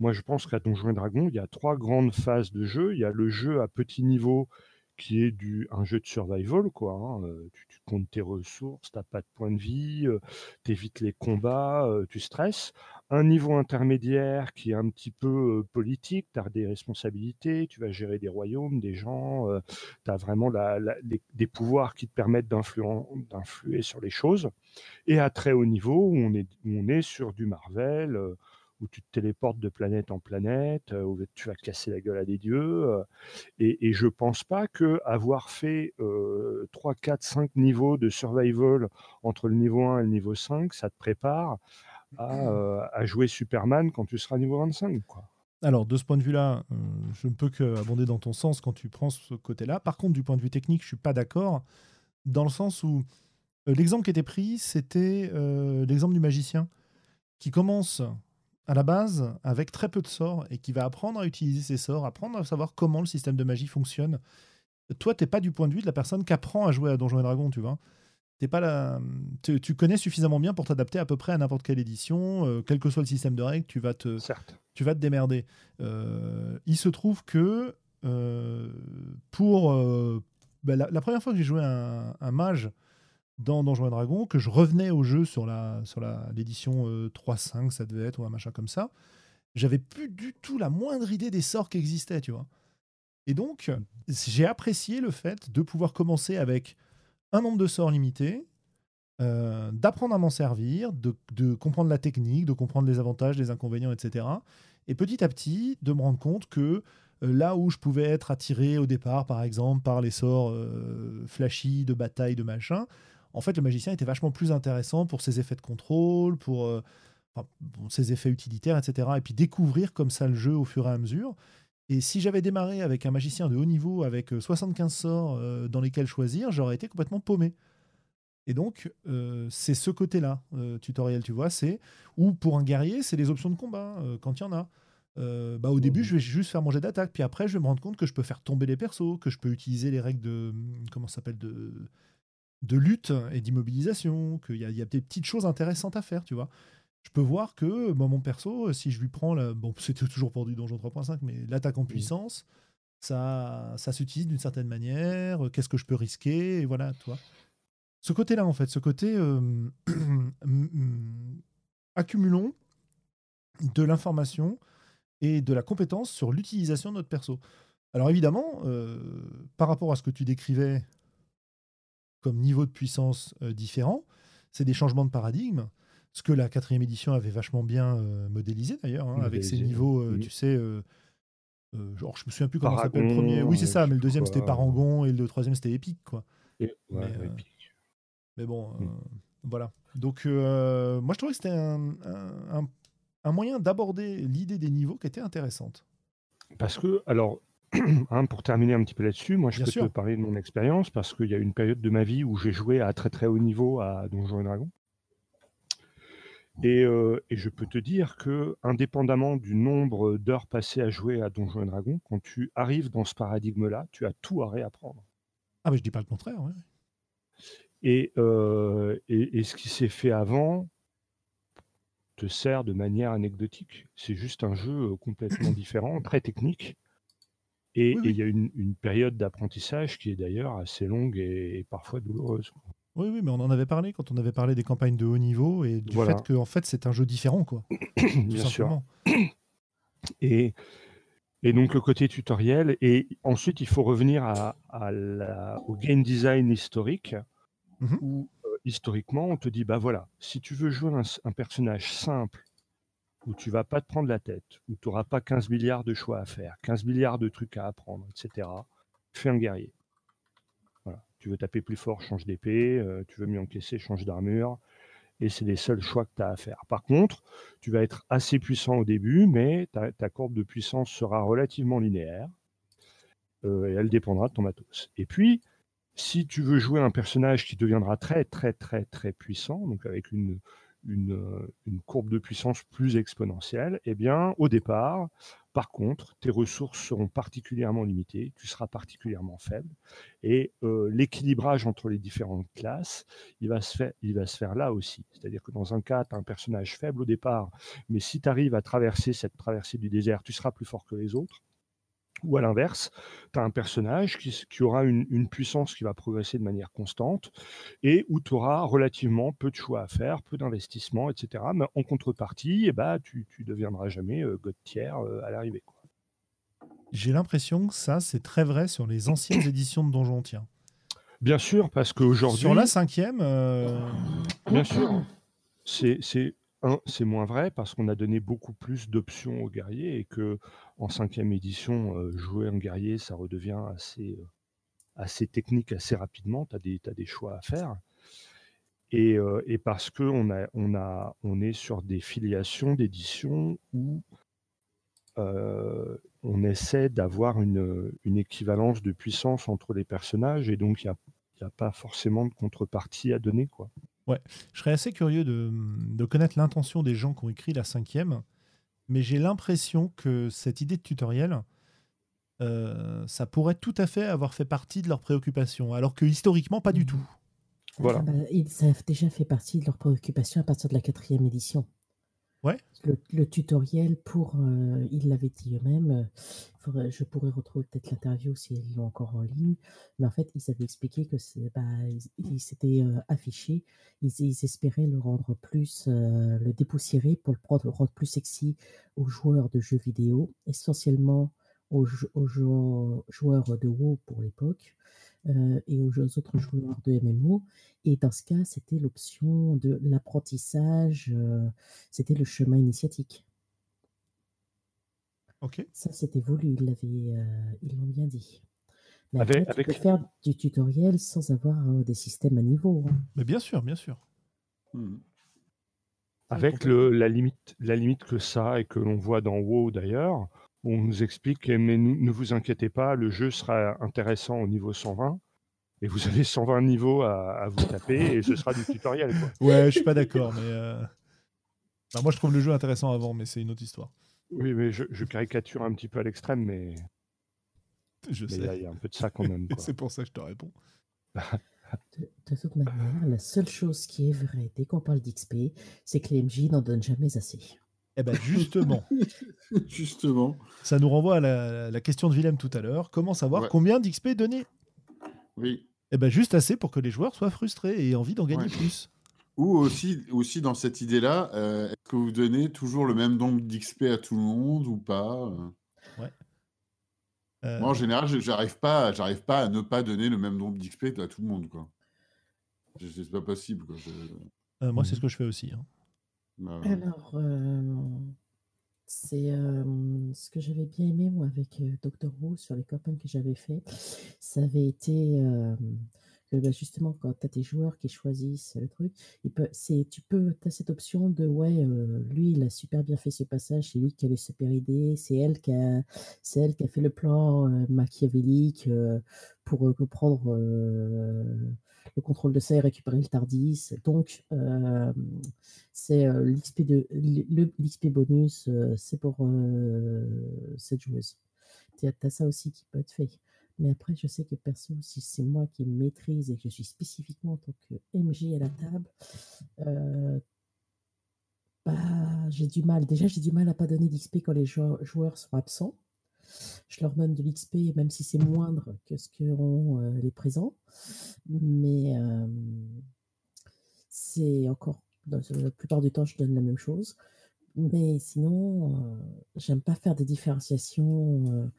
Moi, je pense qu'à Donjons et Dragons, il y a trois grandes phases de jeu. Il y a le jeu à petit niveau qui est du, un jeu de survival, quoi. Hein, euh, tu, comptes tes ressources, t'as pas de points de vie, euh, tu évites les combats, euh, tu stresses. Un niveau intermédiaire qui est un petit peu politique, tu as des responsabilités, tu vas gérer des royaumes, des gens, tu as vraiment la, des pouvoirs qui te permettent d'influer sur les choses. Et à très haut niveau, où on est, on est sur du Marvel où tu te téléportes de planète en planète, euh, où tu vas casser la gueule à des dieux. Euh, et, et je pense pas que avoir fait euh, 3, 4, 5 niveaux de survival entre le niveau 1 et le niveau 5, ça te prépare à, euh, à jouer Superman quand tu seras niveau 25. Quoi. Alors, de ce point de vue-là, je ne peux qu'abonder dans ton sens quand tu prends ce côté-là. Par contre, du point de vue technique, je suis pas d'accord, dans le sens où l'exemple qui était pris, c'était l'exemple du magicien qui commence à la base avec très peu de sorts et qui va apprendre à utiliser ses sorts, apprendre à savoir comment le système de magie fonctionne. Toi, t'es pas du point de vue de la personne qui apprend à jouer à Donjons et Dragons, tu vois. T'es pas la... tu, connais suffisamment bien pour t'adapter à peu près à n'importe quelle édition, euh, quel que soit le système de règles, tu vas te, Certes. Tu vas te démerder. Euh, il se trouve que euh, pour bah, la, première fois que j'ai joué un, un mage dans Donjons et Dragons, que je revenais au jeu sur la sur l'édition 3.5, euh, ça devait être, ou un machin comme ça, j'avais plus du tout la moindre idée des sorts qui existaient, tu vois. Et donc, j'ai apprécié le fait de pouvoir commencer avec un nombre de sorts limité, euh, d'apprendre à m'en servir, de, de, comprendre la technique, de comprendre les avantages, les inconvénients, etc. Et petit à petit, de me rendre compte que euh, là où je pouvais être attiré au départ, par exemple, par les sorts flashy de bataille, de machin, en fait, le magicien était vachement plus intéressant pour ses effets de contrôle, pour euh, ses effets utilitaires, etc. Et puis découvrir comme ça le jeu au fur et à mesure. Et si j'avais démarré avec un magicien de haut niveau, avec 75 sorts dans lesquels choisir, j'aurais été complètement paumé. Et donc, c'est ce côté-là, tutoriel, tu vois, c'est ou pour un guerrier, c'est les options de combat, quand il y en a. Euh, bah, au début, je vais juste faire mon jet d'attaque, puis après, je vais me rendre compte que je peux faire tomber les persos, que je peux utiliser les règles de comment s'appelle de de lutte et d'immobilisation, qu'il y a, y a des petites choses intéressantes à faire, tu vois. Je peux voir que bah, mon perso, si je lui prends la, bon, c'était toujours pour du donjon 3.5, mais l'attaque en puissance, ça, ça s'utilise d'une certaine manière. Qu'est-ce que je peux risquer Et voilà, toi. Ce côté-là, en fait, ce côté euh, accumulons de l'information et de la compétence sur l'utilisation de notre perso. Alors évidemment, euh, par rapport à ce que tu décrivais comme niveau de puissance euh, différent, c'est des changements de paradigme, ce que la quatrième édition avait vachement bien euh, modélisé d'ailleurs, hein, avec ses niveaux, tu sais, genre je me souviens plus comment s'appelle le premier. Oui c'est ça, mais le deuxième c'était Parangon et le troisième c'était Épique quoi. mais, mais, bon, mm. voilà. Donc moi je trouvais que c'était un, un, un moyen d'aborder l'idée des niveaux qui était intéressante. Parce que, alors, hein, pour terminer un petit peu là-dessus, moi je peux te parler de mon expérience parce qu'il y a une période de ma vie où j'ai joué à très très haut niveau à Donjons et Dragons. Et, euh, et, je peux te dire que, indépendamment du nombre d'heures passées à jouer à Donjons et Dragons, quand tu arrives dans ce paradigme-là, tu as tout à réapprendre. Ah, mais je dis pas le contraire. Ouais. Et, euh, et, et, ce qui s'est fait avant, te sert de manière anecdotique. C'est juste un jeu complètement différent, très technique. Et il y a une, période d'apprentissage qui est d'ailleurs assez longue et, parfois douloureuse. Oui, oui, mais on en avait parlé quand on avait parlé des campagnes de haut niveau et du fait que en fait, c'est un jeu différent. quoi. Bien sûr. Et, et donc le côté tutoriel. Et ensuite, il faut revenir à, la, au game design historique, mmh où historiquement, on te dit, bah voilà, si tu veux jouer un, personnage simple, où tu vas pas te prendre la tête, où tu n'auras pas 15 milliards de choix à faire, 15 milliards de trucs à apprendre, etc., fais un guerrier. Tu veux taper plus fort, change d'épée, euh, tu veux mieux encaisser, change d'armure, et c'est les seuls choix que tu as à faire. Par contre, tu vas être assez puissant au début, mais ta, ta courbe de puissance sera relativement linéaire, euh, et elle dépendra de ton matos. Et puis, si tu veux jouer un personnage qui deviendra très très très très puissant, donc avec une, une, courbe de puissance plus exponentielle, eh bien au départ, par contre, tes ressources seront particulièrement limitées, tu seras particulièrement faible, et euh, l'équilibrage entre les différentes classes, il va se faire, il va se faire là aussi. C'est-à-dire que dans un cas, tu as un personnage faible au départ, mais si tu arrives à traverser cette traversée du désert, tu seras plus fort que les autres. Ou à l'inverse, tu as un personnage qui, aura une, puissance qui va progresser de manière constante et où tu auras relativement peu de choix à faire, peu d'investissement, etc. Mais en contrepartie, eh ben, tu ne deviendras jamais euh, god tiers euh, à l'arrivée. J'ai l'impression que ça, c'est très vrai sur les anciennes éditions de Donjon Tiens. Bien sûr, parce qu'aujourd'hui. Sur la cinquième. Euh, Bien sûr. C'est moins vrai parce qu'on a donné beaucoup plus d'options aux guerriers et que en cinquième édition, euh, jouer un guerrier, ça redevient assez, euh, assez technique assez rapidement. Tu as des, choix à faire. Et, euh, parce qu'on a, on a, on est sur des filiations d'édition où on essaie d'avoir une, équivalence de puissance entre les personnages et donc il n'y a, a pas forcément de contrepartie à donner. quoi. Ouais, je serais assez curieux de, connaître l'intention des gens qui ont écrit la cinquième, mais j'ai l'impression que cette idée de tutoriel, euh, ça pourrait tout à fait avoir fait partie de leurs préoccupations, alors que historiquement, pas du tout. Voilà. Ah bah, ça a déjà fait partie de leurs préoccupations à partir de la quatrième édition. Ouais. Le, tutoriel pour, euh, ils l'avaient dit eux-mêmes, euh, je pourrais retrouver peut-être l'interview si ils l'ont encore en ligne, mais en fait, ils avaient expliqué que bah, ils s'étaient euh, affichés, ils, espéraient le rendre plus, le dépoussiérer pour le rendre, le rendre plus sexy aux joueurs de jeux vidéo, essentiellement aux, aux joueurs de WoW pour l'époque, euh, et aux autres joueurs de MMO. Et dans ce cas, c'était l'option de l'apprentissage, euh, c'était le chemin initiatique. Ok. Ça, c'était voulu, ils l'avaient, euh, ils l'ont bien dit. Mais Avec- après, tu avec- peux faire du tutoriel sans avoir euh, des systèmes à niveau. hein. Mais bien sûr, bien sûr. Mhm. Avec le, la, limite, la limite que ça et que l'on voit dans WoW d'ailleurs, on nous explique, mais ne, vous inquiétez pas, le jeu sera intéressant au niveau 120 et vous avez 120 niveaux à, à vous taper et ce sera du tutoriel. Quoi. Ouais, je suis pas d'accord, mais. euh, moi, je trouve le jeu intéressant avant, mais c'est une autre histoire. Oui, mais je, je caricature un petit peu à l'extrême, mais Je mais sais. il y a un peu de ça quand même. C'est pour ça que je te réponds. De, de toute manière, la seule chose qui est vraie dès qu'on parle d'XP, c'est que les MJ n'en donnent jamais assez. Eh ben justement, Justement. ça nous renvoie à la, la question de Willem tout à l'heure. Comment savoir Ouais. combien d'XP donner? Oui. Eh ben juste assez pour que les joueurs soient frustrés et aient envie d'en gagner Ouais. plus. Ou aussi, aussi dans cette idée-là, euh, est-ce que vous donnez toujours le même nombre d'XP à tout le monde ou pas? Euh Euh, Moi, en général, je- j'arrive pas, j'arrive pas à ne pas donner le même nombre d'XP à tout le monde, quoi. C'est pas possible, quoi. Euh, moi, c'est ce que je fais aussi. hein. Bah, Alors, euh, c'est euh, ce que j'avais bien aimé, moi, avec euh, Dr. Who sur les campagnes que j'avais fait. Ça avait été que bah, justement, quand tu as tes joueurs qui choisissent le truc, tu peux, as cette option de ouais, lui, il a super bien fait ce passage, c'est lui qui a les super idées, c'est elle qui a, c'est elle qui a fait le plan machiavélique pour reprendre le contrôle de et récupérer le Tardis. Donc, euh, c'est euh, l'XP bonus, euh, c'est pour cette joueuse. Tu as ça aussi qui peut être fait. Mais après, je sais que perso, si c'est moi qui maîtrise et que je suis spécifiquement en tant que MJ à la table, bah, j'ai du mal. Déjà, j'ai du mal à pas donner d'XP quand les jou- joueurs sont absents. Je leur donne de l'XP, même si c'est moindre que ce qu'ont euh, les présents. Mais euh, c'est encore, la plupart du temps, je donne la même chose. Mais sinon, euh, j'aime pas faire des différenciations.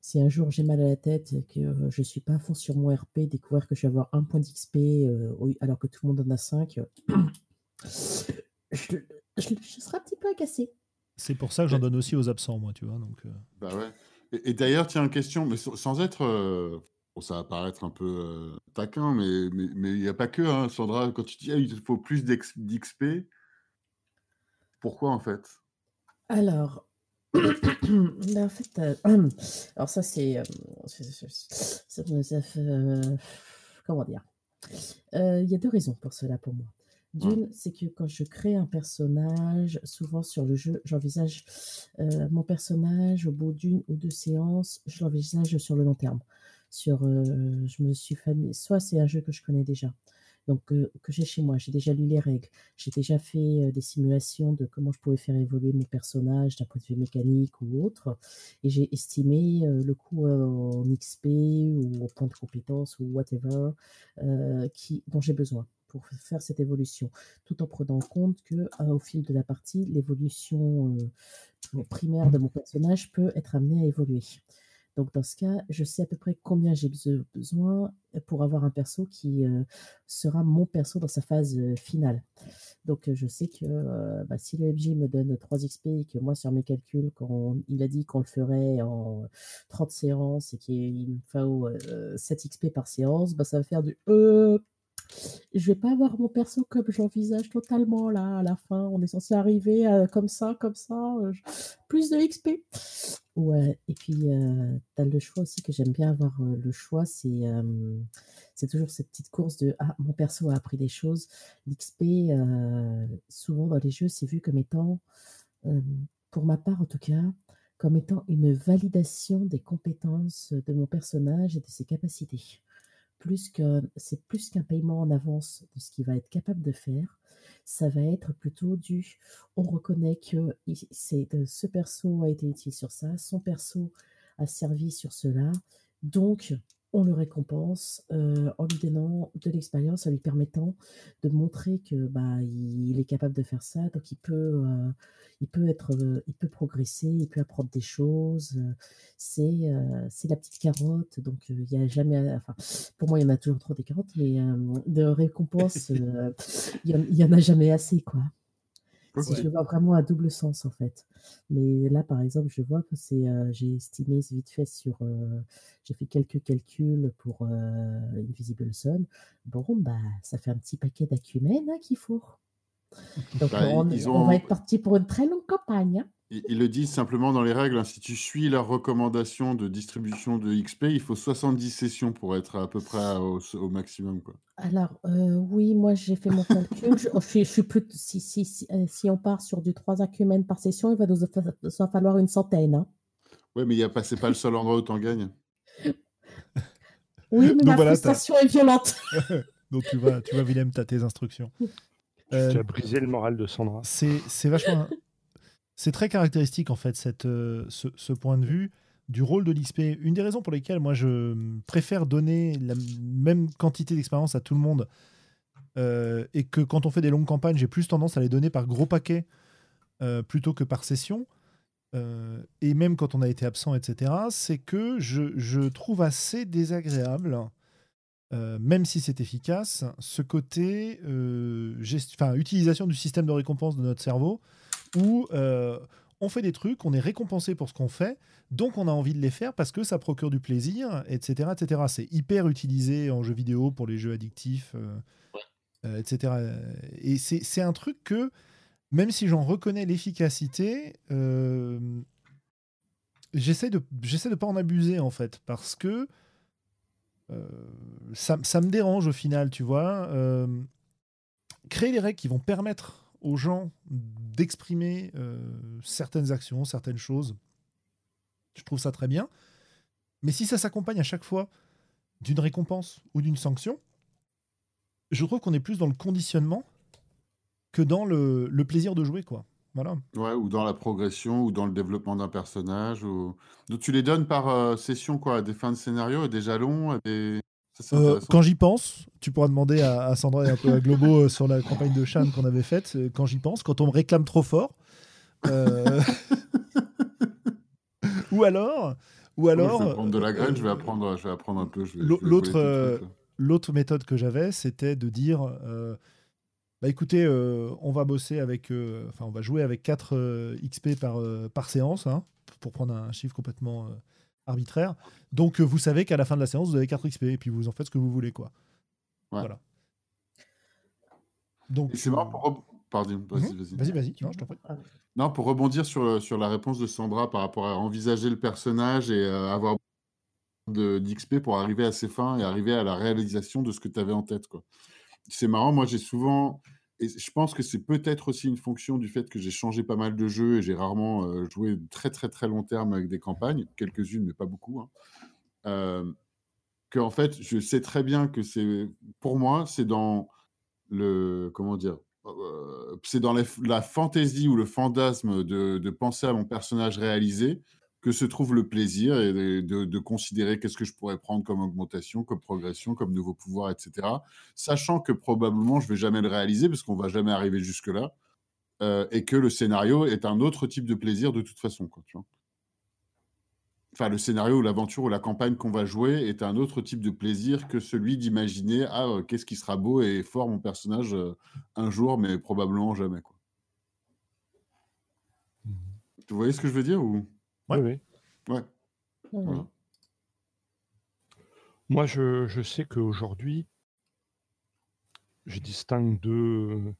si un jour j'ai mal à la tête et que je suis pas à fond sur mon RP, découvrir que je vais avoir un point d'XP alors que tout le monde en a 5, je, je, je serai un petit peu agacée. C'est pour ça que j'en donne aussi aux absents, moi, tu vois. Donc, euh, Bah ouais. Et, et d'ailleurs, tiens, une question, mais sans, sans être. euh, bon, ça va paraître un peu euh, taquin, mais mais mais il n'y a pas que, hein, Sandra, quand tu dis ah, il faut plus d'XP, pourquoi en fait? Alors, ben, en fait, euh, alors ça c'est, euh, euh, comment dire? Euh, Il y a deux raisons pour cela pour moi. D'une, c'est que quand je crée un personnage, souvent sur le jeu, j'envisage euh, mon personnage au bout d'une ou deux séances, je l'envisage sur le long terme. Sur, euh, je me suis famille, soit c'est un jeu que je connais déjà, donc euh, que j'ai chez moi, j'ai déjà lu les règles, j'ai déjà fait des simulations de comment je pouvais faire évoluer mon personnage d'un point de vue mécanique ou autre, et j'ai estimé le coût en XP ou en point de compétence ou whatever dont j'ai besoin pour faire cette évolution, tout en prenant en compte que euh, au fil de la partie, l'évolution euh, primaire de mon personnage peut être amenée à évoluer. Donc dans ce cas, je sais à peu près combien j'ai beso- besoin pour avoir un perso qui euh, sera mon perso dans sa phase finale. Donc je sais que bah, si le MJ me donne 3 XP et que moi sur mes calculs, quand il a dit qu'on le ferait en 30 séances et qu'il me faut euh, 7 XP par séance, bah, ça va faire du je vais pas avoir mon perso comme j'envisage totalement là à la fin. On est censé arriver à- comme ça, comme ça, euh, plus de XP. Ouais, et puis tu as le choix aussi que j'aime bien avoir euh, le choix, c'est euh, c'est toujours cette petite course de ah mon perso a appris des choses. L'XP euh, souvent dans les jeux c'est vu comme étant, euh, pour ma part en tout cas, comme étant une validation des compétences de mon personnage et de ses capacités plus que c'est plus qu'un paiement en avance de ce qu'il va être capable de faire. Ça va être plutôt du on reconnaît que euh, ce perso a été utile sur ça, son perso a servi sur cela, donc on le récompense euh, en lui donnant de l'expérience, en lui permettant de montrer que bah il est capable de faire ça, donc il peut euh, il peut être euh, il peut progresser, il peut apprendre des choses. c'est c'est la petite carotte, donc il y a jamais, enfin pour moi il y en a toujours trop des carottes, mais de récompenses euh, il y, en- il y en a jamais assez quoi. Je vois vraiment à double sens en fait. Mais là, par exemple, je vois que c'est, euh, j'ai estimé vite fait sur, euh, j'ai fait quelques calculs pour euh, Invisible Sun. Bon, bah, ça fait un petit paquet d'acumènes hein, qu'il faut. Donc Bah, on, ils on va être parti pour une très longue campagne. hein. ils, ils le disent simplement dans les règles, hein, si tu suis leurs recommandations de distribution de XP, il faut 70 sessions pour être à peu près au, au maximum, quoi. Alors, euh, oui, moi j'ai fait mon calcul. Je, je suis, je suis plus, si, si, si, euh, si on part sur du 3 acumènes par session, il va nous fa- nous en falloir une centaine. hein. Ouais, mais il y a pas, le seul endroit où t'en gagnes. Oui, mais Donc ma voilà, frustration est violente. Donc tu vois, tu vois Willem, tu as tes instructions. Euh, Tu as brisé le moral de Sandra. c'est c'est vachement. C'est très caractéristique en fait cette, euh, ce, ce point de vue du rôle de l'XP. Une des raisons pour lesquelles moi je préfère donner la même quantité d'expérience à tout le monde euh, et que quand on fait des longues campagnes, j'ai plus tendance à les donner par gros paquets euh, plutôt que par session. euh, et même quand on a été absent, etc., c'est que je, je trouve assez désagréable, euh, même si c'est efficace, ce côté euh, utilisation du système de récompense de notre cerveau où euh, on fait des trucs, on est récompensé pour ce qu'on fait, donc on a envie de les faire parce que ça procure du plaisir, etc. etc. C'est hyper utilisé en jeu vidéo pour les jeux addictifs, etc. Et c'est un truc que, même si j'en reconnais l'efficacité, j'essaie de j'essaie de pas en abuser en fait parce que ça, ça me dérange au final, tu vois. Euh, créer les règles qui vont permettre aux gens d'exprimer euh, certaines actions, certaines choses, je trouve ça très bien. Mais si ça s'accompagne à chaque fois d'une récompense ou d'une sanction, je trouve qu'on est plus dans le conditionnement que dans le, le plaisir de jouer, quoi. Voilà. Ouais, ou dans la progression, ou dans le développement d'un personnage. Ou... Donc tu les donnes par euh, session, quoi, à des fins de scénario, à des jalons, à des. Ça, c'est Euh, intéressant. quand j'y pense, tu pourras demander à, à Sandra et un peu à Globo euh, sur la campagne de Shan qu'on avait faite. euh, Quand j'y pense, quand on me réclame trop fort, euh, ou alors, ou alors, je vais prendre de la graine, je vais apprendre, je vais apprendre un peu. je vais- l'au- je vais l'autre, voler tes euh, trucs, là. l'autre méthode que j'avais, c'était de dire, euh, bah écoutez, euh, on va bosser avec, euh, enfin, on va jouer avec 4 XP par, euh, par séance, hein, pour prendre un chiffre complètement euh, arbitraire. Donc, euh, vous savez qu'à la fin de la séance, vous avez 4 XP, et puis vous en faites ce que vous voulez, quoi. Ouais. Voilà. Donc, Et c'est marrant pour. Pardon, vas-y, Mhm. vas-y. Vas-y, vas-y, non, je t'en prie. Non, pour rebondir sur, sur la réponse de Sandra par rapport à envisager le personnage et euh, avoir de- d'XP pour arriver à ses fins et arriver à la réalisation de ce que tu avais en tête. quoi. C'est marrant, moi j'ai souvent, et je pense que c'est peut-être aussi une fonction du fait que j'ai changé pas mal de jeux et j'ai rarement euh, joué très très très long terme avec des campagnes, quelques-unes mais pas beaucoup. Hein. Que en fait, je sais très bien que c'est, pour moi, c'est dans le, comment dire, euh, c'est dans la, fantaisie ou le fantasme de penser à mon personnage réalisé que se trouve le plaisir et de, de- de considérer qu'est-ce que je pourrais prendre comme augmentation, comme progression, comme nouveau pouvoir, etc. Sachant que probablement je vais jamais le réaliser parce qu'on va jamais arriver jusque-là euh, et que le scénario est un autre type de plaisir de toute façon. Quoi, tu vois. Enfin, le scénario ou l'aventure ou la campagne qu'on va jouer est un autre type de plaisir que celui d'imaginer ah euh, qu'est-ce qui sera beau et fort mon personnage euh, un jour, mais probablement jamais. Quoi. Vous voyez ce que je veux dire ou? Ouais. Oui, oui. ouais. Ouais, Voilà. ouais. Moi, je, je sais qu'aujourd'hui, je distingue deux.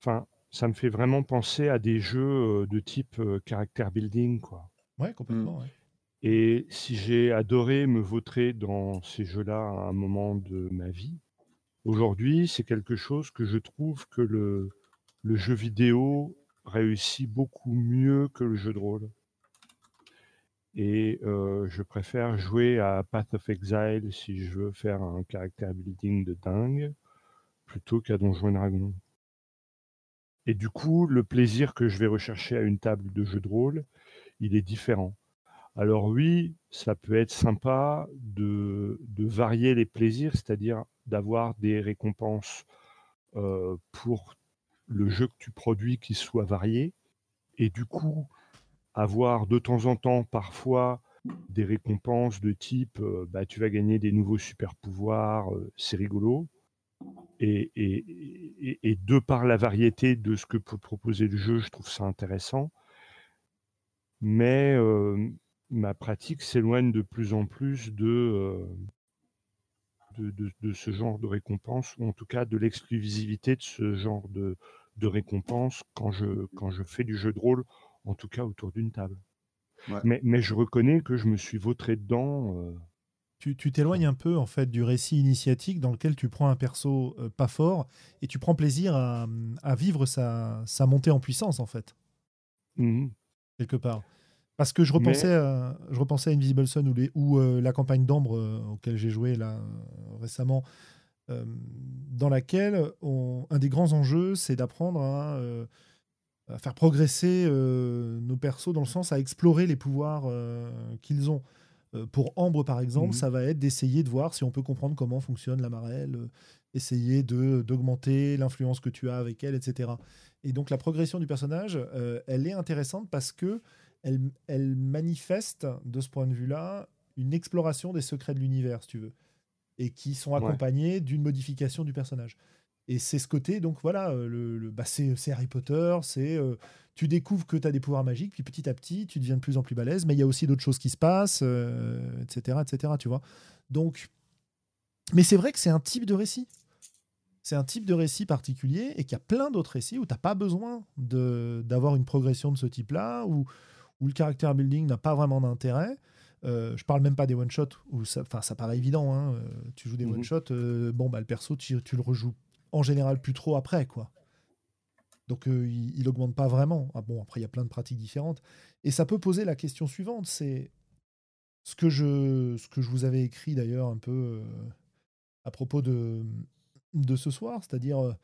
Enfin, ça me fait vraiment penser à des jeux euh, de type euh, character building, quoi. Ouais, complètement. ouais. Et si j'ai adoré me vautrer dans ces jeux-là à un moment de ma vie, aujourd'hui, c'est quelque chose que je trouve que le, le jeu vidéo réussit beaucoup mieux que le jeu de rôle. Et euh, je préfère jouer à Path of Exile si je veux faire un character building de dingue, plutôt qu'à Donjons et Dragons. Et du coup, le plaisir que je vais rechercher à une table de jeu de rôle, il est différent. Alors oui, ça peut être sympa de, de varier les plaisirs, c'est-à-dire d'avoir des récompenses euh, pour le jeu que tu produis qui soit varié, et du coup avoir de temps en temps parfois des récompenses de type euh, bah, tu vas gagner des nouveaux super pouvoirs, euh, c'est rigolo, et, de par la variété de ce que peut proposer le jeu, je trouve ça intéressant. Mais ma pratique s'éloigne de plus en plus de, ce genre de récompense, ou en tout cas de l'exclusivité de ce genre de, de récompense quand quand je fais du jeu de rôle, en tout cas autour d'une table. Mais, mais, je reconnais que je me suis vautré dedans. Tu t'éloignes un peu en fait du récit initiatique dans lequel tu prends un perso pas fort et tu prends plaisir à, à vivre sa, sa, montée en puissance en fait. Mmh Quelque part. Parce que je repensais, à, je repensais à Invisible Sun ou, les, ou la campagne d'Ambre auquel j'ai joué là récemment, dans laquelle un des grands enjeux, c'est d'apprendre à, à, faire progresser nos persos dans le sens à explorer les pouvoirs qu'ils ont. pour Ambre, par exemple, mmh ça va être d'essayer de voir si on peut comprendre comment fonctionne la marelle, essayer d'augmenter l'influence que tu as avec elle, etc. Et donc la progression du personnage, elle est intéressante parce que elle, manifeste, de ce point de vue-là, une exploration des secrets de l'univers, si tu veux, et qui sont accompagnés d'une modification du personnage. Et c'est ce côté, donc voilà, euh, le, bah c'est Harry Potter, c'est euh, tu découvres que tu as des pouvoirs magiques, puis petit à petit, tu deviens de plus en plus balèze, mais il y a aussi d'autres choses qui se passent, etc., euh, etc., tu vois. Donc, mais c'est vrai que c'est un type de récit. C'est un type de récit particulier et qu'il y a plein d'autres récits où tu n'as pas besoin d'avoir une progression de ce type-là, ou où le caractère building n'a pas vraiment d'intérêt. Euh, je parle même pas des one shots où ça, ça paraît évident. Hein, tu joues des mhm. one shots, euh, bon bah le perso tu, le rejoues en général plus trop après quoi. Donc euh, il, augmente pas vraiment. Ah, bon après il y a plein de pratiques différentes et ça peut poser la question suivante, c'est ce que je ce que je vous avais écrit d'ailleurs un peu à propos de de ce soir, c'est-à-dire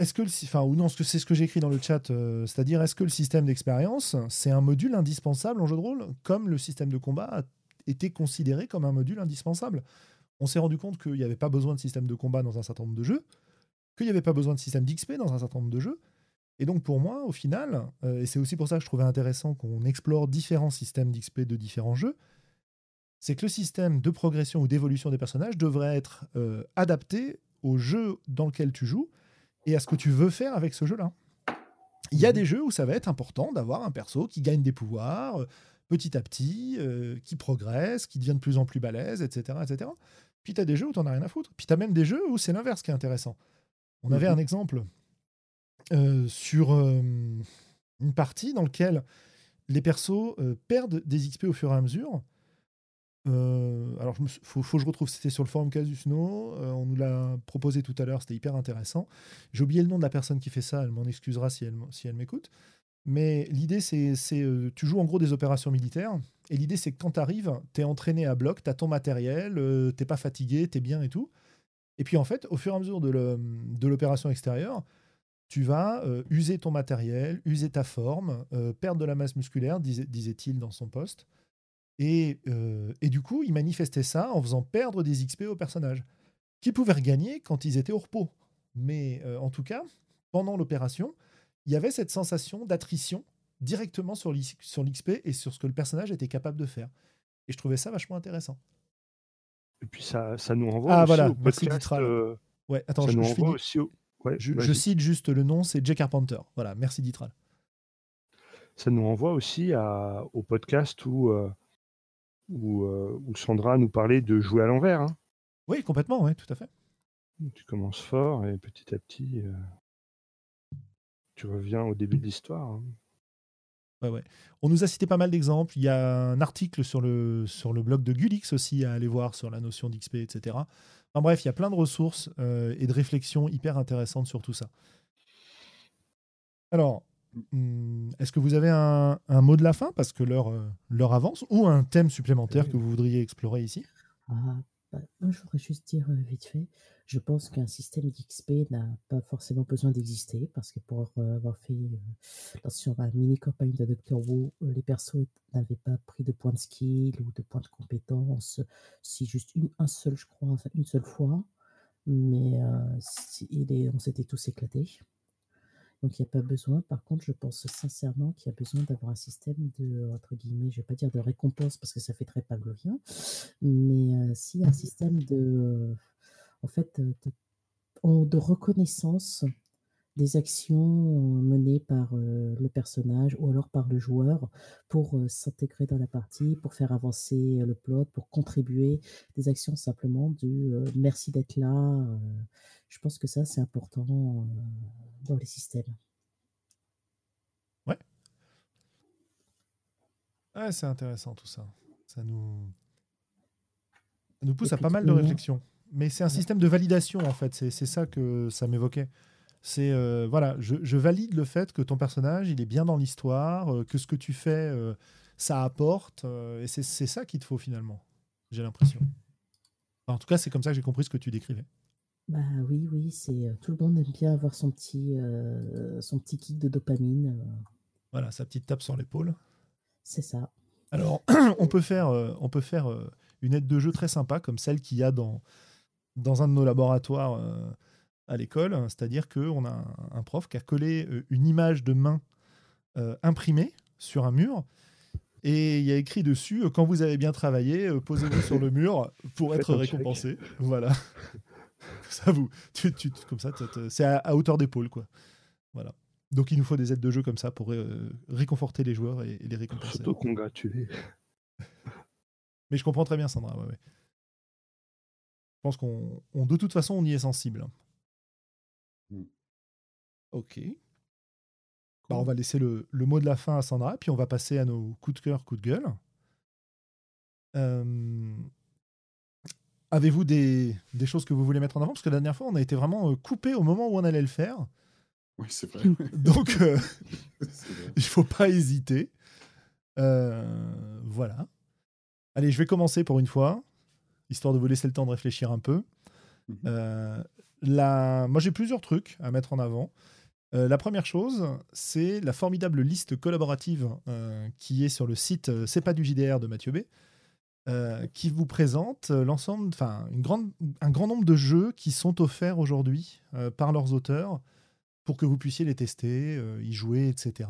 est-ce que le, enfin, ou non, c'est ce que j'ai écrit dans le chat, euh, c'est-à-dire est-ce que le système d'expérience, c'est un module indispensable en jeu de rôle, comme le système de combat a été considéré comme un module indispensable? On s'est rendu compte qu'il n'y avait pas besoin de système de combat dans un certain nombre de jeux, qu'il n'y avait pas besoin de système d'XP dans un certain nombre de jeux. Et donc pour moi, au final, euh, et c'est aussi pour ça que je trouvais intéressant qu'on explore différents systèmes d'XP de différents jeux, c'est que le système de progression ou d'évolution des personnages devrait être euh, adapté au jeu dans lequel tu joues et à ce que tu veux faire avec ce jeu-là. Il y a mhm. des jeux où ça va être important d'avoir un perso qui gagne des pouvoirs euh, petit à petit, qui progresse, qui devient de plus en plus balèze, etc. etc. Puis tu as des jeux où tu n'en as rien à foutre. Puis tu as même des jeux où c'est l'inverse qui est intéressant. On avait mhm. un exemple euh, sur une partie dans laquelle les persos perdent des XP au fur et à mesure euh, alors, il faut, faut, que je retrouve, c'était sur le forum Casus No. Euh, on nous l'a proposé tout à l'heure, c'était hyper intéressant. J'ai oublié le nom de la personne qui fait ça, elle m'en excusera si elle, si elle m'écoute. Mais l'idée, c'est, euh, tu joues en gros des opérations militaires. Et l'idée, c'est que quand tu arrives, tu es entraîné à bloc, tu as ton matériel, tu t'es pas fatigué, tu es bien et tout. Et puis en fait, au fur et à mesure de l'opération extérieure, tu vas user ton matériel, user ta forme, perdre de la masse musculaire, disait-il dans son poste. Euh, et, du coup, ils manifestaient ça en faisant perdre des XP aux personnages, qui pouvaient regagner quand ils étaient au repos. Mais euh, en tout cas, pendant l'opération, il y avait cette sensation d'attrition directement sur l'XP et sur ce que le personnage était capable de faire. Et je trouvais ça vachement intéressant. Et puis ça, ça nous renvoie ah, aussi voilà, au podcast. Euh, ouais, attends, je, je, cite juste le nom, c'est Jay Carpenter. Voilà, merci Ditral. Ça nous renvoie aussi à, au podcast où où, Sandra nous parlait de jouer à l'envers. Hein. Oui, complètement, oui, tout à fait. Tu commences fort et petit à petit, tu reviens au début de l'histoire. Hein. Ouais, ouais. On nous a cité pas mal d'exemples. Il y a un article sur le, sur le blog de Gulix aussi à aller voir sur la notion d'XP, etc. Enfin bref, il y a plein de ressources et de réflexions hyper intéressantes sur tout ça. Alors, Hmm, est-ce que vous avez un, mot de la fin? Parce que l'heure euh, avance ou un thème supplémentaire que vous voudriez explorer ici? ah, bah, Moi, je voudrais juste dire euh, vite fait, je pense qu'un système d'XP n'a pas forcément besoin d'exister parce que pour euh, avoir fait sur ma mini campagne de Dr. Wu, les persos n'avaient pas pris de points de skill ou de points de compétence, si juste une, un seul, je crois, une seule fois, mais on s'était tous éclatés. Donc il n'y a pas besoin. Par contre, je pense sincèrement qu'il y a besoin d'avoir un système de, entre guillemets, je ne vais pas dire de récompense parce que ça fait très pavlovien, mais euh, si un système de, en fait, de reconnaissance des actions menées par le personnage ou alors par le joueur pour s'intégrer dans la partie, pour faire avancer le plot, pour contribuer, des actions simplement du merci d'être là. je pense que ça, c'est important dans les systèmes. Ouais. Ouais, c'est intéressant tout ça. Ça nous, ça nous pousse à pas mal de réflexions. Mais c'est un système de validation en fait. C'est ça que ça m'évoquait. C'est euh, voilà, je, valide le fait que ton personnage il est bien dans l'histoire, euh, que ce que tu fais euh, ça apporte, et c'est ça qu'il te faut finalement. J'ai l'impression. en tout cas, c'est comme ça que j'ai compris ce que tu décrivais. Bah oui, oui, c'est tout le monde aime bien avoir son petit son petit kick de dopamine. Voilà, sa petite tape sur l'épaule. C'est ça. Alors, on peut faire, on peut faire une aide de jeu très sympa, comme celle qu'il y a dans, dans un de nos laboratoires à l'école, c'est-à-dire qu'on a un, prof qui a collé euh, une image de main euh, imprimée sur un mur. Et il y a écrit dessus euh, quand vous avez bien travaillé, posez-vous sur le mur pour être récompensé. Voilà. ça vous, comme ça, c'est à, hauteur d'épaule, quoi. Voilà. Donc il nous faut des aides de jeu comme ça pour réconforter les joueurs et, les récompenser. S'auto-congratuler. Mais je comprends très bien, Sandra. Je pense qu'on, de toute façon, on y est sensible. Mmh. Ok. Bah, on va laisser le, mot de la fin à Sandra, puis on va passer à nos coups de cœur, coups de gueule. Avez-vous des, choses que vous voulez mettre en avant? Parce que la dernière fois, on a été vraiment coupé au moment où on allait le faire. Oui, c'est vrai. Donc, il ne faut pas hésiter. voilà. Allez, je vais commencer pour une fois, histoire de vous laisser le temps de réfléchir un peu. Mmh moi, j'ai plusieurs trucs à mettre en avant. Euh, la première chose, c'est la formidable liste collaborative euh, qui est sur le site euh, C'est pas du JDR de Mathieu B, qui vous présente l'ensemble, enfin, un grand nombre de jeux qui sont offerts aujourd'hui par leurs auteurs pour que vous puissiez les tester, y jouer, etc.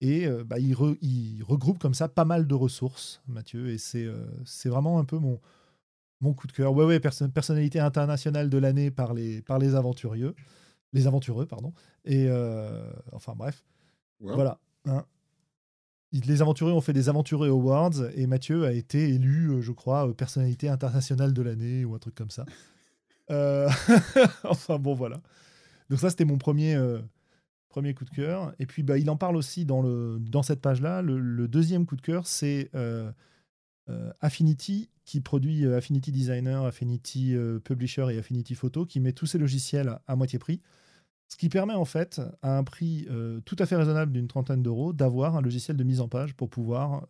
Et bah, il, il, regroupe comme ça pas mal de ressources, Mathieu, et c'est vraiment un peu mon, mon coup de cœur. Ouais, ouais, personnalité internationale de l'année par les, par les aventurieux. Les aventureux, pardon. Et euh, enfin, bref. Voilà. Hein. Les aventureux ont fait des aventureux awards et Mathieu a été élu, euh, je crois, euh, personnalité internationale de l'année ou un truc comme ça. enfin bon, voilà. Donc ça, c'était mon premier, premier coup de cœur. Et puis, bah, il en parle aussi dans, le, dans cette page-là. Le, deuxième coup de cœur, c'est Affinity qui produit euh, Affinity Designer, Affinity euh, Publisher et Affinity Photo, qui met tous ces logiciels à moitié prix. Ce qui permet en fait, à un prix euh, tout à fait raisonnable d'une trentaine d'euros, d'avoir un logiciel de mise en page pour pouvoir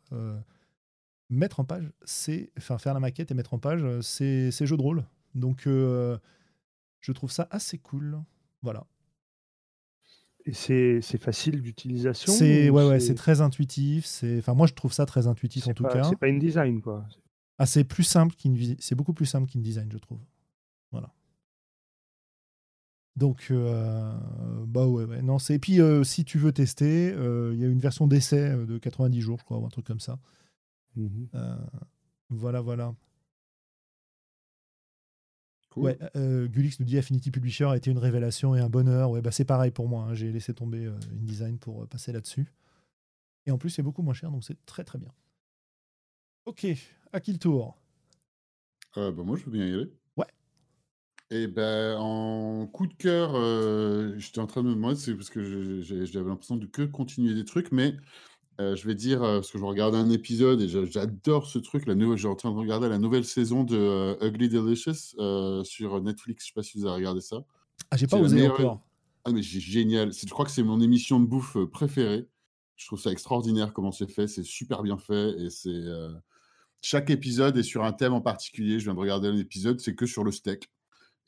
mettre en page, c'est, faire la maquette et mettre en page ces, jeux de rôle. Donc je trouve ça assez cool. Voilà. Et c'est, facile d'utilisation C'est ouais, ouais, c'est très intuitif. C'est, enfin moi je trouve ça très intuitif en tout cas. C'est pas une design quoi. Ah, c'est plus simple c'est beaucoup plus simple qu'InDesign, je trouve. Voilà. Donc, euh, bah ouais, ouais. Non. Et puis, euh, si tu veux tester, euh, il y a une version d'essai de 90 jours, je crois, ou un truc comme ça. Mmh voilà, voilà. Ouais, Gulix nous dit Affinity Publisher a été une révélation et un bonheur. Ouais, bah c'est pareil pour moi. Hein. J'ai laissé tomber InDesign pour passer là-dessus. Et en plus, c'est beaucoup moins cher, donc c'est très très bien. Ok, à qui le tour? Euh, bah, Moi, je veux bien y aller. Ouais. Et ben, en coup de cœur, euh, j'étais en train de me demander, c'est parce que j'avais l'impression de que continuer des trucs, mais euh, je vais dire, parce que je regarde un épisode et j'adore ce truc, la nouvelle, j'ai en train de regarder la nouvelle saison de Ugly Delicious sur Netflix. Je sais pas si vous avez regardé ça. Ah, j'ai pas osé encore. Ah, mais c'est génial. Je crois que c'est mon émission de bouffe préférée. Je trouve ça extraordinaire comment c'est fait. C'est super bien fait et c'est chaque épisode est sur un thème en particulier. Je viens de regarder un épisode, c'est que sur le steak.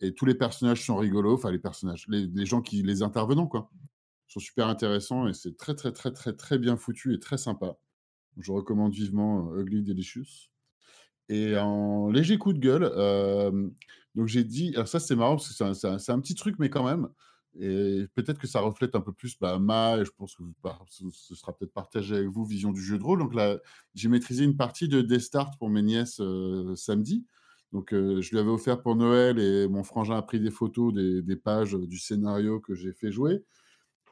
Et tous les personnages sont rigolos, enfin les personnages, les, gens qui, les intervenants, quoi, sont super intéressants et c'est très, très, très, très, très bien foutu et très sympa. Je recommande vivement euh, Ugly Delicious. Et en léger coup de gueule, donc j'ai dit, alors ça c'est marrant parce que c'est un, petit truc, mais quand même, et peut-être que ça reflète un peu plus bah, ma, et je pense que ce sera peut-être partagé avec vous, vision du jeu de rôle. Donc là, j'ai maîtrisé une partie de Start pour mes nièces samedi. Donc, je lui avais offert pour Noël et mon frangin a pris des photos des pages du scénario que j'ai fait jouer.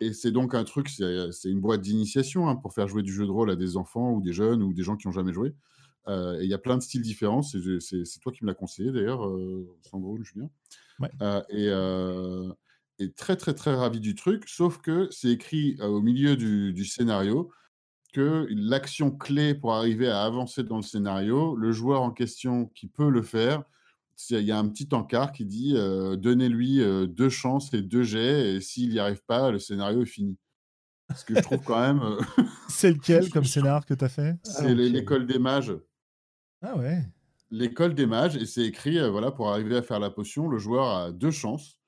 Et c'est donc un truc, c'est c'est une boîte d'initiation hein, pour faire jouer du jeu de rôle à des enfants ou des jeunes ou des gens qui n'ont jamais joué. Euh, et il y a plein de styles différents. C'est toi qui me l'as conseillé d'ailleurs, euh, Sandro, Julien. Ouais. Euh, et, euh, et très très très ravi du truc, sauf que c'est écrit euh, au milieu du, du scénario que l'action clé pour arriver à avancer dans le scénario, le joueur en question qui peut le faire, il y a un petit encart qui dit euh, donnez-lui euh, deux chances et deux jets, et s'il n'y arrive pas, le scénario est fini. Ce que je trouve quand même, euh, C'est lequel comme scénar que t'as fait? C'est Ah, l'é- l'école des mages. Ah ouais. L'école des mages, et c'est écrit, voilà, pour arriver à faire la potion, le joueur a deux chances.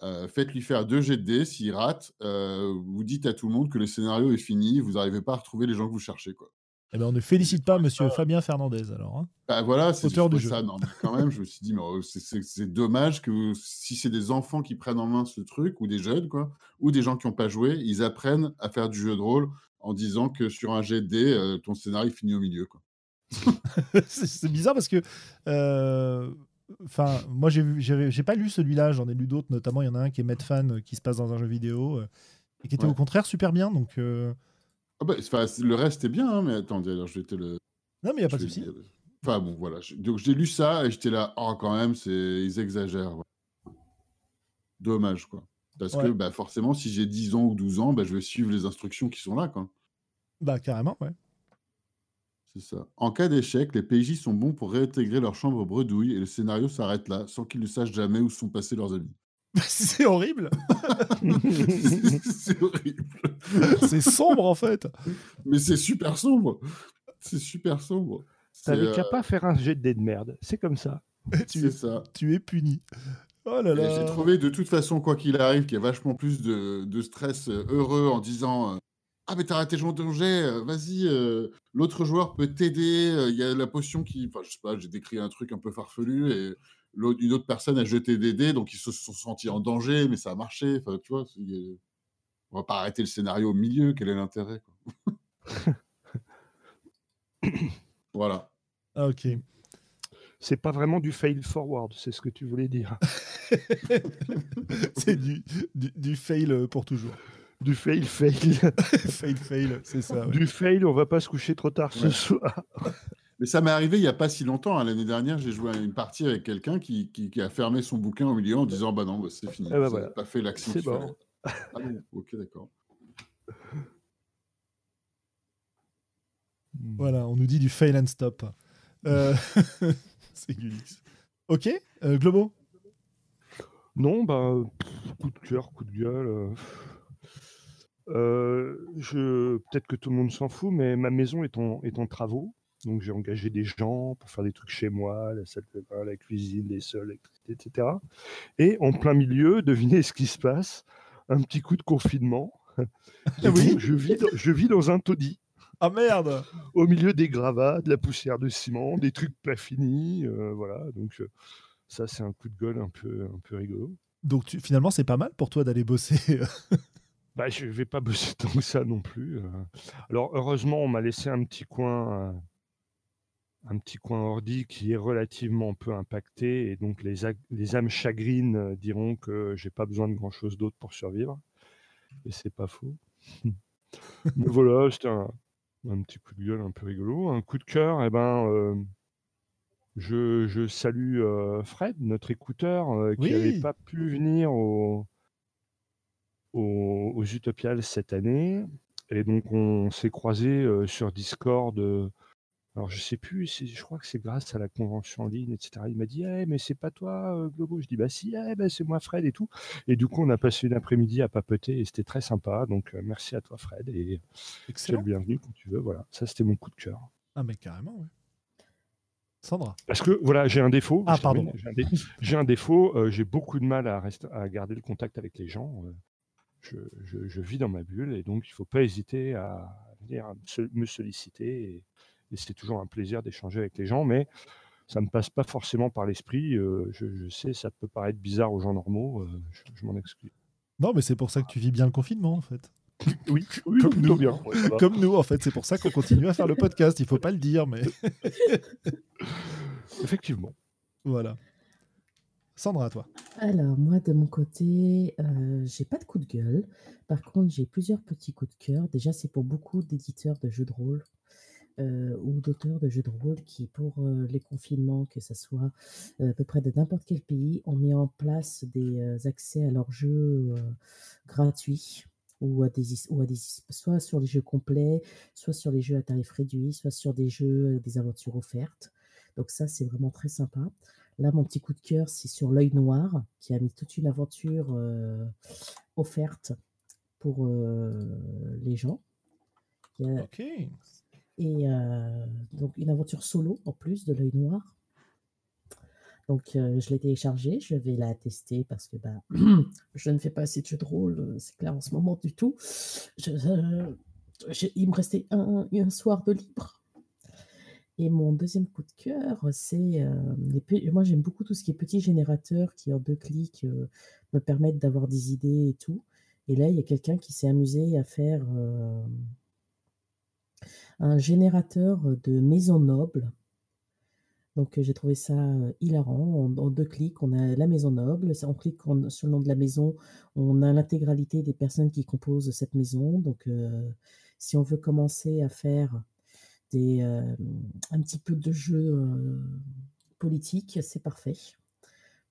Faites-lui faire deux jets de dés. S'il rate, vous dites à tout le monde que le scénario est fini. Vous n'arrivez pas à retrouver les gens que vous cherchez. Quoi. Eh ben, on ne félicite pas monsieur Fabien Fernandez alors. hein. Bah, voilà, c'est Auteur du jeu. ça. Non, mais quand même, je me suis dit, oh, c'est- dommage que si c'est des enfants qui prennent en main ce truc, ou des jeunes, quoi, ou des gens qui n'ont pas joué, ils apprennent à faire du jeu de rôle en disant que sur un dés, euh, ton scénario finit au milieu. Quoi. c'est bizarre parce que. euh, Enfin, moi, j'ai pas lu celui-là, j'en ai lu d'autres, notamment il y en a un qui est Medfan euh, qui se passe dans un jeu vidéo euh, et qui était Ouais. au contraire super bien. Donc, euh, Ah bah, enfin, le reste est bien, hein, mais attendez, alors je vais te le. non, mais il n'y a pas de souci. le. Enfin bon, voilà. Je- Donc j'ai lu ça et j'étais là, oh, quand même, c'est ils exagèrent. ouais. Dommage, quoi. Parce que bah, forcément, si j'ai 10 ans ou 12 ans, bah, je vais suivre les instructions qui sont là, quoi. Bah, carrément, ouais. C'est ça. En cas d'échec, les PJ sont bons pour réintégrer leur chambre bredouille et le scénario s'arrête là, sans qu'ils ne sachent jamais où sont passés leurs amis. c'est horrible. c'est horrible. c'est sombre en fait. Mais c'est super sombre. C'est super sombre. T'avais qu'à euh, pas faire un jet de dés de merde. C'est comme ça. tu, c'est es, ça. tu es puni. Oh là Et là. J'ai trouvé de toute façon, quoi qu'il arrive, qu'il y a vachement plus de, de stress euh, heureux en disant euh, Ah, mais t'as raté ton jet, vas-y, euh, l'autre joueur peut t'aider, il y a la potion qui. Enfin, je sais pas, j'ai décrit un truc un peu farfelu et une autre personne a jeté des dés, donc ils se sont sentis en danger, mais ça a marché. Enfin, tu vois, on va pas arrêter le scénario au milieu, quel est l'intérêt. Voilà. Ah, ok. C'est pas vraiment du fail forward, c'est ce que tu voulais dire. c'est du, du, du fail pour toujours. Du fail fail. fail, fail, c'est ça. ouais. du fail, on va pas se coucher trop tard ce soir. Mais ça m'est arrivé il n'y a pas si longtemps. hein. L'année dernière, j'ai joué à une partie avec quelqu'un qui, qui- qui a fermé son bouquin au milieu en disant Bah non, bah, c'est fini. Eh ben voilà. avez pas fait l'action C'est bon. Ah bon, ok, d'accord. Voilà, on nous dit du fail and stop. Euh, c'est Gulix. Ok, euh, Globo? Non, bah, pff, coup de cœur, coup de gueule. euh, je, peut-être que tout le monde s'en fout, mais ma maison est en, est en travaux. Donc j'ai engagé des gens pour faire des trucs chez moi, la salle de bain, la cuisine, les sols, l'électricité, etc. Et en plein milieu, devinez ce qui se passe? Un petit coup de confinement. Oui. je, vis dans, je vis dans un taudis, Ah merde au milieu des gravats, de la poussière de ciment, des trucs pas finis. euh, voilà, donc euh, ça c'est un coup de gueule un peu, un peu rigolo. Donc tu, finalement, c'est pas mal pour toi d'aller bosser. Bah, je vais pas bosser tant que ça non plus. euh. Alors heureusement, on m'a laissé un petit coin, euh, un petit coin ordi qui est relativement peu impacté, et donc les, les âmes chagrines euh, diront que j'ai pas besoin de grand chose d'autre pour survivre, et c'est pas faux. Mais voilà, c'était un, un petit coup de gueule un peu rigolo, un coup de cœur. Eh ben, euh, je, je salue euh, Fred, notre écouteur, euh, qui Oui. n'avait pas pu venir au au- aux Utopiales cette année. Et donc, on s'est croisés euh, sur Discord. Alors, je sais plus, c'est- je crois que c'est grâce à la convention en ligne, etc. Il m'a dit, Eh, mais c'est pas toi, euh, Globo? Je dis, bah si, eh, bah, c'est moi, Fred, et tout. Et du coup, on a passé une après-midi à papoter et c'était très sympa. Donc, euh, merci à toi, Fred. Et le bienvenu quand tu veux. Voilà, ça, c'était mon coup de cœur. Ah mais carrément, ouais. Sandra. Parce que voilà, j'ai un défaut. Ah, pardon. J'ai un, dé- un défaut. euh, j'ai beaucoup de mal à, rester, à garder le contact avec les gens. euh, je, je- je vis dans ma bulle et donc il ne faut pas hésiter à venir me sol- me solliciter. Et, et c'est toujours un plaisir d'échanger avec les gens, mais ça ne me passe pas forcément par l'esprit. euh, je, je sais, ça peut paraître bizarre aux gens normaux. euh, je je m'en excuse. Non, mais c'est pour ça que tu vis bien le confinement, en fait. Oui, oui Comme plutôt nous. bien. ouais. Comme nous, en fait. C'est pour ça qu'on continue à faire le podcast. Il faut pas le dire, mais... Effectivement. Voilà. Sandra, à toi. Alors, moi, de mon côté, euh, j'ai pas de coup de gueule. Par contre, j'ai plusieurs petits coups de cœur. Déjà, c'est pour beaucoup d'éditeurs de jeux de rôle euh, ou d'auteurs de jeux de rôle qui, pour euh, les confinements, que ce soit euh, à peu près de n'importe quel pays, ont mis en place des accès à leurs jeux gratuits ou à des, ou à des soit sur les jeux complets, soit sur les jeux à tarif réduit, soit sur des jeux, des aventures offertes. Donc ça, c'est vraiment très sympa. Là, mon petit coup de cœur, c'est sur l'œil noir, qui a mis toute une aventure offerte pour les gens. Et euh, donc une aventure solo en plus de l'œil noir. Donc euh, je l'ai téléchargée, je vais la tester parce que bah, je ne fais pas assez de jeux de rôle, euh, c'est clair en ce moment du tout. Il me restait un, un soir de libre. Et mon deuxième coup de cœur, c'est moi j'aime beaucoup tout ce qui est petits générateurs qui en deux clics me permettent d'avoir des idées et tout. Et là il y a quelqu'un qui s'est amusé à faire un générateur de maisons nobles. Donc euh, j'ai trouvé ça euh, hilarant. En, deux clics, on a la maison noble. On clique sur le nom de la maison, on a l'intégralité des personnes qui composent cette maison. Donc euh, si on veut commencer à faire des, un petit peu de jeu politique, c'est parfait.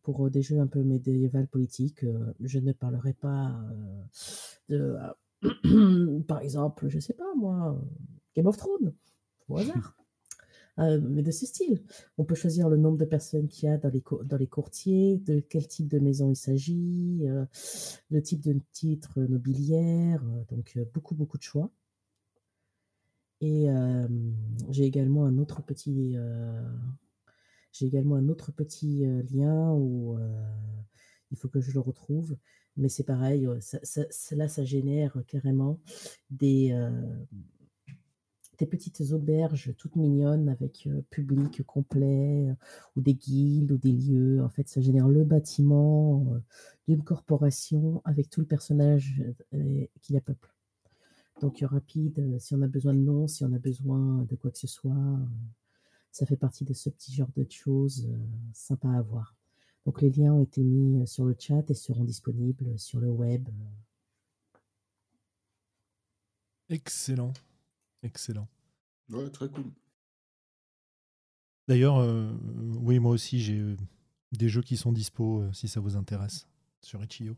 Pour des jeux un peu médiéval politique, euh, je ne parlerai pas de, par exemple, je sais pas moi, Game of Thrones, au hasard. Euh, mais de ce style. On peut choisir le nombre de personnes qu'il y a dans les, dans les courtiers, de quel type de maison il s'agit, euh, le type de titre nobiliaire, euh, donc beaucoup, beaucoup de choix. Et j'ai également un autre petit, j'ai également un autre petit lien où il faut que je le retrouve. Mais c'est pareil, ça, ça- ça- là, ça génère carrément des, des petites auberges toutes mignonnes avec euh, public complet, euh, ou des guildes, ou des lieux. En fait, ça génère le bâtiment euh, d'une corporation avec tout le personnage qui la peuple. Donc, rapide, si on a besoin de noms, si on a besoin de quoi que ce soit, ça fait partie de ce petit genre de choses sympa à voir. Donc, les liens ont été mis sur le chat et seront disponibles sur le web. Excellent. Excellent. Ouais, très cool. D'ailleurs, euh, oui, moi aussi, j'ai euh, des jeux qui sont dispo euh, si ça vous intéresse sur Itch.io.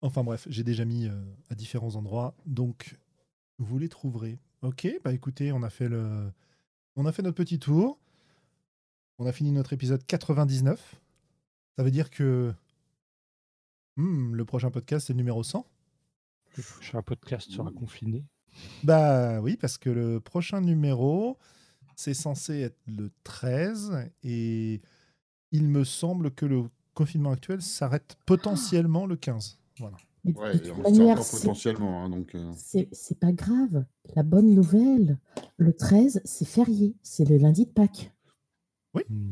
Enfin bref, j'ai déjà mis euh, à différents endroits, donc vous les trouverez. Ok, bah écoutez, on a fait le, on a fait notre petit tour. On a fini notre épisode 99. Ça veut dire que hmm, le prochain podcast c'est le numéro 100. Un podcast sera confiné. Bah oui, parce que le prochain numéro, c'est censé être le 13 et il me semble que le confinement actuel s'arrête potentiellement le 15. Voilà. Mais Ouais, de toute manière, potentiellement. hein, donc, euh, c'est pas grave. La bonne nouvelle, le 13, c'est férié. C'est le lundi de Pâques. Hmm.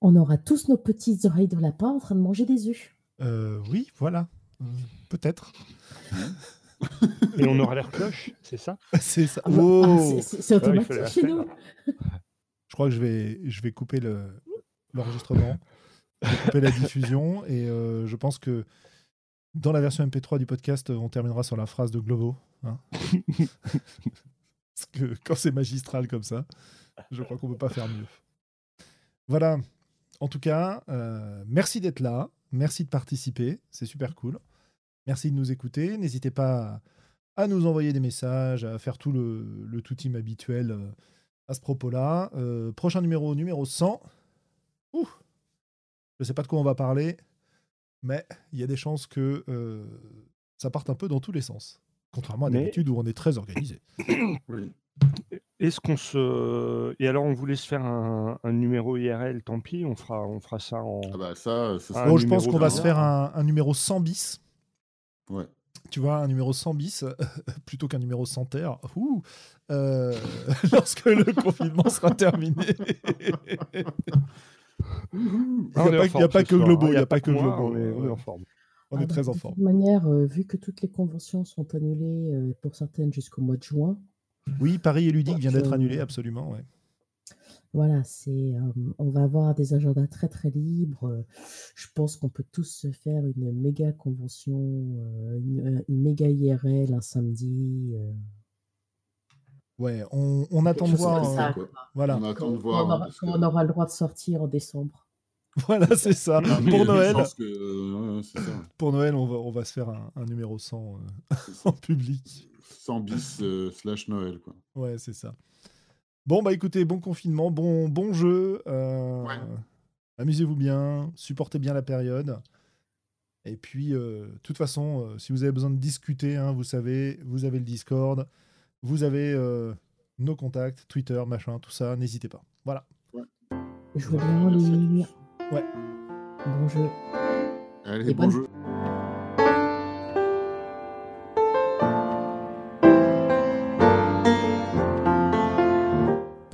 On aura tous nos petites oreilles de lapin en train de manger des œufs. Euh, oui, voilà. Peut-être. Et on aura l'air cloche, c'est ça? C'est ça. Ah bah, Oh ah, c'est- Ouais, automatique fallait la chez nous. Je crois que je vais, je vais couper le- l'enregistrement, couper la diffusion et euh, je pense que dans la version MP3 du podcast, on terminera sur la phrase de Globo. hein. Parce que quand c'est magistral comme ça, je crois qu'on ne peut pas faire mieux. Voilà. En tout cas, euh, merci d'être là. Merci de participer. C'est super cool. Merci de nous écouter. N'hésitez pas à nous envoyer des messages, à faire tout le, le tout team habituel euh, à ce propos-là. Euh, prochain numéro, numéro 100. Ouh. Je ne sais pas de quoi on va parler, mais il y a des chances que euh, ça parte un peu dans tous les sens. Contrairement à Mais- d'habitude où on est très organisé. oui. Est-ce qu'on se. Et alors, on voulait se faire un, un numéro IRL, tant pis, on fera, on fera ça en. Ah bah ça, ça Ah, Bon, je pense qu'on va se faire un, un numéro 100 bis. Ouais. Tu vois, un numéro 100 bis plutôt qu'un numéro 100 terre. Ouh. Euh, lorsque le confinement sera terminé. Ah, Il n'y est a, pas- que Globo. hein, Il n'y a pas que Globo. On est, on est en forme. On Ah est bah, très en de forme. toute manière, euh, vu que toutes les conventions sont annulées euh, pour certaines jusqu'au mois de juin, Oui, Paris et Ludique vient d'être annulé, absolument. Ouais. Voilà, c'est, euh, on va avoir des agendas très très libres. Je pense qu'on peut tous se faire une méga convention, euh, une, une méga IRL un samedi. euh, Ouais, on, on attend de voir. euh, ça, quoi. voilà, On attend de voir. on hein, aura, quand que- on aura le droit de sortir en décembre. voilà, c'est ça. Pour Noël, que- ça. pour Noël, on va, on va se faire un, un numéro 100 euh, en public. 100 bis euh, slash Noël, quoi. Ouais, c'est ça. Bon, bah écoutez, bon confinement, bon, bon jeu. euh, Ouais. Amusez-vous bien, supportez bien la période. Et puis, euh, de toute façon, euh, si vous avez besoin de discuter, hein, vous savez, vous avez le Discord, vous avez euh, nos contacts, Twitter, machin, tout ça, n'hésitez pas. Voilà. En Merci à ligne. Ouais. Bon jeu. Allez, Et bon bonne- jeu.